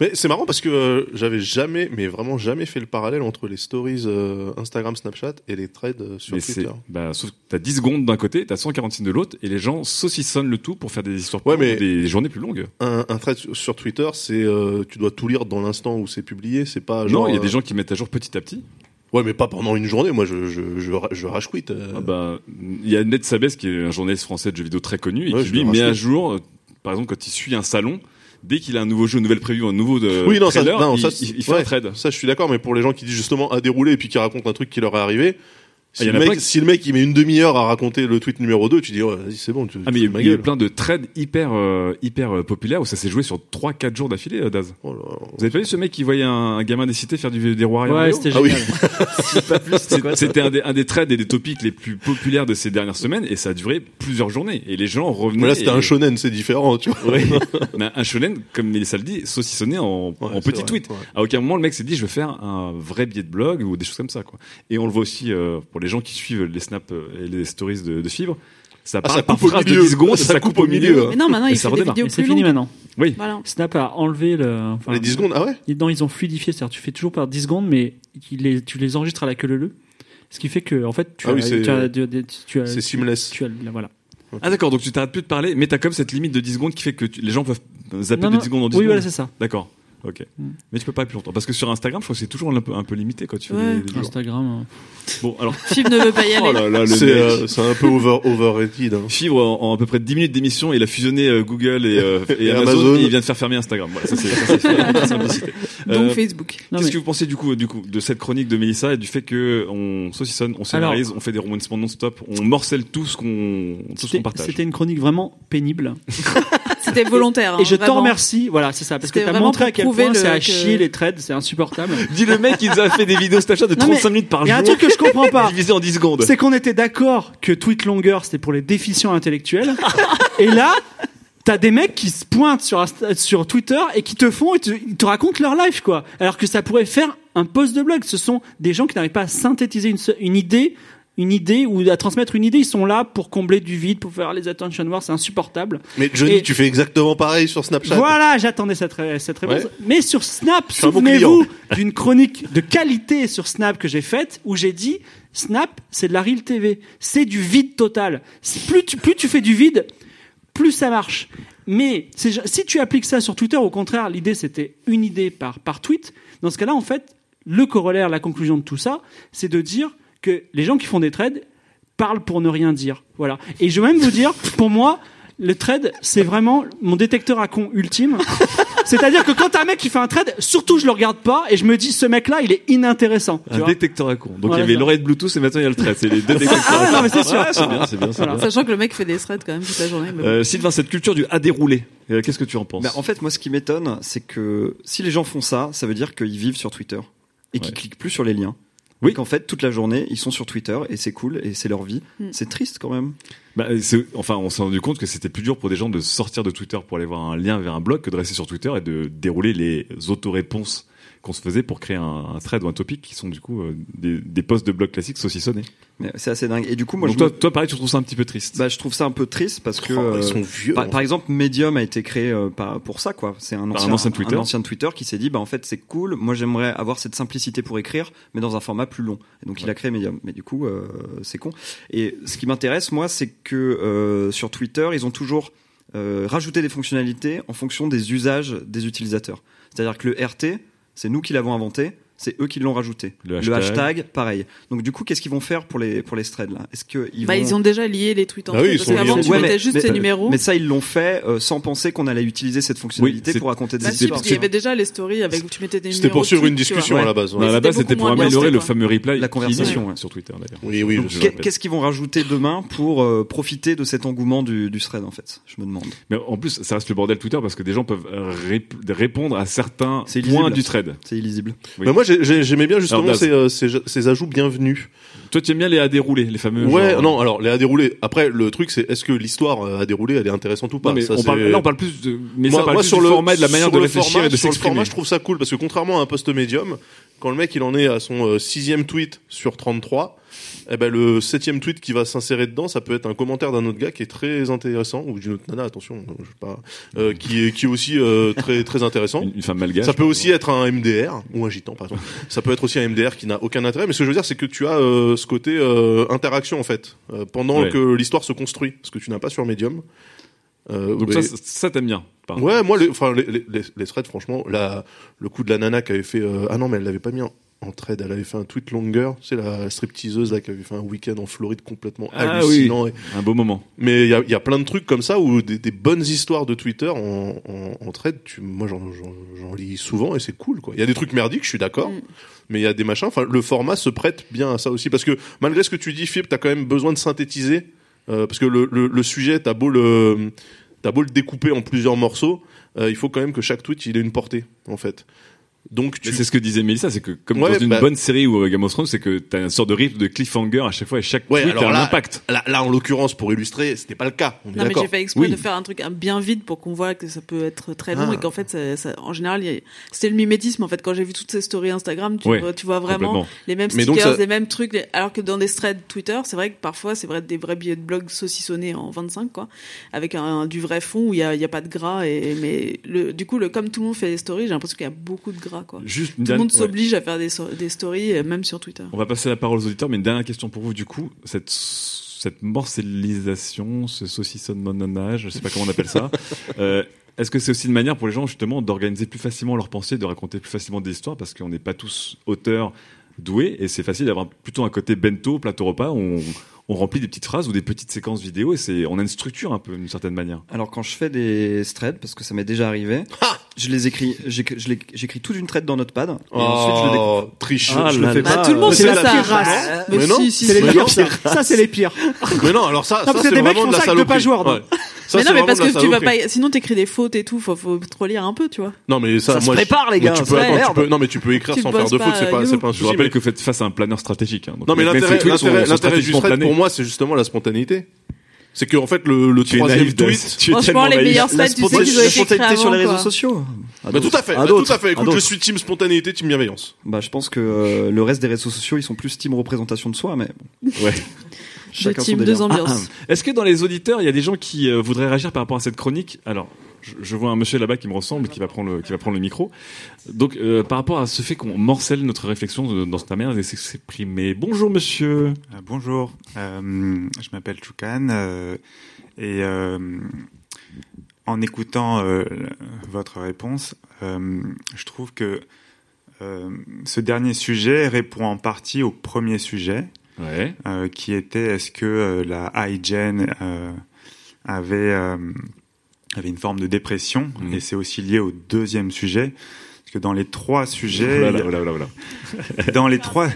Mais c'est marrant parce que euh, j'avais jamais, mais vraiment jamais fait le parallèle entre les stories euh, Instagram, Snapchat et les threads euh, sur Mais Twitter. Bah, sauf que t'as 10 secondes d'un côté, t'as 146 de l'autre, et les gens saucissonnent le tout pour faire des histoires Ouais, mais- des journées plus longues. Un, un thread sur- Twitter, c'est euh, tu dois tout lire dans l'instant où c'est publié. C'est pas non, genre. il y a des gens qui mettent à jour petit à petit. Ouais, mais pas pendant une journée. Moi, je je je, je rage quit. euh. Ah bah, il y a Ned Sabes qui est un journaliste français de jeux vidéo très connu et Ouais, qui lui met à jour, euh, par exemple, quand il suit un salon, dès qu'il a un nouveau jeu, une nouvelle preview, un nouveau de oui, non, ça, trailer, non, il, ça, il- il fait ouais, un thread. Ça, je suis d'accord, mais pour les gens qui disent justement à dérouler et puis qui racontent un truc qui leur est arrivé, si, Ah, en le mec, qui- si le mec il met une demi-heure à raconter le tweet numéro 2, tu dis, ouais, vas-y, c'est bon, tu, Ah mais tu il y a- ma il y a eu plein de threads hyper euh, hyper euh, populaires où ça s'est joué sur 3-4 jours d'affilée, euh, Daz. Oh là. Vous avez pas vu ce mec qui voyait un, un gamin des cités faire du, des rois Ouais, c'était Ah oui. *laughs* C'était un des, un des trades et des topics les plus populaires de ces dernières semaines et ça a duré plusieurs journées et les gens revenaient. Mais là, c'était et- un shonen, c'est différent, tu vois. Ouais. *laughs* Mais un shonen, comme Mélissa le dit, saucissonné en, en c'est petits vrai, tweets. ouais. À aucun moment le mec s'est dit je vais faire un vrai billet de blog ou des choses comme ça quoi. Et on le voit aussi euh, pour les gens qui suivent les snaps euh, et les stories de, de Fibre. Ça Ah, ça par coupe au phrase de milieu. 10 secondes, Ça ça, coupe coupe au milieu. milieu. Mais non, maintenant, Et il ça fait des redémarre. vidéos plus fini maintenant. Oui. Voilà. Snap a enlevé le. enfin, Les 10 secondes, ah ouais? ils- Non, ils ont fluidifié, c'est-à-dire tu fais toujours par 10 secondes, mais les- tu les enregistres à la queue leu Ce qui fait que, en fait, tu Ah as, oui, c'est- tu as, tu as- tu as- C'est seamless. tu as- voilà. Ah d'accord, donc tu t'arrêtes plus de parler, mais t'as comme cette limite de 10 secondes qui fait que tu- les gens peuvent zapper Non, de non. 10 secondes en 10 Oui, secondes. voilà, c'est ça. D'accord. Ok. Mm. Mais tu peux pas aller plus longtemps. Parce que sur Instagram, je crois que c'est toujours un peu, un peu limité quand tu fais Ouais. des, des jours. Instagram. euh, Bon, alors. *laughs* Fibre ne veut pas y aller. Oh là là, C'est euh, c'est un peu over, overrated. Hein. Fibre, en, en à peu près 10 minutes d'émission, il a fusionné euh, Google et, euh, et Et Amazon, Amazon. et il vient de faire fermer Instagram. Voilà, ça c'est ça, *laughs* simplicité. Donc Euh, Facebook. Non, Qu'est-ce mais- que vous pensez du coup, du coup de cette chronique de Mélissa et du fait que on saucissonne, on scénarise, on fait des rebondissements non-stop, on morcelle tout ce qu'on tout ce qu'on C'était partage? c'était une chronique vraiment pénible. *laughs* C'était volontaire. hein, Et je t'en remercie, voilà, c'est ça, parce que t'as montré à quel point c'est à chier les trades, c'est insupportable. *laughs* Dis le mec qui nous a fait des vidéos Snapchat de Non, mais 35 minutes par Il y a jour. un truc que je comprends pas. *laughs* Divisé en 10 secondes. C'est qu'on était d'accord que tweet longueur c'était pour les déficients intellectuels. *laughs* et là, t'as des mecs qui se pointent sur, sur Twitter et qui te font, et te, ils te racontent leur life, quoi. Alors que ça pourrait faire un post de blog. Ce sont des gens qui n'arrivent pas à synthétiser une, une idée une idée ou à transmettre une idée. Ils sont là pour combler du vide, pour faire les attention wars. C'est insupportable. Mais Johnny, Et- tu fais exactement pareil sur Snapchat. Voilà, j'attendais cette, ré- cette réponse. Ouais. Mais sur Snap, souvenez-vous *laughs* d'une chronique de qualité sur Snap que j'ai faite où j'ai dit Snap, c'est de la real TV. C'est du vide total. Plus tu, plus tu fais du vide, plus ça marche. Mais si tu appliques ça sur Twitter, au contraire, l'idée c'était une idée par, par tweet. Dans ce cas-là, en fait, le corollaire, la conclusion de tout ça, c'est de dire que les gens qui font des trades parlent pour ne rien dire. Voilà. Et je vais même vous dire, pour moi, le trade, c'est vraiment mon détecteur à con ultime. *laughs* C'est-à-dire que quand un mec qui fait un trade, surtout je le regarde pas et je me dis ce mec-là, il est inintéressant. tu Un vois. détecteur à con. Donc Voilà, il y avait l'oreille de Bluetooth et maintenant il y a le trait. C'est les deux *laughs* détecteurs Ah, à con. non, mais c'est sûr. Ouais, c'est bien, c'est bien, c'est Voilà. bien. Sachant que le mec fait des threads quand même toute la journée. mais bon. Euh, Sylvain, cette culture du à dérouler, euh, qu'est-ce que tu en penses? Bah, en fait, moi, ce qui m'étonne, c'est que si les gens font ça, ça veut dire qu'ils vivent sur Twitter et qu'ils cliquent plus sur les liens. Oui. Qu'en fait, toute la journée, ils sont sur Twitter et c'est cool et c'est leur vie. Mm. C'est triste quand même. Bah, c'est- enfin, on s'est rendu compte que c'était plus dur pour des gens de sortir de Twitter pour aller voir un lien vers un blog que de rester sur Twitter et de dérouler les autoréponses qu'on se faisait pour créer un, un thread ou un topic qui sont du coup euh, des, des posts de blog classiques saucissonnés. Mais C'est assez dingue. Et du coup, moi, Donc je toi, me- toi, pareil, tu trouves ça un petit peu triste Bah, je trouve ça un peu triste parce que Oh, ils euh, sont vieux, Par, en par exemple, Medium a été créé euh, par- pour ça, quoi. C'est un ancien, un ancien Twitter. ancien Twitter qui s'est dit, bah en fait, c'est cool. Moi, j'aimerais avoir cette simplicité pour écrire, mais dans un format plus long. Et donc, il a créé Medium. Mais du coup, euh, c'est con. Et ce qui m'intéresse, moi, c'est que euh, sur Twitter, ils ont toujours euh, rajouté des fonctionnalités en fonction des usages des utilisateurs. C'est-à-dire que le RT, c'est nous qui l'avons inventé. C'est eux qui l'ont rajouté. Le Le hashtag. hashtag, pareil. Donc du coup, qu'est-ce qu'ils vont faire pour les pour les threads là? Est-ce que ils Bah, vont ils ont déjà lié les tweets entre bah eux, oui, ils parce qu'avant tu Ouais, mettais mais- juste mais- tes numéros. Mais ça, ils l'ont fait euh, sans penser qu'on allait utiliser cette fonctionnalité pour raconter des Bah, si, histoires. parce qu'il y avait déjà les stories avec où tu mettais tes numéros. C'était pour suivre une discussion à la base. À la base, c'était pour améliorer le fameux reply La conversation, sur Twitter d'ailleurs. Oui, oui. Qu'est-ce qu'ils vont rajouter demain pour euh, profiter de cet engouement du, du thread en fait Je me demande. Mais en plus, ça reste le bordel Twitter parce que des gens peuvent euh, rép- répondre à certains C'est points du thread. C'est illisible. J'aimais bien justement ces, euh, ces, ces ajouts bienvenus. Toi, tu aimes bien les à dérouler, les fameux. Ouais, genre- non, alors les à dérouler. Après, le truc, c'est est-ce que l'histoire euh, à dérouler, elle est intéressante ou pas? Non, mais Ça, on parle- là, on parle plus de- mais ça moi, parle moi, plus sur du le format de la manière de réfléchir format- et de Sur le s'exprimer. format, je trouve ça cool parce que contrairement à un post médium, quand le mec il en est à son euh, sixième tweet sur 33, eh ben le septième tweet qui va s'insérer dedans, ça peut être un commentaire d'un autre gars qui est très intéressant ou d'une autre nana, attention, je sais pas, euh, qui est qui est aussi euh, très très intéressant. Une, une femme malgache. Ça peut aussi être un MDR ou un gitan, par exemple. ça peut être aussi un MDR qui n'a aucun intérêt. Mais ce que je veux dire, c'est que tu as euh, ce côté interaction en fait pendant Ouais. que l'histoire se construit, ce que tu n'as pas sur Medium. Euh, Donc mais- ça, ça t'aimes bien. pardon. Ouais, moi, les, enfin, les, les, les- les threads, franchement, la, le coup de la nana qui avait fait. euh, ah non, mais elle l'avait pas mis en, en thread, elle avait fait un tweet longer. C'est la stripteaseuse là qui avait fait un week-end en Floride complètement Ah hallucinant. oui, Et- un beau moment. mais il y a, il y a plein de trucs comme ça où des, des bonnes histoires de Twitter en, en, tu, moi j'en, j'en, j'en lis souvent et c'est cool. Il y a des trucs merdiques, je suis d'accord, mais il y a des machins. Enfin, le format se prête bien à ça aussi parce que malgré ce que tu dis, Philippe, t'as quand même besoin de synthétiser euh, parce que le, le, le sujet, t'as beau le, t'as beau le découper en plusieurs morceaux, euh, il faut quand même que chaque tweet il ait une portée en fait. Donc tu c'est ce que disait Mélissa, c'est que comme Ouais, dans une bah- bonne série ou Game of Thrones, c'est que t'as une sorte de rythme de cliffhanger à chaque fois et chaque Ouais, tweet a un là, impact. Là, là, en l'occurrence, pour illustrer, c'était pas le cas. On est Non, mais j'ai fait exprès Oui. de faire un truc bien vide pour qu'on voit que ça peut être très long Ah. et qu'en fait, ça, ça- en général, a- c'était le mimétisme. En fait, quand j'ai vu toutes ces stories Instagram, tu, Ouais, vois, tu vois vraiment les mêmes stickers, ça- les mêmes trucs. les- Alors que dans des threads Twitter, c'est vrai que parfois, c'est vrai des vrais billets de blog saucissonnés en 25, quoi, avec un, du vrai fond où il y a, il y a pas de gras. Et, mais le, du coup, le, comme tout le monde fait des stories, j'ai l'impression qu'il y a beaucoup de gras, quoi. Juste tout le monde ouais. s'oblige à faire des, so- des stories, euh, même sur Twitter. On va passer la parole aux auditeurs, mais une dernière question pour vous, du coup, cette, cette morcellisation, ce saucissonnage, je sais pas comment on appelle ça, *laughs* euh, est-ce que c'est aussi une manière pour les gens, justement, d'organiser plus facilement leurs pensées, de raconter plus facilement des histoires, parce qu'on n'est pas tous auteurs doués, et c'est facile d'avoir plutôt un côté bento, plateau repas, où on, on remplit des petites phrases ou des petites séquences vidéo, et c'est, on a une structure un peu, d'une certaine manière. Alors quand je fais des threads, parce que ça m'est déjà arrivé, je les écris, j'écris je les- j'écris toute une thread dans Notepad. Et Oh, ensuite je le découpe. triche. Ah Je le fais là. pas. tout le monde C'est la ça. pire race. Mais mais non, si, si, C'est les pires, non. ça. Ça, c'est les pires. *laughs* Mais non, alors ça, ça parce que c'est des mecs vraiment font de la ça avec deux pages saloperie. Word. Ouais. *laughs* Ça, mais non, mais vraiment parce que tu vas pas, sinon t'écris des fautes et tout, faut, faut trop lire un peu, tu vois. Non mais ça, Ça se moi, je- prépare, les gars, Tu peux, attends, tu peux, non mais tu peux écrire Tu sans faire de fautes, pas, c'est pas, you. c'est pas un Je rappelle que vous faites face à un planeur stratégique. hein. Non mais les l'intérêt, l'intérêt, du pour moi, c'est justement la spontanéité. C'est que en fait le, le Tu troisième naïf, tweet. *laughs* Tu es Franchement, les meilleurs La, tu sais qu'ils ont été créés sur les réseaux quoi. sociaux. À Bah, tout à fait, bah, tout à fait. Écoute, je suis team spontanéité, team bienveillance. Bah, je pense que euh, le reste des réseaux sociaux, ils sont plus team représentation de soi, mais. Ouais. *laughs* Chacun son team, deux ambiances. Est-ce que dans les auditeurs, il y a des gens qui euh, voudraient réagir par rapport à cette chronique? Alors, je, vois un monsieur là-bas qui me ressemble, qui va prendre le, qui va prendre le micro. Donc, euh, par rapport à ce fait qu'on morcelle notre réflexion dans cette manière de s'exprimer. Bonjour, monsieur. Euh, bonjour, Euh, je m'appelle Choukan et en écoutant votre réponse, je trouve que ce dernier sujet répond en partie au premier sujet, Ouais. qui était est-ce que la hygiene euh, avait euh, avait une forme de dépression Mhm. et c'est aussi lié au deuxième sujet parce que dans les trois sujets il y dans les trois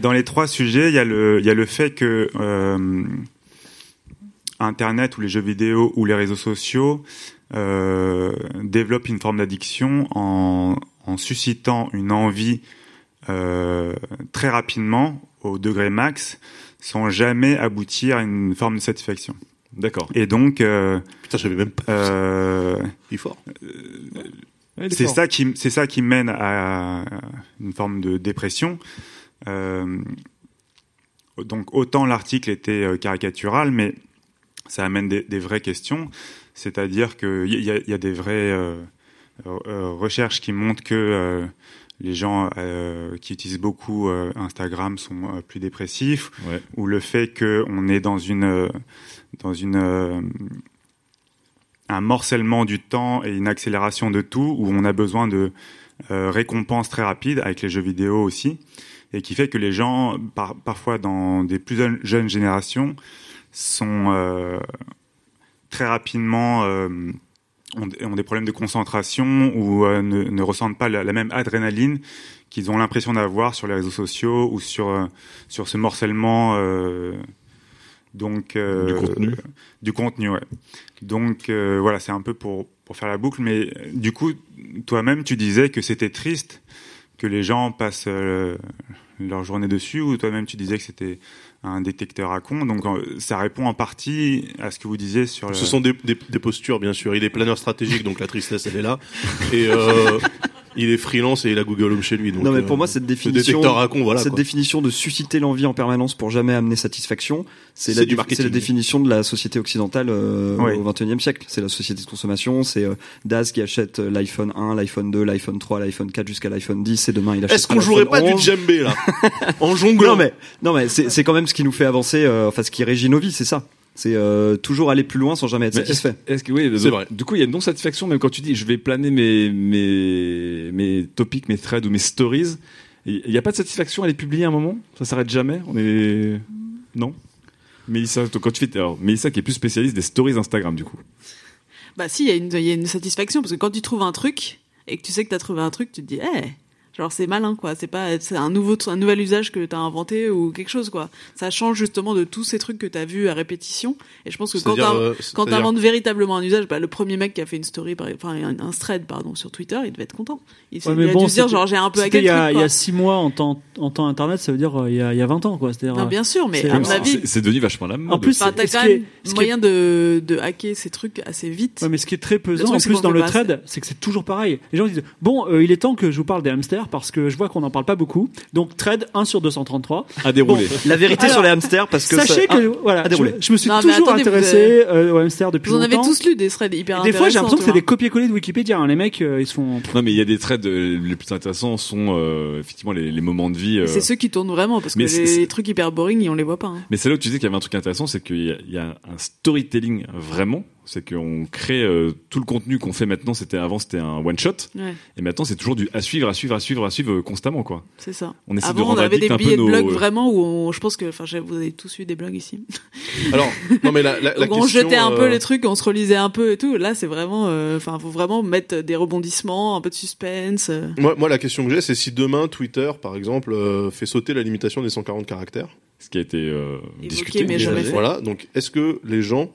dans les trois sujets, il y a le il y a le fait que euh, Internet ou les jeux vidéo ou les réseaux sociaux euh, développent une forme d'addiction en, en suscitant une envie euh, très rapidement au degré max sans jamais aboutir à une forme de satisfaction. D'accord. Et donc, euh, Putain, j'avais même pas. euh, Il est fort. Ouais, est c'est ça qui c'est ça qui mène à une forme de dépression. Euh, donc autant l'article était euh, caricatural, mais ça amène des, des vraies questions. C'est-à-dire qu'il y a, il y a des vraies euh, euh, recherches qui montrent que euh, les gens euh, qui utilisent beaucoup euh, Instagram sont euh, plus dépressifs, Ouais. ou le fait qu'on est dans une euh, dans euh, un morcellement du temps et une accélération de tout, où on a besoin de euh, récompenses très rapides, avec les jeux vidéo aussi, et qui fait que les gens, par- parfois dans des plus jeunes- générations, sont euh, très rapidement ont, des problèmes de concentration ou ne, ressentent pas la, même adrénaline qu'ils ont l'impression d'avoir sur les réseaux sociaux ou sur sur ce morcellement donc euh, Du contenu. du contenu ouais donc euh, voilà c'est un peu pour pour faire la boucle mais euh, du coup toi-même tu disais que c'était triste que les gens passent euh, leur journée dessus ou toi-même tu disais que c'était un détecteur à con donc ça répond en partie à ce que vous disiez sur le... Ce sont des, des, des postures, bien sûr. Il est planeur stratégique, donc la tristesse, elle est là. Et euh, *laughs* il est freelance et il a Google Home chez lui. Donc, non mais euh, pour moi cette définition, détecteur à con, voilà. cette quoi. définition de susciter l'envie en permanence pour jamais amener satisfaction, c'est la, du dé- marketing. c'est la définition de la société occidentale euh, Ouais. au XXIe siècle. C'est la société de consommation, c'est euh, Daz qui achète euh, l'iPhone 1, l'iPhone 2, l'iPhone 3, l'iPhone 4 jusqu'à l'iPhone 10 et demain il achète. Est-ce qu'on jouerait pas du djembé là? *laughs* En jonglant Non mais non mais c'est c'est quand même ce qui nous fait avancer, euh, enfin ce qui régit nos vies, c'est ça. C'est euh, toujours aller plus loin sans jamais être Mais satisfait. Est-ce que oui, C'est donc, vrai. Du coup, il y a une non-satisfaction même quand tu dis je vais planer mes mes mes topics, mes threads ou mes stories. Il n'y a pas de satisfaction à les publier à un moment? Ça s'arrête jamais? On est non? Mélissa, quand tu fais alors Mélissa qui est plus spécialiste des stories Instagram du coup. Bah si, il y, a une- il y a une satisfaction parce que quand tu trouves un truc et que tu sais que t'as trouvé un truc, tu te dis, eh, genre c'est malin quoi. C'est pas, c'est un nouveau, un nouvel usage que t'as inventé ou quelque chose quoi. Ça change justement de tous ces trucs que t'as vus à répétition. Et je pense que quand euh, quand t'inventes véritablement un usage, bah le premier mec qui a fait une story, enfin un, un thread pardon sur Twitter, il devait être content. Il, s'est- Ouais, il a dû se dire genre j'ai un peu hacké il y a, il y a six mois en temps, en temps internet, ça veut dire euh, il y a, il y a 20 ans quoi. C'est-à-dire, Non, euh, bien sûr, mais c'est- à mon c'est- avis, C'est devenu vachement la mode. En plus, Enfin, t'as quand même moyen de, de hacker ces trucs assez vite. Ouais, mais ce qui est très pesant en c'est plus dans le thread, c'est que c'est toujours pareil. Les gens disent bon, euh, il est temps que je vous parle des hamsters parce que je vois qu'on n'en parle pas beaucoup. Donc thread 1 sur 233. À dérouler. La vérité Alors, sur les hamsters parce que Sachez ça- que ah, voilà, à dérouler. je, je me suis Non, toujours attendez, vous intéressé avez- euh, aux hamsters depuis Vous en avez longtemps. tous lu des threads hyper des fois, j'ai l'impression que c'est des copier-coller de Wikipédia. hein. Les mecs, euh, ils se font. Non, mais il y a des threads euh, les plus intéressants sont euh, effectivement les, les moments de vie. euh, C'est ceux qui tournent vraiment parce que Mais les, c'est- trucs hyper boring, on les voit pas. hein. Mais c'est là où tu disais qu'il y avait un truc intéressant, c'est qu'il y a un storytelling vraiment. C'est qu'on crée euh, tout le contenu qu'on fait maintenant. C'était avant, c'était un one shot, Ouais. et maintenant c'est toujours du à suivre, à suivre, à suivre, à suivre euh, constamment, quoi. C'est ça. On essaie de Avant, on rendre avait des billets de nos- blog vraiment où on, je pense que, enfin, vous avez tous eu des blogs ici. *laughs* Alors, non mais la, la, la *laughs* Donc on jetait un euh, peu les trucs, on se relisait un peu et tout. Là, c'est vraiment, euh, enfin, faut vraiment mettre des rebondissements, un peu de suspense. euh. Moi, moi, la question que j'ai, c'est si demain Twitter, par exemple, euh, fait sauter la limitation des 140 caractères. Ce qui a été euh, discuté. mais jamais fait. Voilà. Donc, est-ce que les gens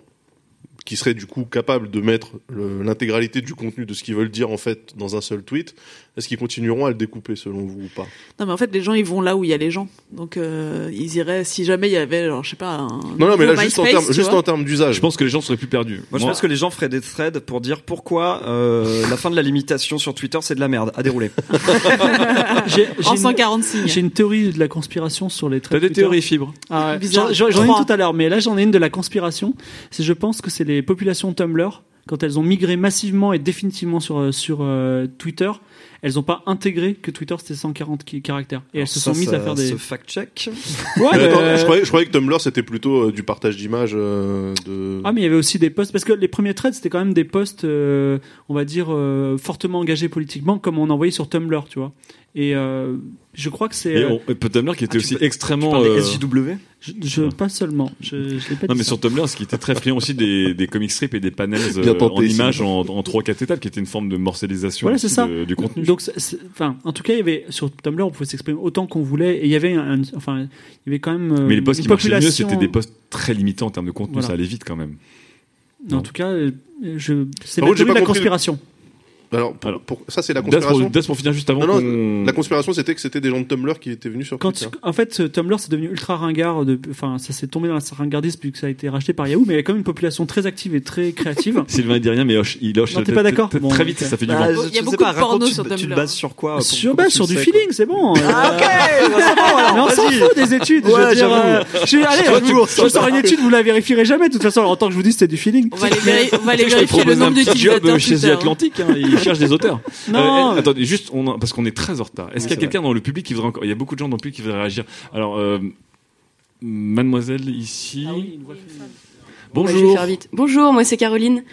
qui seraient du coup capables de mettre l'intégralité du contenu de ce qu'ils veulent dire en fait dans un seul tweet, Est-ce qu'ils continueront à le découper selon vous ou pas? Non, mais en fait, les gens, ils vont là où il y a les gens. Donc, euh, ils iraient, si jamais il y avait, genre, je sais pas, un. Non, non, mais là, juste en MySpace, termes, tu juste en termes d'usage. Je pense que les gens seraient plus perdus. Moi, je pense que les gens feraient des threads pour dire pourquoi euh, la fin de la limitation sur Twitter c'est de la merde. À dérouler. *laughs* J'ai- En j'ai 140 signes. J'ai une théorie de la conspiration sur les traits T'as des théories fibres Ah ouais. J'en j'en ai une tout à l'heure, mais là j'en ai une de la conspiration. C'est je pense que c'est les populations Tumblr quand elles ont migré massivement et définitivement sur euh, sur euh, Twitter, elles n'ont pas intégré que Twitter c'était 140 qui- caractères et elles se Ça, sont mises ça à faire des. fact-check. *laughs* Ouais, Mais attends, euh, je, croyais, je croyais que Tumblr c'était plutôt euh, du partage d'images euh, de. Ah mais il y avait aussi des posts parce que les premiers threads c'était quand même des posts euh, on va dire euh, fortement engagés politiquement comme on envoyait sur Tumblr tu vois et euh, je crois que c'est Et euh, on- et Tumblr qui était aussi extrêmement. parles des euh, SJW je, je- pas seulement je, je l'ai pas Non, mais ça. sur Tumblr, ce qui était très friand aussi des, des comic strips et des panels euh, tenté, en images en, en 3-4 étapes, qui était une forme de morcellisation Voilà, ça. de- du contenu. Donc, enfin, en tout cas, il y avait sur Tumblr, on pouvait s'exprimer autant qu'on voulait, et il y avait, un, enfin, il y avait quand même. euh, mais les posts qui marchaient le mieux, population- c'était des posts très limités en termes de contenu. Voilà. Ça allait vite quand même. En tout cas, je, c'est la compris conspiration. Alors, pour- pour- ça c'est la conspiration. Das, pour finir juste avant Non, non, la conspiration c'était que c'était des gens de Tumblr qui étaient venus sur Quand, Twitter. en fait, Tumblr, c'est devenu ultra ringard. De, enfin, ça s'est tombé dans la ringardise depuis que ça a été racheté par Yahoo, mais il y a quand même une population très active et très créative. *laughs* Sylvain il dit rien, mais hoche- il hoche Non, t'es pas d'accord très- Bon, Très vite, ok. ça fait du Bah, vent. je- Il y a je beaucoup sais pas, de porno sur tu te Tumblr. bases sur quoi pour- Sur, tu sur du sais, feeling, c'est bon. Ah, Euh, ok, bon, alors, mais on s'en fout des études. je euh, sors une étude, vous la vérifierez jamais. De toute façon, en tant que je vous dis, c'était du feeling. On va aller, vérifier le nombre petit job d'utilisateurs. chez The Cherchent des auteurs. Non. Euh, attendez, juste, on a- parce qu'on est très en retard. Est-ce Oui, qu'il y a quelqu'un dans le public qui voudrait encore Il y a beaucoup de gens dans le public qui voudraient réagir. Alors, euh, mademoiselle ici. Ouais, je vais Bonjour. faire vite. Bonjour, moi c'est Caroline.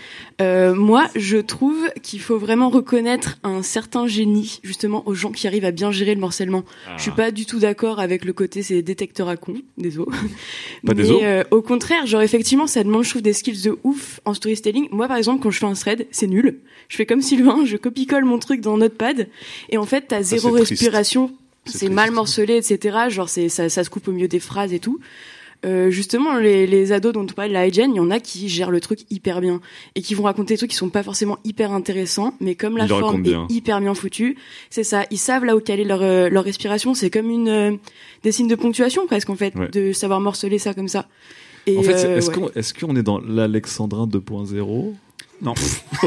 Euh, moi, je trouve qu'il faut vraiment reconnaître un certain génie, justement, aux gens qui arrivent à bien gérer le morcellement. Ah. Je suis pas du tout d'accord avec le côté c'est détecteur à con, désolé. Pas *laughs* Mais désolé. euh, au contraire, genre effectivement, ça demande, je trouve, des skills de ouf en storytelling. Moi, par exemple, quand je fais un thread, c'est nul. Je fais comme Sylvain, je copie-colle mon truc dans Notepad, et en fait, t'as zéro respiration. C'est C'est mal morcelé, etc. Genre, c'est ça, ça se coupe au milieu des phrases et tout. Euh, justement, les, les ados dont on parlait de la hygiène, il y en a qui gèrent le truc hyper bien et qui vont raconter des trucs qui sont pas forcément hyper intéressants, mais comme la Ils forme est hyper bien foutue, c'est ça. Ils savent là où caler leur, euh, leur respiration. C'est comme une euh, des signes de ponctuation presque en fait, Ouais. de savoir morceler ça comme ça. Et En fait, euh, est-ce ouais. qu'on est, qu'on est dans l'Alexandrin 2.0 Non. *laughs*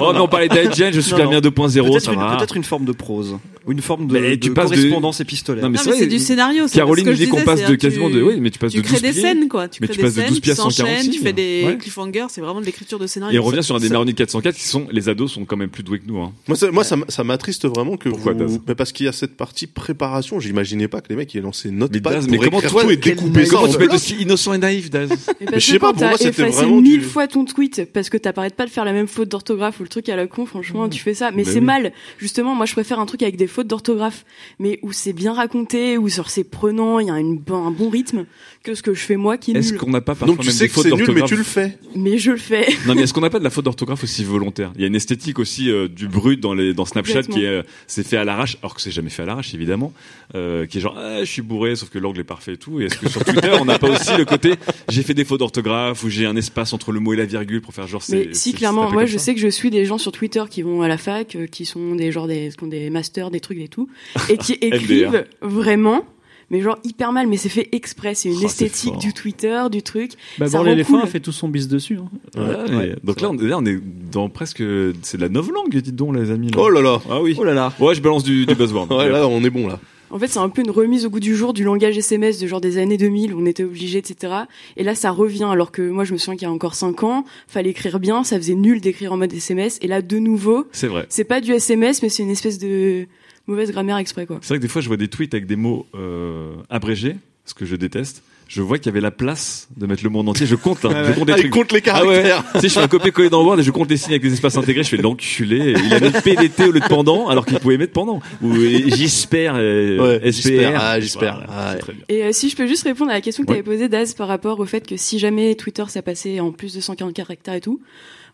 oh, mais on parlait d'Agent, je suis Non, non. à 2.0, Peut-être ça une, va. peut-être une forme de prose ou une forme de, Mais de tu passes de- correspondance épistolaire. Non, mais Non, c'est mais vrai, c'est du scénario. c'est Caroline dit qu'on passe de quasiment tu- de, oui, mais tu passes tu de crées 12 des pieds. scènes, quoi. Tu mais crées tu passes des de scènes, 12 pieds à tu s'enchaînes, 140 tu fais des Ouais. cliffhangers, c'est vraiment de l'écriture de scénario. Et on revient sur un des Maroni 404 qui sont, les ados sont quand même plus doués que nous, hein. Moi, ça, moi, ça, m'attriste vraiment que Pourquoi, vous... Mais parce qu'il y a cette partie préparation. J'imaginais pas que les mecs aient lancé Mais Notepad Daz, pour mais comment toi, tout et découper ça. comment en tu peux être aussi innocent et naïf, Daz Mais parce je sais pas, pour moi, c'était vraiment mille fois ton tweet parce que t'arrêtes pas de faire la même faute d'orthographe ou le truc à la con, franchement, tu fais ça. Mais Bah c'est oui. mal. Justement, moi, je préfère un truc avec des fautes d'orthographe, mais où c'est bien raconté, où sur c'est prenant, il y a une, un bon rythme, que ce que je fais moi qui est Est-ce nul. qu'on n'a pas parfois Donc tu même sais des fautes nul, mais d'orthographe tu le fais. Mais je le fais. *laughs* Non, mais est-ce qu'on n'a pas de la faute d'orthographe aussi volontaire? Il y a une esthétique aussi euh, du brut dans, les, dans Snapchat qui est, euh, c'est fait à l'arrache, alors que c'est jamais fait à l'arrache évidemment, euh, qui est genre ah, je suis bourré, sauf que l'angle est parfait et tout. Et est-ce que sur Twitter on n'a pas aussi le côté j'ai fait des fautes d'orthographe ou j'ai un espace entre le mot et la virgule pour faire genre c'est. Mais si clairement, moi je ça sais que je suis des gens sur Twitter qui vont à la fac, euh, qui sont des genre des, qui ont des masters, des trucs et tout, et qui *laughs* écrivent vraiment, mais genre hyper mal, mais c'est fait exprès, c'est une Oh, esthétique du Twitter, du truc. Bah, ça bon, l'éléphant cool. a fait tout son bis dessus. hein. Ouais, Ouais. Donc là on, est, là, on est dans presque. C'est de la novlangue, dites donc, les amis. Oh là là. Ah oui. Oh là là. Ouais, je balance du, du buzzword. *laughs* Ouais, là, on est bon, là. En fait, c'est un peu une remise au goût du jour du langage SMS de genre des années 2000 où on était obligé, etc. Et là, ça revient alors que moi, je me souviens qu'il y a encore 5 ans, fallait écrire bien, ça faisait nul d'écrire en mode SMS. Et là, de nouveau, C'est vrai. c'est pas du SMS, mais c'est une espèce de mauvaise grammaire exprès, quoi. C'est vrai que des fois, je vois des tweets avec des mots euh, abrégés, ce que je déteste. Je vois qu'il y avait la place de mettre le en entier. Je compte, hein, Ouais, je compte des Ah, il trucs. compte les Ah ouais. caractères. tu sais, je fais un copier-coller dans Word et je compte les signes avec des espaces intégrés. Je fais l'enculé. Il a mis PDT au lieu de pendant, alors qu'il pouvait mettre pendant. Ou j'espère, euh, Ouais, SPR. j'espère. Ah, j'espère. Voilà, Ah. Et euh, si je peux juste répondre à la question que tu avais posée, Daz, par rapport au fait que si jamais Twitter ça passait en plus de 140 caractères et tout,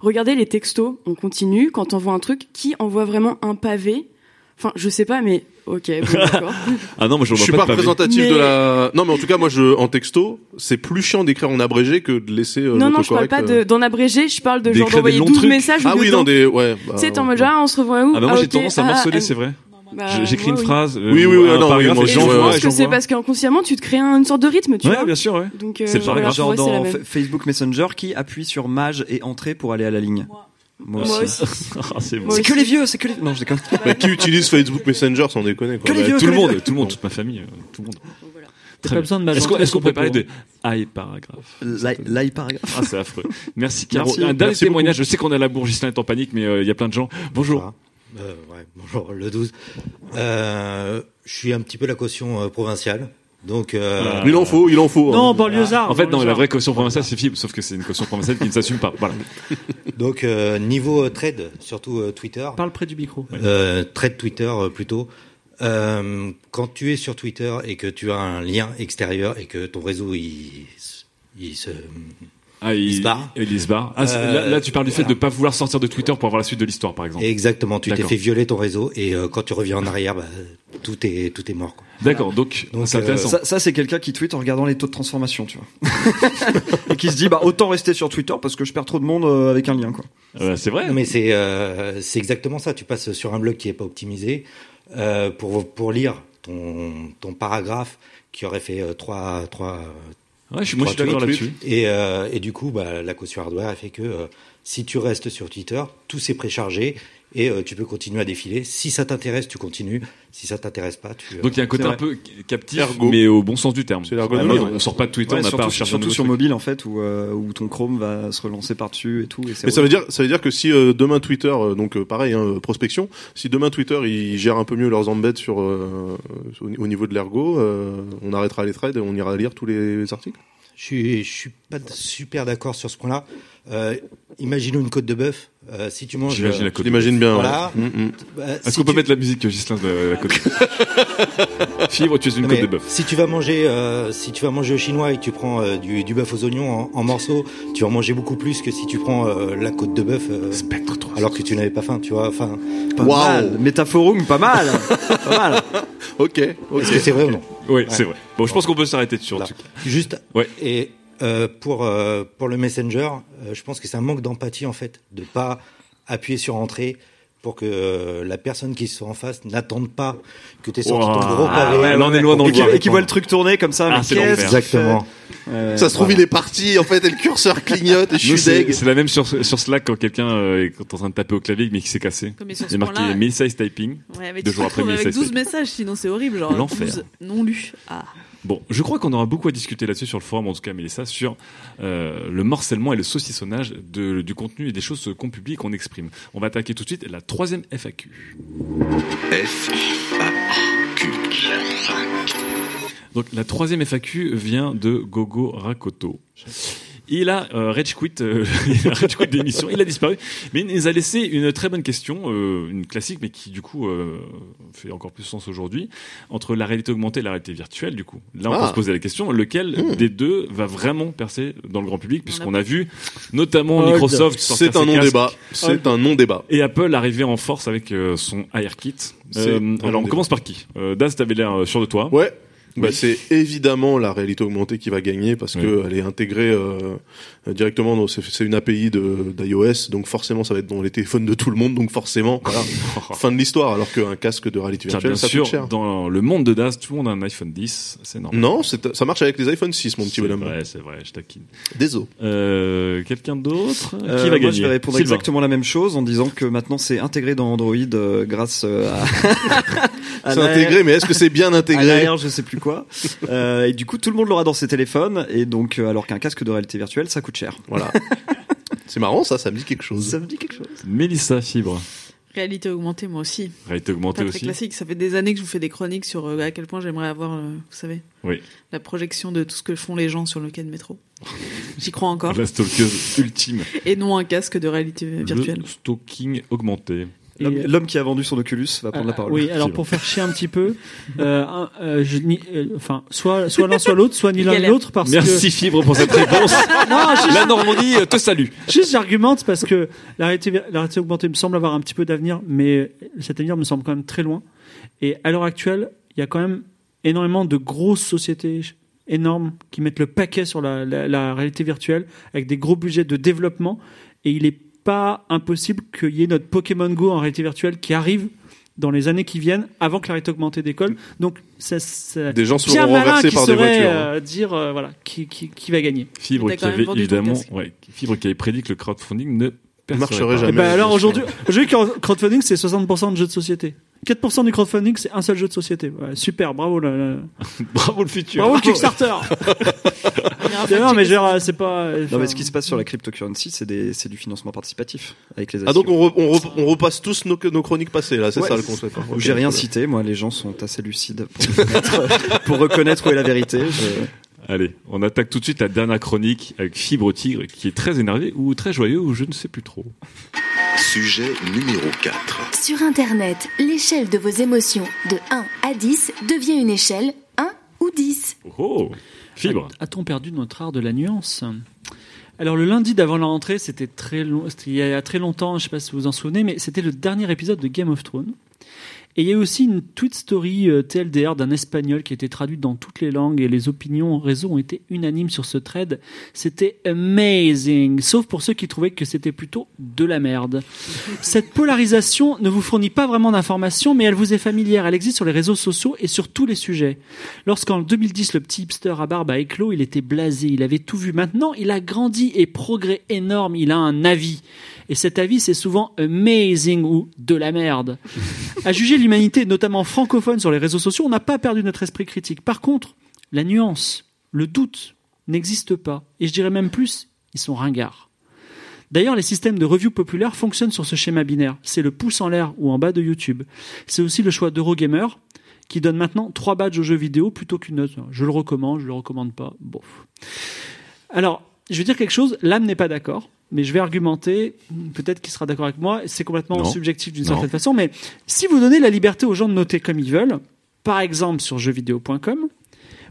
regardez les textos, on continue, quand on voit un truc, qui envoie vraiment un pavé Enfin, je sais pas, mais Ok, bon, *laughs* d'accord. Ah non, moi je Je suis pas représentatif Mais- de la. Non, mais en tout cas, moi, je en texto, c'est plus chiant d'écrire en abrégé que de laisser. euh, non, non, je parle pas euh. de, d'en abréger, je parle de genre d'envoyer longs 12 trucs. messages Ah ou oui, dedans. non, des- ouais, bah, Tu sais, t'es en ouais. mode genre, ah, on se revoit où Ah bah moi j'ai ok, tendance à ah, morceler, ah, c'est vrai. bah, J'ai- J'écris une oui. phrase, euh, Oui, oui, ou oui, un non, paragraphe, oui, moi, et je Ouais, pense que c'est parce qu'inconsciemment, tu te crées une sorte de rythme, tu Ouais, vois. bien sûr, ouais. Donc, euh, C'est le Genre c'est dans Facebook Messenger qui appuie sur mage et entrée pour aller à la ligne. Moi Moi aussi. aussi. *laughs* Ah, c'est bon. Moi C'est que les vieux, c'est que les. Non, je déconne. Mais *laughs* qui utilise Facebook Messenger sans déconner quoi. Que les Bah, vieux, tout que le les monde, vieux. tout le monde, toute ma famille, euh, tout le monde. T'as Très pas bien. besoin de Est-ce qu'on est-ce qu'on peut parler de high paragraphe L'ail paragraphe. Ah, c'est affreux. Merci, Caro. Merci, un dernier merci témoignage. Je sais qu'on est à la bourre, Gislain est en panique, mais euh, il y a plein de gens. Bonjour. Euh, ouais, bonjour, le 12. Euh, je suis un petit peu la caution euh, provinciale. Donc, euh, Il en faut, il en faut. Non, hein. banlieusard. En fait, non, la vraie caution provinciale, c'est fibre, sauf que c'est une caution provinciale qui ne s'assume pas. Voilà. *laughs* donc euh, niveau euh, trade, surtout euh, Twitter, Parle près du micro. euh, trade Twitter euh, plutôt. Euh, quand tu es sur Twitter et que tu as un lien extérieur et que ton réseau il, il se Ah, il, Il se barre. il se barre. Ah, Euh, là, là, tu parles du fait voilà. de pas vouloir sortir de Twitter pour avoir la suite de l'histoire, par exemple. exactement, tu t'es D'accord. fait violer ton réseau et euh, quand tu reviens en arrière, bah, tout est tout est mort. Quoi. D'accord, donc, Donc, c'est euh, intéressant. Ça, ça, c'est quelqu'un qui tweet en regardant les taux de transformation, tu vois. *laughs* et qui se dit, bah, autant rester sur Twitter parce que je perds trop de monde euh, avec un lien, quoi. Euh, c'est vrai. Non, mais c'est euh, c'est exactement ça. Tu passes sur un blog qui est pas optimisé euh, pour pour lire ton ton paragraphe qui aurait fait euh, trois trois. Ouais, je suis- moi, je suis d'accord là-dessus. Et euh, et du coup, bah, la caution hardware elle fait que euh, si tu restes sur Twitter, tout s'est préchargé et euh, tu peux continuer à défiler. Si ça t'intéresse, tu continues. Si ça t'intéresse pas, tu. euh, Donc, il y a un côté un peu captif, Ergo. mais au bon sens du terme. C'est l'ergonomie, Ah, ouais. On sort pas de Twitter, Ouais, on n'a pas à chercher surtout sur truc. mobile, en fait, où, euh, où ton Chrome va se relancer par-dessus et tout. Et ça veut dire, ça veut dire que si euh, demain Twitter, euh, donc euh, pareil, hein, prospection, si demain Twitter ils gèrent un peu mieux leurs embeds sur euh, au, au niveau de l'ergo, euh, on arrêtera les trades et on ira lire tous les articles? Je suis, je suis pas super d'accord sur ce point-là. Euh, imaginons une côte de bœuf. Euh, si tu manges, J'imagine la euh, côte. J'imagine bien. Voilà. ouais. Mm, mm. bah, Est-ce si qu'on peut tu- mettre la musique, Gislain, de la côte *laughs* Fibre, tu es une Non, côte de bœuf. Si tu vas manger, euh, si tu vas manger au chinois et que tu prends euh, du, du bœuf aux oignons en, en morceaux, tu vas en manger beaucoup plus que si tu prends euh, la côte de bœuf. euh, Spectre 3. alors que tu n'avais pas faim, tu vois. Enfin, Pas Waouh. mal. Métaphorum, pas mal. pas mal. *laughs* Ok. ok. est-ce que c'est vrai ou non? Oui, c'est vrai. Bon, je pense qu'on peut s'arrêter dessus, en tout cas. Juste. Ouais. Et euh, pour euh, pour le messenger, euh, je pense que c'est un manque d'empathie en fait, de pas appuyer sur entrée pour que euh, la personne qui soit en face n'attende pas que tu aies sorti ton gros Ah pavé. ouais, là, on est loin dans Et le qui, et qui voit le truc tourner comme ça. Ah, mais c'est qu'est-ce l'enfer. qu'il Exactement. Ouais, Ça se trouve, Voilà. il est parti en fait et le curseur clignote et je suis c'est deg. c'est la même sur, sur Slack quand quelqu'un euh, est en train de taper au clavier mais qui s'est cassé. Comme Il est marqué point-là- Message Typing. Ouais, mais Deux jours après avec Message 12 Typing. messages, sinon c'est horrible, genre L'enfer. 12 non lus. Ah. Bon, je crois qu'on aura beaucoup à discuter là-dessus sur le forum, en tout cas Mélissa, sur euh, le morcellement et le saucissonnage de, du contenu et des choses qu'on publie et qu'on exprime. On va attaquer tout de suite la troisième FAQ. F, Donc la troisième FAQ vient de Gogo Rakoto. Il a euh, rage quit, euh, *laughs* il a rage quit d'émission, il a disparu, mais il nous a laissé une très bonne question, euh, une classique, mais qui du coup euh, fait encore plus sens aujourd'hui, entre la réalité augmentée et la réalité virtuelle. Du coup, là on Ah. peut se poser la question, lequel Hmm. des deux va vraiment percer dans le grand public, puisqu'on a vu notamment Hold. Microsoft sortir C'est un non-débat. casques. C'est un non-débat. Et Apple arriver en force avec euh, son AirKit. Euh, alors on commence par qui? Euh, Daz, t'avais l'air sûr de toi. Ouais. Bah, Oui. c'est évidemment la réalité augmentée qui va gagner parce Oui. que elle est intégrée euh, directement dans c'est c'est une API de d'iOS donc forcément ça va être dans les téléphones de tout le monde donc forcément voilà *laughs* fin de l'histoire alors qu'un casque de réalité virtuelle bien ça sûr, coûte cher. dans le monde de Daz, tout le monde a un iPhone 10, c'est normal. Non, c'est- ça marche avec les iPhone 6 mon petit C'est bonhomme. vrai, c'est vrai, je taquine. Désolé. Euh, Quelqu'un d'autre Euh, Qui va moi, gagner je vais répondre Sylvain. exactement la même chose en disant que maintenant c'est intégré dans Android euh, grâce euh, à. *laughs* à C'est intégré, mais est-ce que c'est bien *laughs* intégré À je sais plus quoi. Euh, et du coup, tout le monde l'aura dans ses téléphones. Et donc, euh, alors qu'un casque de réalité virtuelle, ça coûte cher. Voilà. *laughs* c'est marrant ça, ça me dit quelque chose. Ça me dit quelque chose. Mélissa Fibre. Réalité augmentée, moi aussi. Réalité augmentée aussi. classique. Ça fait des années que je vous fais des chroniques sur euh, à quel point j'aimerais avoir, euh, vous savez, Oui. la projection de tout ce que font les gens sur le quai de métro. *laughs* J'y crois encore. La stalkeuse ultime. Et non un casque de réalité virtuelle. Le stalking augmenté. L'homme Et- l'homme qui a vendu son Oculus va prendre la Ah, parole. Oui, alors pour faire chier un petit peu, euh, euh, je, ni- euh, enfin, soit, soit l'un, soit l'autre, soit ni l'un ni l'autre, parce Merci que. Fibre pour cette réponse. *laughs* Non, juste, La Normandie euh, te salue. juste j'argumente parce que la réalité, la réalité augmentée me semble avoir un petit peu d'avenir, mais cet avenir me semble quand même très loin. Et à l'heure actuelle, il y a quand même énormément de grosses sociétés énormes qui mettent le paquet sur la, la- la réalité virtuelle avec des gros budgets de développement. Et il n'est pas impossible qu'il y ait notre Pokémon Go en réalité virtuelle qui arrive dans les années qui viennent, avant que la réalité augmentée décolle. Donc, ça, ça- Des gens se bien feront malin renverser qui par des voitures, hein. euh, dire euh, voilà qui, qui, qui va gagner. Fibre qui avait évidemment, ouais, Fibre qui avait prédit que le crowdfunding ne marcherait Eh ben alors aujourd'hui, aujourd'hui, crowd- crowdfunding c'est 60% de jeux de société. 4% du crowdfunding c'est un seul jeu de société. Ouais, super, bravo là, là. *laughs* bravo le futur. Bravo le Kickstarter. *laughs* non mais genre c'est pas. Non, enfin, mais ce qui se passe sur la cryptocurrency, c'est des, c'est du financement participatif avec les Ah donc on, re- on, re- on repasse tous nos, nos chroniques passées là, c'est Ouais, ça le concept. hein. J'ai rien cité, moi, les gens sont assez lucides pour *laughs* reconnaître, pour reconnaître où est la vérité. Je- Allez, on attaque tout de suite la dernière chronique avec Fibre Tigre qui est très énervé ou très joyeux ou je ne sais plus trop. Sujet numéro 4. Sur Internet, l'échelle de vos émotions de 1 à 10 devient une échelle 1 ou 10. Oh, Fibre. A-t-on perdu notre art de la nuance? Alors le lundi d'avant la rentrée, c'était très long, il y a très longtemps, je sais pas si vous vous en souvenez, mais c'était le dernier épisode de Game of Thrones. Et il y a aussi une tweet story euh, TLDR d'un espagnol qui a été traduite dans toutes les langues et les opinions réseau ont été unanimes sur ce thread. C'était amazing, sauf pour ceux qui trouvaient que c'était plutôt de la merde. Cette polarisation ne vous fournit pas vraiment d'informations, mais elle vous est familière. Elle existe sur les réseaux sociaux et sur tous les sujets. Lorsqu'en 2010, le petit hipster à barbe a éclos, il était blasé, il avait tout vu. Maintenant, il a grandi et progrès énorme, il a un avis. Et cet avis, c'est souvent amazing ou de la merde. À juger l'humanité, notamment francophone, sur les réseaux sociaux, on n'a pas perdu notre esprit critique. Par contre, la nuance, le doute n'existe pas. Et je dirais même plus, ils sont ringards. D'ailleurs, les systèmes de review populaires fonctionnent sur ce schéma binaire. C'est le pouce en l'air ou en bas de YouTube. C'est aussi le choix d'Eurogamer qui donne maintenant trois badges aux jeux vidéo plutôt qu'une note. Je le recommande, je le recommande pas. Bof. Alors, je vais dire quelque chose, l'âme n'est pas d'accord, mais je vais argumenter, peut-être qu'il sera d'accord avec moi, c'est complètement Non. subjectif d'une certaine façon, mais si vous donnez la liberté aux gens de noter comme ils veulent, par exemple sur jeuxvideo.com,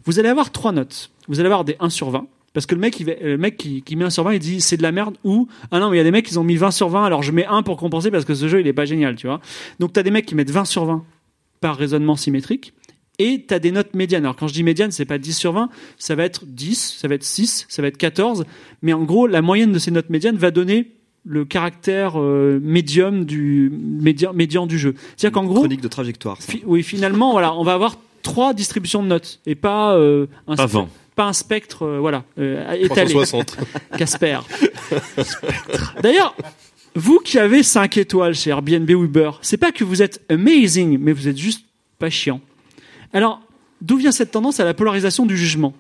vous allez avoir trois notes. Vous allez avoir des 1 sur 20, parce que le mec, il va- le mec qui, qui met 1 sur 20, il dit c'est de la merde, ou ah non, mais il y a des mecs qui ont mis 20 sur 20, alors je mets 1 pour compenser parce que ce jeu, il est pas génial, tu vois. Donc tu as des mecs qui mettent 20 sur 20 par raisonnement symétrique, et tu as des notes médianes. Alors quand je dis médiane, c'est pas 10 sur 20, ça va être 10, ça va être 6, ça va être 14, mais en gros, la moyenne de ces notes médianes va donner le caractère euh, médium du médian, médian du jeu. C'est-à-dire qu'en gros, Chronique de trajectoire. fi- oui, finalement, voilà, on va avoir trois distributions de notes et pas euh, un 20. pas un spectre, euh, voilà, euh, étalé. 360. *laughs* Casper. D'ailleurs, vous qui avez 5 étoiles chez Airbnb ou Uber, c'est pas que vous êtes amazing, mais vous êtes juste pas chiant. Alors, d'où vient cette tendance à la polarisation du jugement?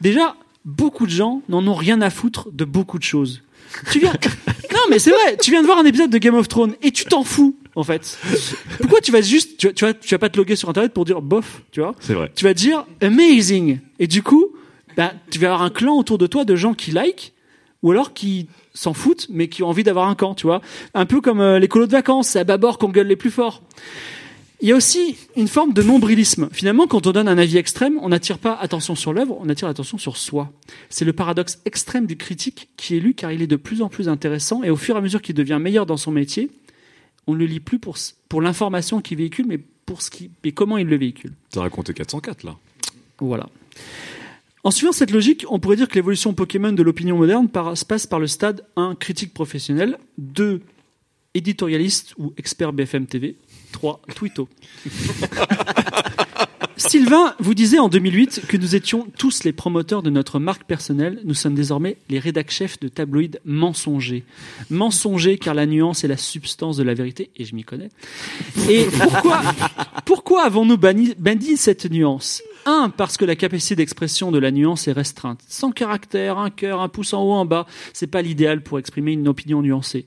Déjà, beaucoup de gens n'en ont rien à foutre de beaucoup de choses. Tu viens *laughs* Non, mais c'est vrai, tu viens de voir un épisode de Game of Thrones et tu t'en fous en fait. Pourquoi tu vas juste tu, vas- tu vas tu vas pas te loguer sur internet pour dire bof, tu vois? C'est vrai. tu vas dire amazing. Et du coup, bah, tu vas avoir un clan autour de toi de gens qui like ou alors qui s'en foutent mais qui ont envie d'avoir un camp, tu vois? Un peu comme euh, les colos de vacances, c'est à bâbord qu'on gueule les plus forts. Il y a aussi une forme de nombrilisme. Finalement, quand on donne un avis extrême, on n'attire pas attention sur l'œuvre, on attire l'attention sur soi. C'est le paradoxe extrême du critique qui est lu car il est de plus en plus intéressant et au fur et à mesure qu'il devient meilleur dans son métier, on ne le lit plus pour, pour l'information qu'il véhicule, mais pour ce qui, et comment il le véhicule. T'as raconté 404 là. Voilà. En suivant cette logique, on pourrait dire que l'évolution Pokémon de l'opinion moderne se passe par le stade 1 critique professionnel, 2 éditorialiste ou expert BFM TV, 3 twitto. *laughs* Sylvain vous disait en 2008 que nous étions tous les promoteurs de notre marque personnelle. Nous sommes désormais les rédac-chefs de tabloïds mensongers. Mensongers car la nuance est la substance de la vérité, et je m'y connais. Et pourquoi, pourquoi avons-nous banni, banni cette nuance? Un, parce que la capacité d'expression de la nuance est restreinte. Sans caractère, un cœur, un pouce en haut, en bas, c'est pas l'idéal pour exprimer une opinion nuancée.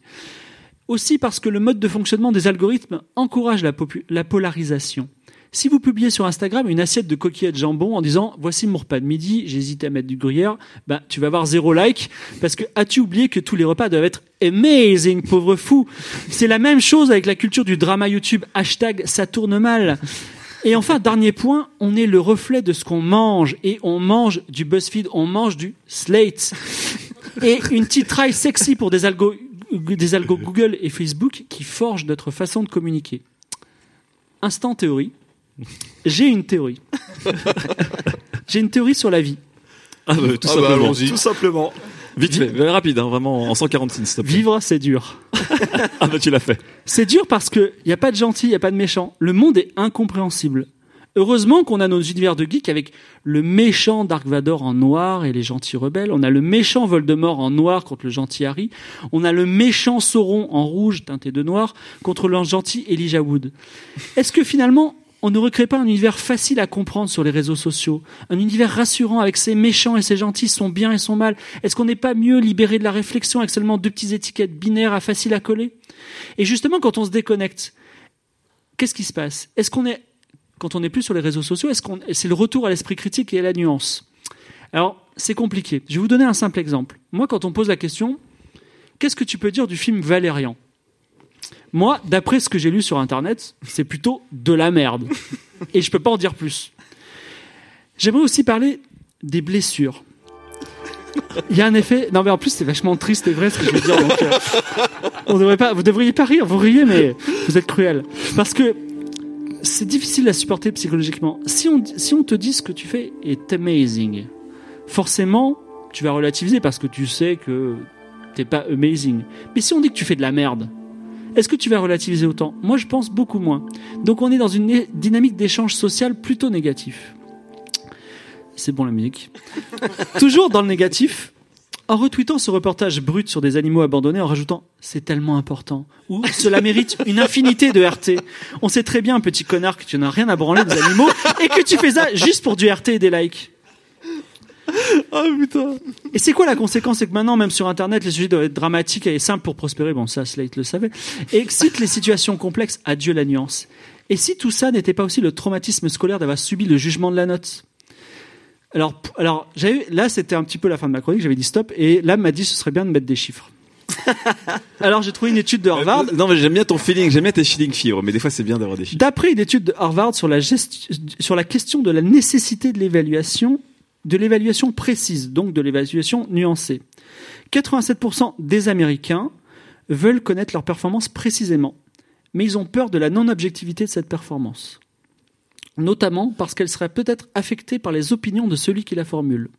Aussi parce que le mode de fonctionnement des algorithmes encourage la, la polarisation. Si vous publiez sur Instagram une assiette de coquillettes jambon en disant voici mon repas de midi, j'hésite à mettre du gruyère, ben tu vas avoir zéro like parce que as-tu oublié que tous les repas doivent être amazing, pauvre fou? C'est la même chose avec la culture du drama YouTube. Hashtag ça tourne mal. Et enfin, dernier point, on est le reflet de ce qu'on mange et on mange du BuzzFeed, on mange du Slate et une petite traille sexy pour des algos, des algos Google et Facebook qui forgent notre façon de communiquer. Instant théorie. J'ai une théorie. *laughs* J'ai une théorie sur la vie. Ah bah, tout Ah bah, simplement. allons-y. Tout simplement. Vite fait, mais rapide, hein, vraiment en 140 signes, s'il te plaît. Vivre, c'est dur. *laughs* Ah bah tu l'as fait. C'est dur parce que y a pas de gentil, y a pas de méchant. Le monde est incompréhensible. Heureusement qu'on a nos univers de geeks avec le méchant Dark Vador en noir et les gentils rebelles. On a le méchant Voldemort en noir contre le gentil Harry. On a le méchant Sauron en rouge teinté de noir contre le gentil Elijah Wood. Est-ce que finalement on ne recrée pas un univers facile à comprendre sur les réseaux sociaux, un univers rassurant avec ses méchants et ses gentils, son bien et son mal Est-ce qu'on n'est pas mieux libéré de la réflexion avec seulement deux petites étiquettes binaires à facile à coller? Et justement, quand on se déconnecte, qu'est-ce qui se passe? Est-ce qu'on est, quand on n'est plus sur les réseaux sociaux, est-ce qu'on, c'est le retour à l'esprit critique et à la nuance Alors, c'est compliqué. Je vais vous donner un simple exemple. Moi, quand on pose la question, qu'est-ce que tu peux dire du film Valérian? Moi, d'après ce que j'ai lu sur Internet, c'est plutôt de la merde. *laughs* Et je peux pas en dire plus. J'aimerais aussi parler des blessures. Il y a un effet. Non, mais en plus, c'est vachement triste et vrai ce que je veux dire. Donc, euh, on devrait pas, vous devriez pas rire, vous riez, mais vous êtes cruel. Parce que c'est difficile à supporter psychologiquement. Si on, si on te dit ce que tu fais est amazing, forcément, tu vas relativiser parce que tu sais que t'es pas amazing. Mais si on dit que tu fais de la merde, est-ce que tu vas relativiser autant? Moi, je pense beaucoup moins. Donc, on est dans une dynamique d'échange social plutôt négatif. C'est bon la musique. *laughs* Toujours dans le négatif, en retweetant ce reportage brut sur des animaux abandonnés, en rajoutant c'est tellement important ou cela mérite une infinité de RT. On sait très bien, petit connard, que tu n'as rien à branler des animaux et que tu fais ça juste pour du RT et des likes. Ah putain. Et c'est quoi la conséquence? C'est que maintenant, même sur Internet, les sujets doivent être dramatiques et simples pour prospérer. Bon, ça, Slate le savait. Et excite les situations complexes. Adieu la nuance. Et si tout ça n'était pas aussi le traumatisme scolaire d'avoir subi le jugement de la note? Alors, alors là, c'était un petit peu la fin de ma chronique. J'avais dit stop. Et là, m'a dit ce serait bien de mettre des chiffres. *laughs* alors, j'ai trouvé une étude de Harvard. Non mais j'aime bien ton feeling, j'aime bien tes feelings fibres, mais des fois c'est bien d'avoir des chiffres. D'après une étude de Harvard sur la, sur la question de la nécessité de l'évaluation, de l'évaluation précise, donc de l'évaluation nuancée, 87% des Américains veulent connaître leur performance précisément, mais ils ont peur de la non-objectivité de cette performance, notamment parce qu'elle serait peut-être affectée par les opinions de celui qui la formule.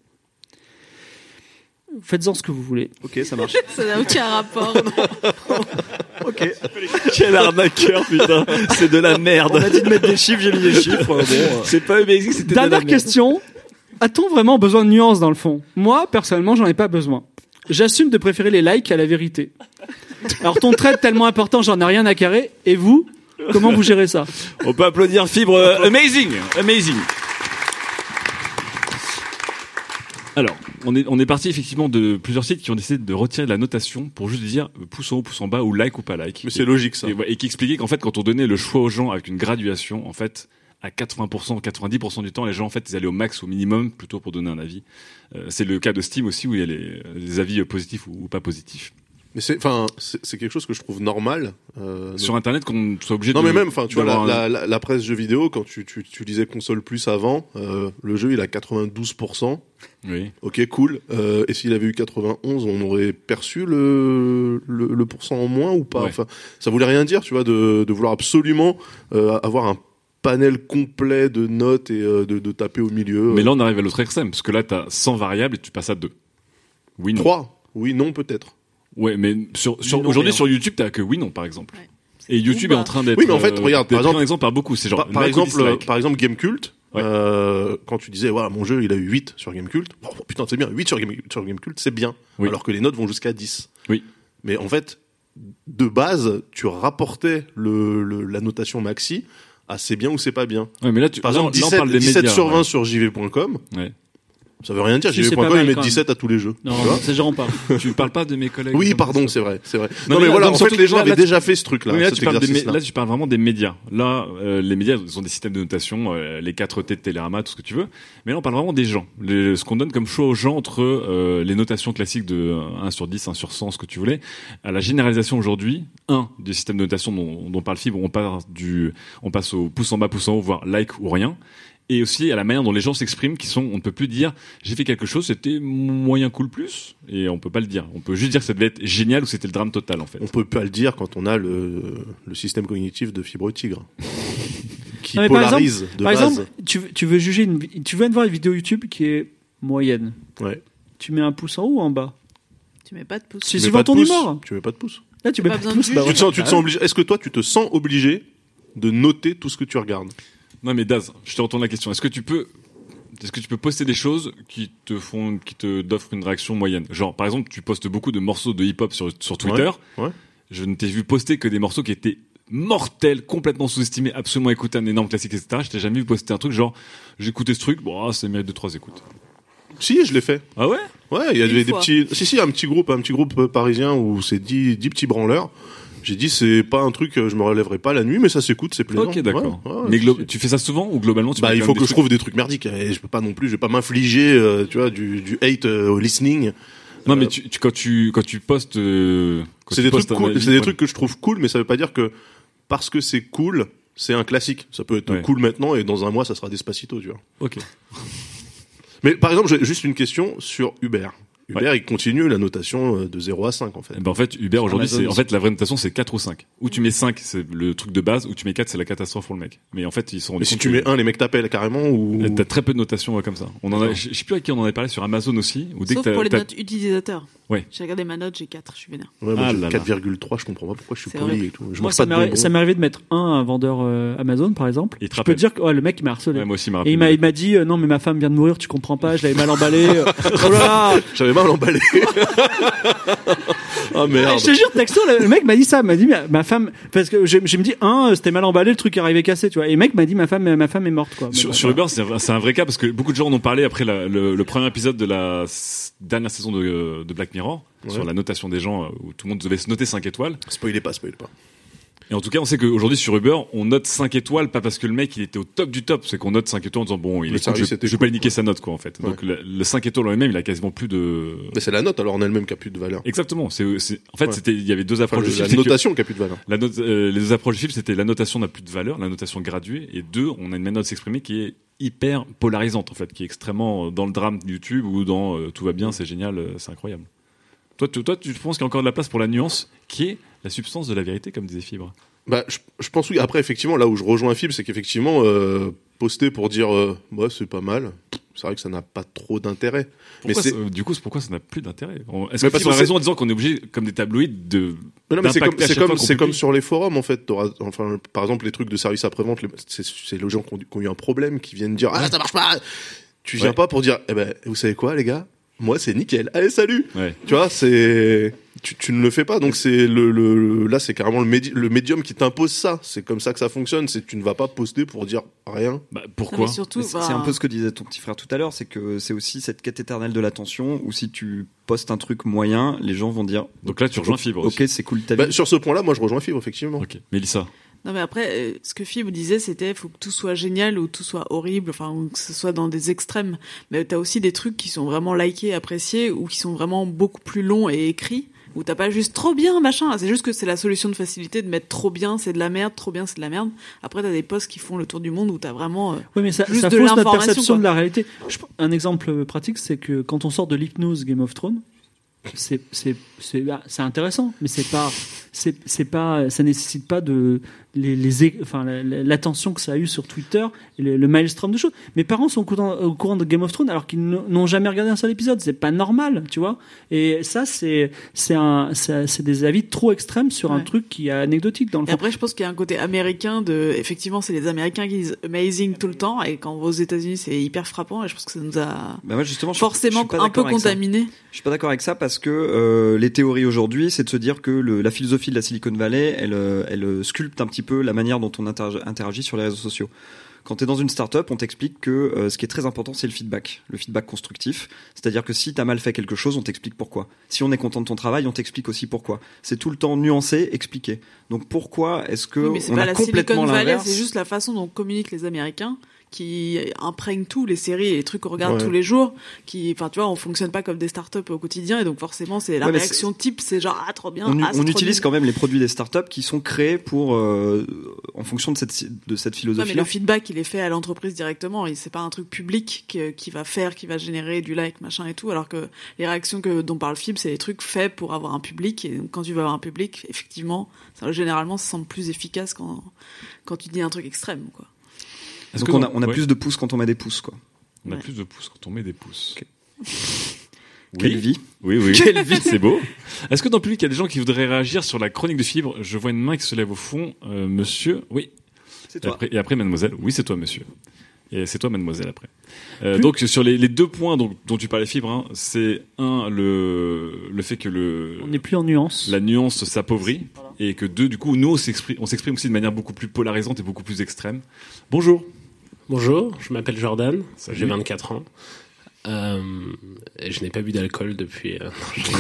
Faites-en ce que vous voulez. Ok, ça marche. *laughs* Ça n'a aucun rapport. *laughs* ok. *laughs* Quel arnaqueur, putain. C'est de la merde. On a dit de mettre des chiffres, j'ai mis des chiffres. Bon, euh. C'est pas amazing, c'était de la Dernière question. A-t-on vraiment besoin de nuances dans le fond? Moi, personnellement, j'en ai pas besoin. J'assume de préférer les likes à la vérité. Alors ton trait tellement important, j'en ai rien à carrer. Et vous? Comment vous gérez ça? On peut applaudir Fibre. euh, amazing, amazing. Alors, on est, on est parti effectivement de plusieurs sites qui ont décidé de retirer la notation pour juste dire pouce en haut, pouce en bas ou like ou pas like. Mais c'est logique, ça. Et, qui expliquait qu'en fait, quand on donnait le choix aux gens avec une graduation, en fait, à 80%, 90% du temps, les gens, en fait, ils allaient au max, au minimum, plutôt pour donner un avis. Euh, c'est le cas de Steam aussi où il y a les, les avis positifs ou, ou pas positifs. Mais c'est, enfin, c'est quelque chose que je trouve normal. euh, Sur Internet, qu'on soit obligé Non de. mais même, enfin, tu vois, la, un- la, la, la presse jeux vidéo, quand tu, tu, tu lisais console plus avant, euh, le jeu il a 92%. Oui. Ok, cool. Euh, et s'il avait eu 91, on aurait perçu le, le, le pourcent en moins ou pas? Ouais. Enfin, ça voulait rien dire, tu vois, de, de vouloir absolument euh, avoir un panel complet de notes et euh, de, de taper au milieu. Mais là, on arrive à l'autre extrême, parce que là, t'as 100 variables et tu passes à 2. Oui, non. 3. Oui, non, peut-être. Ouais, mais sur, sur, aujourd'hui sur YouTube, t'as que oui, non, par exemple. Et YouTube est en train d'être. Oui, mais en fait, euh, regarde, par exemple, en exemple par beaucoup. C'est genre. par, exemple, dislike. par exemple, Gamecult. Euh, quand tu disais, voilà, mon jeu, il a eu 8 sur Gamecult. Bon, putain, c'est bien. 8 sur, Game, sur Gamecult, c'est bien. Oui. Alors que les notes vont jusqu'à 10. Oui. Mais en fait, de base, tu rapportais le, le- la notation maxi à c'est bien ou c'est pas bien. Ouais, mais là, tu- Par là, exemple, là, on 17, parle des 17 médias, sur 20 ouais. sur jv.com. Ouais. Ça veut rien dire. Si, pas mal, ils mettent quand même. 17 à tous les jeux. Non, genre pas. tu parles pas de mes collègues. Oui, pardon, c'est vrai, c'est vrai. Non, Non, mais mais là, voilà, donc, en fait, les gens là- avaient là, tu- déjà fait ce truc-là. Oui, là, tu parles des mé- exercice-là. là, tu parles vraiment des médias. Là, euh, les médias ils ont des systèmes de notation, euh, les 4 T de Télérama, tout ce que tu veux. Mais là, on parle vraiment des gens. Les- ce qu'on donne comme choix aux gens entre euh, les notations classiques de euh, 1 sur 10, 1 sur 100, ce que tu voulais, à la généralisation aujourd'hui, un des systèmes de notation dont, dont parle Fibre, on passe du, on passe au pouce en bas, pouce en haut, voire like ou rien. Et aussi à la manière dont les gens s'expriment, qui sont, on ne peut plus dire, j'ai fait quelque chose, c'était moyen cool plus, et on peut pas le dire. On peut juste dire que ça devait être génial ou c'était le drame total, en fait. On peut pas le dire quand on a le, le système cognitif de fibre tigre. *laughs* qui Non, mais par polarise exemple, de par base. exemple, tu, veux- tu veux juger une, tu viens de voir une vidéo YouTube qui est moyenne. Ouais. Tu mets un pouce en haut ou en bas? Tu mets pas de pouce. C'est Tu mets suivant pas de ton pouce, humeur. Tu mets pas de pouce. Là, tu Pas mets pas de besoin de pouce. bah. Tu te sens, tu te sens obligé. Est-ce que toi, tu te sens obligé de noter tout ce que tu regardes? Non mais Daz, je te retourne la question. Est-ce que tu peux, est-ce que tu peux poster des choses qui te font, qui te d'offrent une réaction moyenne? Genre, par exemple, tu postes beaucoup de morceaux de hip-hop sur sur Twitter. Ouais, ouais. Je ne t'ai vu poster que des morceaux qui étaient mortels, complètement sous-estimés, absolument écoutés, un énorme classique, etc. Je t'ai jamais vu poster un truc genre, j'ai écouté ce truc, bon, ah, ça mérite deux trois écoutes. Si, je l'ai fait. Ah ouais? Ouais, il y avait des fois. petits. Si, si, un petit groupe, un petit groupe euh, parisien où c'est 10, 10 petits branleurs. J'ai dit, c'est pas un truc, euh, je me relèverai pas la nuit, mais ça s'écoute, c'est plaisant. Ok, d'accord. Ouais, ouais, mais glo- tu fais ça souvent ou globalement tu Bah, il faut que des je trouve des trucs merdiques. Et je peux pas non plus, je vais pas m'infliger, euh, tu vois, du, du hate euh, au listening. Non, mais tu, tu- quand tu quand tu postes, euh, quand C'est tu des trucs postes un cool, avis, c'est des ouais. trucs que je trouve cool, mais ça veut pas dire que parce que c'est cool, c'est un classique. Ça peut être Ouais. cool maintenant et dans un mois, ça sera Despacito, tu vois. Ok. Mais par exemple, j'ai juste une question sur Uber. Uber, il continue la notation euh, de 0 à 5, en fait. Eh ben, en fait, Uber aujourd'hui, c'est en fait la vraie notation, c'est 4 ou 5. Ou tu mets 5, c'est le truc de base, ou tu mets 4, c'est la catastrophe pour le mec. Mais en fait, ils sont Mais si tu mets 1, les mecs t'appellent carrément ou. T'as très peu de notations comme ça. On en a, je sais plus à qui on en avait parlé sur Amazon aussi. Ou dès Sauf que pour les notes utilisateurs. Ouais. J'ai regardé ma note, j'ai 4, je suis vénère. Ouais, moi, Ah. 4,3, je comprends pas pourquoi je suis poli et tout. Je Moi, ça m'est arri- arrivé de mettre un, un vendeur euh, Amazon, par exemple. Il te je peux dire que ouais, le mec, il m'a harcelé. Ouais, moi aussi, il m'a dit, euh, non, mais ma femme vient de mourir, tu comprends pas, je l'avais mal emballé. *laughs* oh là mal emballé. oh merde. Je te jure, texto, le mec m'a dit ça, m'a dit ma, femme, parce que je, je me dis, un, c'était mal emballé, le truc est arrivé cassé, tu vois. Et le mec m'a dit, ma femme, ma femme est morte, quoi. Sur, bon, Uber, c'est un, vrai cas parce que beaucoup de gens en ont parlé après la- le, le premier épisode de la dernière saison de, de Black Mirror Ouais. sur la notation des gens euh, où tout le monde devait se noter 5 étoiles. Spoilez pas, spoilez pas. Et en tout cas, on sait qu'aujourd'hui sur Uber, on note 5 étoiles pas parce que le mec il était au top du top, c'est qu'on note 5 étoiles en disant bon, il est cool, je, vais pas lui niquer sa note quoi en fait. Ouais. Donc le, le 5 étoiles en lui-même, il a quasiment plus de Mais c'est la note alors en elle-même qui a plus de valeur. Exactement. C'est, en fait, Ouais. c'était, il y avait deux Enfin, approches le- du la que notation qui a plus de valeur. La note, euh, les deux approches du film, c'était la notation n'a plus de valeur, la notation graduée, et deux, on a une de s'exprimer qui est hyper polarisante en fait, qui est extrêmement euh, dans le drame YouTube ou dans euh, tout va bien, c'est génial, c'est incroyable. Toi, tu, toi, tu penses qu'il y a encore de la place pour la nuance, qui est la substance de la vérité, comme disait Fibre. Bah, je, je pense oui. Après, effectivement, là où je rejoins Fib, c'est qu'effectivement, euh, poster pour dire, euh, ouais, c'est pas mal. C'est vrai que ça n'a pas trop d'intérêt. Mais c'est euh, du coup, c'est pourquoi ça n'a plus d'intérêt? Est-ce que Fibre a raison en disant qu'on est obligé, comme des tabloïds, de non, mais c'est comme, c'est c'est sur les forums, en fait. Enfin, par exemple, les trucs de service après-vente, c'est, c'est les gens qui ont, qui ont eu un problème, qui viennent dire, ah, ça marche pas! Tu viens Ouais. pas pour dire, eh ben, vous savez quoi, les gars? Moi, c'est nickel. Allez, salut! Ouais. Tu vois, c'est, tu, tu ne le fais pas. Donc, c'est le, le, là, c'est carrément le, médi- le médium qui t'impose ça. C'est comme ça que ça fonctionne. C'est, tu ne vas pas poster pour dire rien. Bah, mais surtout, c'est bah, c'est un peu ce que disait ton petit frère tout à l'heure, c'est que c'est aussi cette quête éternelle de l'attention où si tu postes un truc moyen, les gens vont dire. Donc là, tu rejoins Fibre Ok, c'est cool ta vie. Bah, sur ce point-là, moi, je rejoins Fibre, effectivement. Ok. Mélissa. Non mais après, euh, ce que Fib disait, c'était faut que tout soit génial ou tout soit horrible, enfin ou que ce soit dans des extrêmes. Mais t'as aussi des trucs qui sont vraiment likés, appréciés ou qui sont vraiment beaucoup plus longs et écrits. Où t'as pas juste trop bien machin. C'est juste que c'est la solution de facilité de mettre trop bien, c'est de la merde, trop bien, c'est de la merde. Après t'as des posts qui font le tour du monde où t'as vraiment. euh, Oui, mais ça, juste ça de fausse notre perception quoi. de la réalité. Je- un exemple pratique, c'est que quand on sort de l'hypnose Game of Thrones, c'est c'est c'est ah, c'est intéressant, mais c'est pas c'est c'est pas ça nécessite pas de les les enfin l'attention que ça a eu sur Twitter et le, le maelstrom de choses. Mes parents sont au courant, au courant de Game of Thrones alors qu'ils n'ont jamais regardé un seul épisode. C'est pas normal, tu vois. Et ça c'est c'est un ça- c'est des avis trop extrêmes sur un truc qui est anecdotique dans le Et fond. après, je pense qu'il y a un côté américain de, effectivement, c'est les Américains qui disent amazing tout le temps, et quand on va aux États-Unis, c'est hyper frappant, et je pense que ça nous a Bah justement, forcément je un peu contaminé. Je suis pas d'accord avec ça parce que euh, les théories aujourd'hui, c'est de se dire que le- la philosophie de la Silicon Valley, elle, euh, elle euh, sculpte un petit peu la manière dont on interag- interagit sur les réseaux sociaux. Quand tu es dans une startup, on t'explique que euh, ce qui est très important, c'est le feedback, le feedback constructif. C'est-à-dire que si tu as mal fait quelque chose, on t'explique pourquoi. Si on est content de ton travail, on t'explique aussi pourquoi. C'est tout le temps nuancé, expliqué. Donc pourquoi est-ce que Oui, mais c'est on pas a la complètement Silicon Valley, l'inverse c'est juste la façon dont communiquent les Américains qui imprègnent tout, les séries et les trucs qu'on regarde Ouais. tous les jours, qui, enfin, tu vois, on fonctionne pas comme des startups au quotidien, et donc forcément, c'est la Ouais, réaction type, c'est genre, ah, trop bien, on, ah, on trop utilise quand même les produits des startups qui sont créés pour, euh, en fonction de cette, de cette Ouais, philosophie. mais le feedback, il est fait à l'entreprise directement, et c'est pas un truc public qui, qui va faire, qui va générer du like, machin et tout, alors que les réactions que, dont parle Fib, c'est des trucs faits pour avoir un public, et donc, quand tu vas avoir un public, effectivement, ça, généralement, ça semble plus efficace quand, quand tu dis un truc extrême, quoi. Est-ce Donc que on dans- a, on a ouais. plus de pouces quand on met des pouces, quoi. On a plus de pouces quand on met des pouces. Quelle vie. Oui, oui. Quelle vie. *laughs* C'est beau. Est-ce que dans le public, il y a des gens qui voudraient réagir sur la chronique de fibre Je vois une main qui se lève au fond. Euh, monsieur, oui. C'est Et toi. après, et après, mademoiselle. Oui, c'est toi, monsieur. Et c'est toi, mademoiselle, après. Euh, donc, sur les, les deux points donc, dont tu parlais, fibre, hein, c'est un, le, le fait que le. On n'est plus en nuance. La nuance s'appauvrit. Et que deux, du coup, nous, on s'exprime, on s'exprime aussi de manière beaucoup plus polarisante et beaucoup plus extrême. Bonjour. Bonjour, je m'appelle Jordan, j'ai 24 ans. Euh, et je n'ai pas bu d'alcool depuis. euh,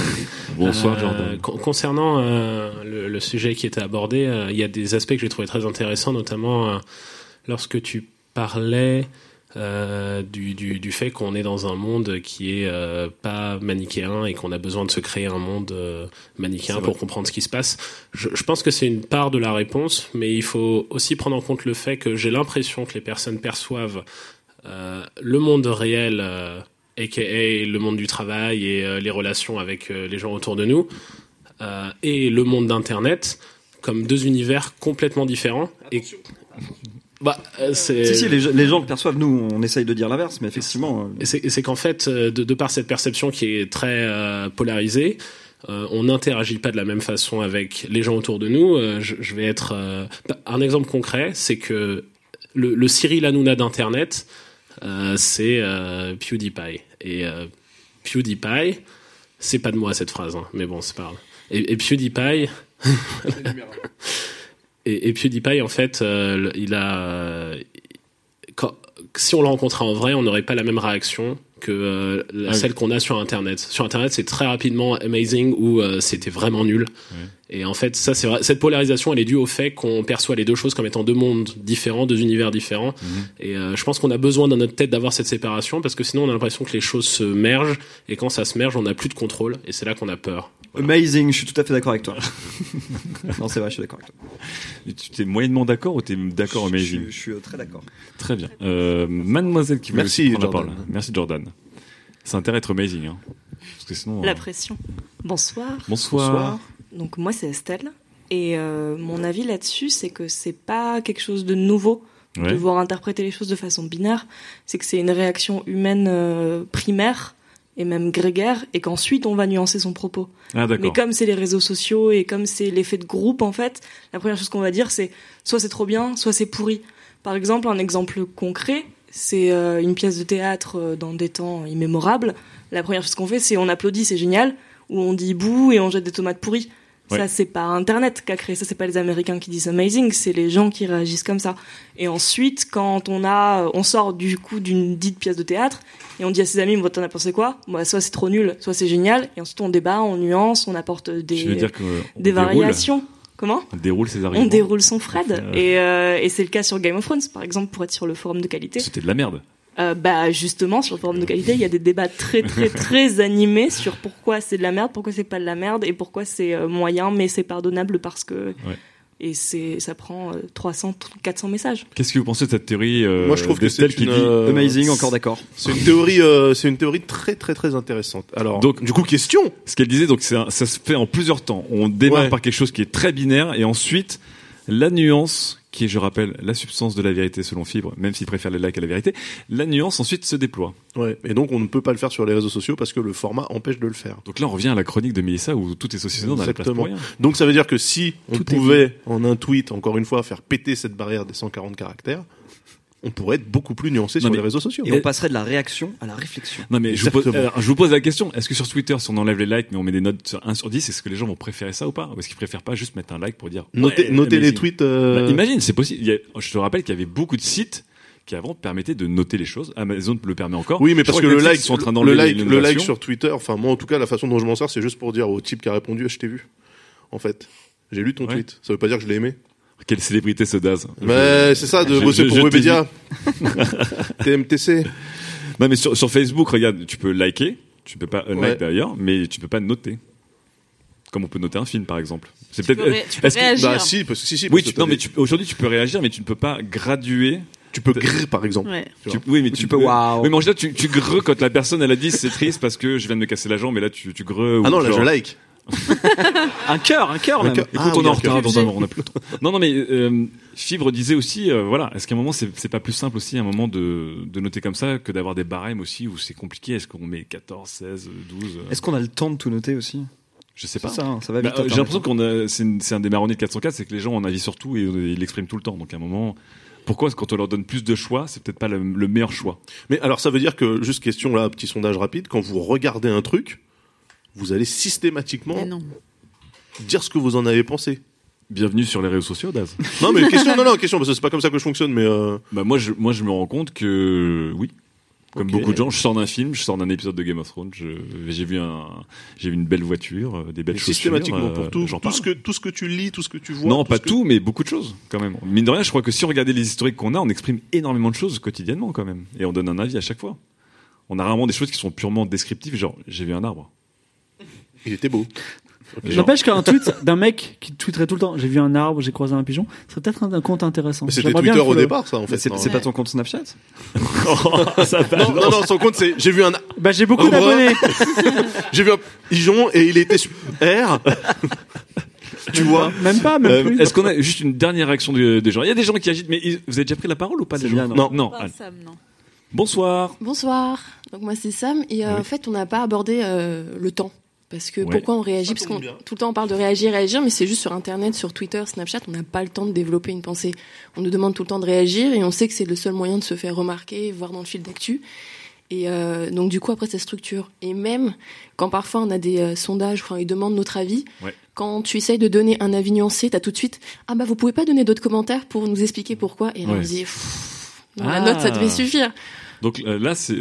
*laughs* Bonsoir, Euh, Jordan. con- concernant le, le sujet qui était abordé, il y a des aspects que j'ai trouvé très intéressants, notamment lorsque tu parlais euh, du, du, du fait qu'on est dans un monde qui est euh, pas manichéen et qu'on a besoin de se créer un monde euh, manichéen pour comprendre ce qui se passe. Je, je pense que c'est une part de la réponse, mais il faut aussi prendre en compte le fait que j'ai l'impression que les personnes perçoivent euh, le monde réel, euh, aka le monde du travail et euh, les relations avec euh, les gens autour de nous, euh, et le monde d'Internet comme deux univers complètement différents. Et bah, euh, c'est Si, si, les, gens- les gens le perçoivent. Nous, on essaye de dire l'inverse, mais effectivement. euh, et c'est c'est qu'en fait, euh, de, de par cette perception qui est très euh, polarisée, euh, on n'interagit pas de la même façon avec les gens autour de nous. Euh, je, je vais être euh, un exemple concret, c'est que le, le Cyril Hanouna d'internet, euh, c'est euh, PewDiePie. Et euh, PewDiePie, c'est pas de moi cette phrase, hein, mais bon, c'est pas grave. Et, et PewDiePie. *laughs* et, et PewDiePie, en fait, euh, il a. quand- si on le rencontrait en vrai, on n'aurait pas la même réaction que euh, la- Ah oui. celle qu'on a sur Internet. Sur Internet, c'est très rapidement amazing ou euh, c'était vraiment nul. Et en fait, ça, c'est vrai, cette polarisation, elle est due au fait qu'on perçoit les deux choses comme étant deux mondes différents, deux univers différents. Et euh, je pense qu'on a besoin dans notre tête d'avoir cette séparation parce que sinon, on a l'impression que les choses se mergent et quand ça se merge, on n'a plus de contrôle et c'est là qu'on a peur. Amazing, je suis tout à fait d'accord avec toi. *laughs* non, c'est vrai, je suis d'accord avec toi. Et Tu t'es moyennement d'accord ou t'es d'accord, Je- amazing je- je suis, euh, très d'accord. Très bien. Euh, mademoiselle qui Merci, Jordan. parole. Merci, Jordan. C'est intérêt d'être amazing. Hein. Parce que sinon. La euh, pression. Bonsoir. Bonsoir. Donc moi c'est Estelle et euh, mon avis là-dessus c'est que c'est pas quelque chose de nouveau Ouais. de voir interpréter les choses de façon binaire, c'est que c'est une réaction humaine euh, primaire et même grégaire et qu'ensuite on va nuancer son propos. Ah. Mais comme c'est les réseaux sociaux et comme c'est l'effet de groupe en fait, la première chose qu'on va dire c'est soit c'est trop bien, soit c'est pourri. Par exemple, un exemple concret, c'est euh, une pièce de théâtre euh, dans des temps immémorables. La première chose qu'on fait, c'est on applaudit, c'est génial, ou on dit bouh et on jette des tomates pourries. Ça, c'est pas Internet qui a créé ça, c'est pas les Américains qui disent amazing, c'est les gens qui réagissent comme ça. Et ensuite, quand on a, on sort du coup d'une dite pièce de théâtre et on dit à ses amis, t'en as pensé quoi? Bah, soit c'est trop nul, soit c'est génial. Et ensuite, on débat, on nuance, on apporte des, dire que, on des variations. Comment? On déroule ses on arguments. déroule son Fred. Euh, Et, euh, et c'est le cas sur Game of Thrones, par exemple, pour être sur le forum de qualité. C'était de la merde. Euh, bah justement, sur le forum de qualité, il y a des débats très très *laughs* très animés sur pourquoi c'est de la merde, pourquoi c'est pas de la merde, et pourquoi c'est euh, moyen, mais c'est pardonnable parce que... Ouais. Et c'est, ça prend euh, 300, 400 messages. Qu'est-ce que vous pensez de cette théorie euh, Moi, je trouve que c'est d'Estelle qui une dit euh, d'accord. C'est une théorie, euh, c'est une théorie très très très intéressante. Alors, Donc, du coup, question. Ce qu'elle disait, donc ça se fait en plusieurs temps. On démarre Ouais. par quelque chose qui est très binaire et ensuite la nuance, qui est, je rappelle, la substance de la vérité selon Fibre, même s'il préfère les likes à la vérité. La nuance ensuite se déploie. Ouais. Et donc, on ne peut pas le faire sur les réseaux sociaux parce que le format empêche de le faire. Donc là, on revient à la chronique de Mélissa où tout est saucissonné dans la place pour rien. Donc ça veut dire que si on Tout pouvait, en un tweet, encore une fois, faire péter cette barrière des 140 caractères, on pourrait être beaucoup plus nuancé Non, sur mais- les réseaux sociaux. Et on passerait de la réaction à la réflexion. Non mais je vous, pose, Exactement. alors, je vous pose la question, est-ce que sur Twitter, si on enlève les likes mais on met des notes sur 1 sur 10, est-ce que les gens vont préférer ça ou pas? Ou est-ce qu'ils préfèrent pas juste mettre un like pour dire Notez- ouais, notez les tweets, euh, Bah, Imagine, c'est possible. Il y a- je te rappelle qu'il y avait beaucoup de sites qui avant permettaient de noter les choses. Amazon le permet encore. Oui, mais parce que le like, sont en train le d'enlever like, le like sur Twitter, enfin moi en tout cas la façon dont je m'en sers, c'est juste pour dire au type qui a répondu, je t'ai vu. En fait, j'ai lu ton Ouais. tweet. Ça veut pas dire que je l'ai aimé. Quelle célébrité ce Daz Mais c'est ça de Je- bosser je- pour je Webedia. *laughs* TMTC. Non mais sur, sur Facebook, regarde, tu peux liker, tu peux pas unlike Ouais. d'ailleurs, mais tu peux pas noter. Comme on peut noter un film par exemple. C'est Tu peux ré- tu peux est-ce que- réagir. Bah si, parce que si si. Oui, tu- non mais aujourd'hui tu peux réagir, mais tu ne peux pas graduer. Tu peux grrr par exemple. Ouais. Tu- oui, mais tu, Tu peux waouh. Oui, mais en général, tu, tu greux quand la personne elle a dit c'est triste parce que je viens de me casser la jambe, et là tu, tu greux. Ah non, là genre- je like. Un cœur, un cœur même. Écoute, Ah on oui, est en cœur. retard dans un moment, on a plus le temps. Non, non, mais euh, Fibre disait aussi, euh, voilà, est-ce qu'à un moment c'est pas plus simple aussi à un moment de, de noter comme ça que d'avoir des barèmes aussi où c'est compliqué? Est-ce qu'on met 14, 16, 12 euh, Est-ce qu'on a le temps de tout noter aussi? Je sais pas. ça, hein, ça va vite, Bah, euh, J'ai Internet. l'impression qu'on a, c'est un des marronniers de 404, c'est que les gens ont un avis sur tout et euh, ils l'expriment tout le temps. Donc à un moment, pourquoi quand on leur donne plus de choix, c'est peut-être pas le, le meilleur choix? Mais alors ça veut dire que, juste question là, petit sondage rapide, quand vous regardez un truc, vous allez systématiquement dire ce que vous en avez pensé. Bienvenue sur les réseaux sociaux, Daz. Non mais question, non non question, parce que c'est pas comme ça que je fonctionne, mais euh... Bah moi je, moi je me rends compte que oui. Comme beaucoup de gens, je sors d'un film, je sors d'un épisode de Game of Thrones, je- j'ai vu un, j'ai vu une belle voiture, euh, des belles mais chaussures. systématiquement euh, pour tout, tout ce que tout ce que tu lis, tout ce que tu vois. Non, pas que- tout, mais beaucoup de choses quand même. Mine de rien, je crois que si on regardait les historiques qu'on a, on exprime énormément de choses quotidiennement quand même, et on donne un avis à chaque fois. On a rarement des choses qui sont purement descriptives, genre j'ai vu un arbre. Il était beau. N'empêche qu'un tweet d'un mec qui tweeterait tout le temps, j'ai vu un arbre, j'ai croisé un pigeon, ce serait peut-être un, un compte intéressant. Mais c'était Twitter le au départ, ça en fait. C'est pas ton compte Snapchat *laughs* Ça va, Non, non, non, son compte c'est j'ai vu un Bah j'ai beaucoup d'abonnés. *laughs* j'ai vu un pigeon et il était sur R. tu vois Même pas, même Euh, plus. Est-ce qu'on a juste une dernière réaction des, des gens? Il y a des gens qui agitent, mais ils- vous avez déjà pris la parole ou pas les gens bien, non. non. Pas allez. Sam, non. Bonsoir. Bonsoir. Donc moi c'est Sam et euh, Oui. en fait on n'a pas abordé euh, le temps. Parce que Ouais. pourquoi on réagit Parce qu'on tout le temps on parle de réagir, réagir, mais c'est juste sur Internet, sur Twitter, Snapchat, on n'a pas le temps de développer une pensée. On nous demande tout le temps de réagir et on sait que c'est le seul moyen de se faire remarquer, voir dans le fil d'actu. Et euh, donc du coup après ça structure. Et même quand parfois on a des euh, sondages, quand ils demandent notre avis, Ouais. quand tu essayes de donner un avis nuancé, t'as tout de suite ah bah vous pouvez pas donner d'autres commentaires pour nous expliquer pourquoi? Et là on se dit pff, Ah. la note ça devait suffire. Donc euh, là, c'est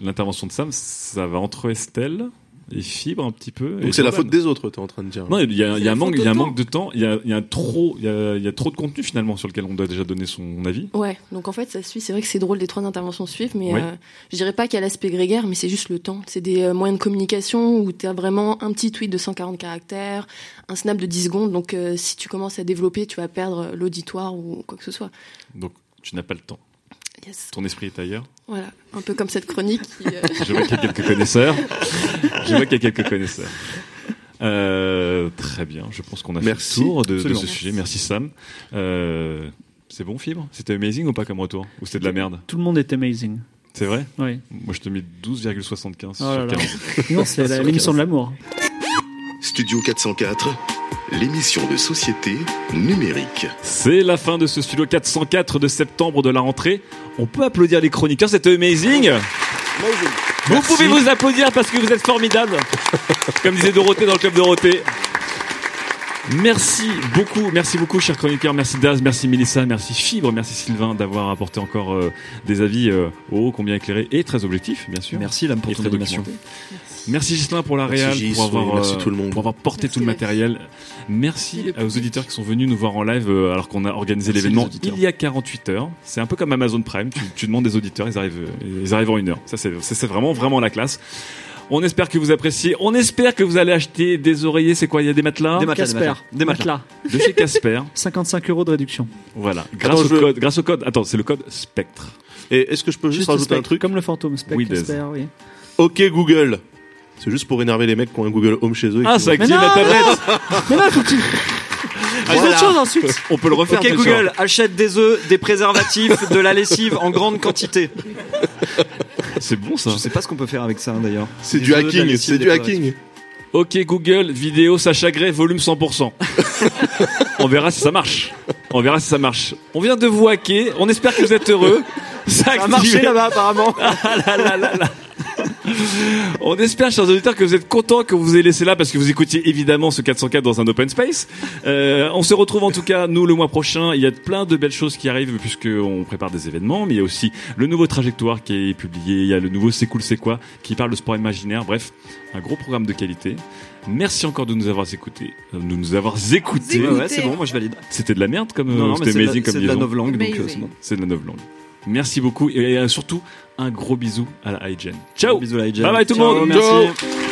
l'intervention de Sam, ça va entre Estelle et Fibre un petit peu. Donc c'est la faute des autres, t'es en train de dire. Non, il y a, y un manque, il y a un de manque de temps. Il y a, il y a trop, il y a, il y a trop de contenu finalement sur lequel on doit déjà donner son avis. Ouais, donc en fait ça suit. C'est vrai que c'est drôle les trois interventions suivent, mais Oui. euh, je dirais pas qu'il y a l'aspect grégaire, mais c'est juste le temps. C'est des euh, moyens de communication où tu as vraiment un petit tweet de 140 caractères, un snap de 10 secondes. Donc euh, si tu commences à développer, tu vas perdre l'auditoire ou quoi que ce soit. Donc tu n'as pas le temps. Yes. Ton esprit est ailleurs. Voilà, un peu comme cette chronique. Qui, euh, *laughs* Je vois qu'il y a quelques connaisseurs. Je vois qu'il y a quelques connaisseurs. Euh, très bien. Je pense qu'on a Merci. fait le tour de, de ce sujet. Merci Sam. Euh, c'est bon, Fibre? C'était amazing ou pas comme retour? Ou c'était de la merde? Tout le monde est amazing. C'est vrai? Oui. Moi, je te mets 12,75 Oh sur là là. 15. Non, c'est l'émission 15. de l'amour. Studio 404, l'émission de société numérique. C'est la fin de ce studio 404 de septembre de la rentrée. On peut applaudir les chroniqueurs, c'était amazing. Vous pouvez vous applaudir parce que vous êtes formidables. Comme disait Dorothée dans le club Dorothée. Merci beaucoup, merci beaucoup, chers chroniqueurs. Merci Daz, merci Mélissa, merci Fibre, merci Sylvain d'avoir apporté encore euh, des avis euh, ô combien éclairés et très objectifs, bien sûr. Merci Lame pour ton animation. documentés. Merci Gislain pour la Merci, réal, Gis, pour avoir, oui, merci euh, tout le monde. pour avoir porté tout le matériel. Merci aux auditeurs qui sont venus nous voir en live euh, alors qu'on a organisé Merci l'événement il y a 48 heures. C'est un peu comme Amazon Prime, tu, tu demandes des auditeurs, ils arrivent, ils arrivent en une heure. Ça, c'est vraiment vraiment la classe. On espère que vous appréciez. On espère que vous allez acheter des oreillers. C'est quoi Il y a des matelas Des matelas, des Casper. matelas. Des matelas. de chez Casper. *laughs* 55 euros de réduction. Voilà. Grâce Attends, au je code. Grâce au code. Attends, c'est le code Spectre. Et est-ce que je peux juste, Juste rajouter un truc Comme le fantôme, Spectre, Oui. Casper, oui. Ok Google. C'est juste pour énerver les mecs qui ont un Google Home chez eux. et Ah, ça active la tablette. Mais non, faut que tu... Voilà. autre chose ensuite. On peut le refaire. Ok Google, achète des œufs, des préservatifs, de la lessive en grande quantité. C'est bon ça. Je sais pas ce qu'on peut faire avec ça d'ailleurs. C'est du œufs, hacking, c'est du hacking. Ok Google, vidéo Sacha Gray, volume 100%. on verra si ça marche. On verra si ça marche. On vient de vous hacker. On espère que vous êtes heureux. Ça Ça a marché là-bas apparemment. Ah là là là là. *laughs* On espère, chers auditeurs, que vous êtes contents que vous ayez laissé là parce que vous écoutiez évidemment ce 404 dans un open space. Euh, on se retrouve en tout cas, nous, le mois prochain. Il y a plein de belles choses qui arrivent puisqu'on prépare des événements, mais il y a aussi le nouveau Trajectoire qui est publié. Il y a le nouveau C'est cool, c'est quoi qui parle de sport imaginaire. Bref, un gros programme de qualité. Merci encore de nous avoir écoutés, de nous avoir écoutés. Ouais, ouais, c'est bon, moi je valide. C'était de la merde comme Non, non, c'était mais c'est de la- amazing comme c'est de la novlangue, donc, euh, Amazing. c'est bon. C'est de la novlangue. Merci beaucoup et euh, surtout un gros bisou à la hygiène. Ciao. Bisous la. Bye bye tout le monde. Merci. Ciao.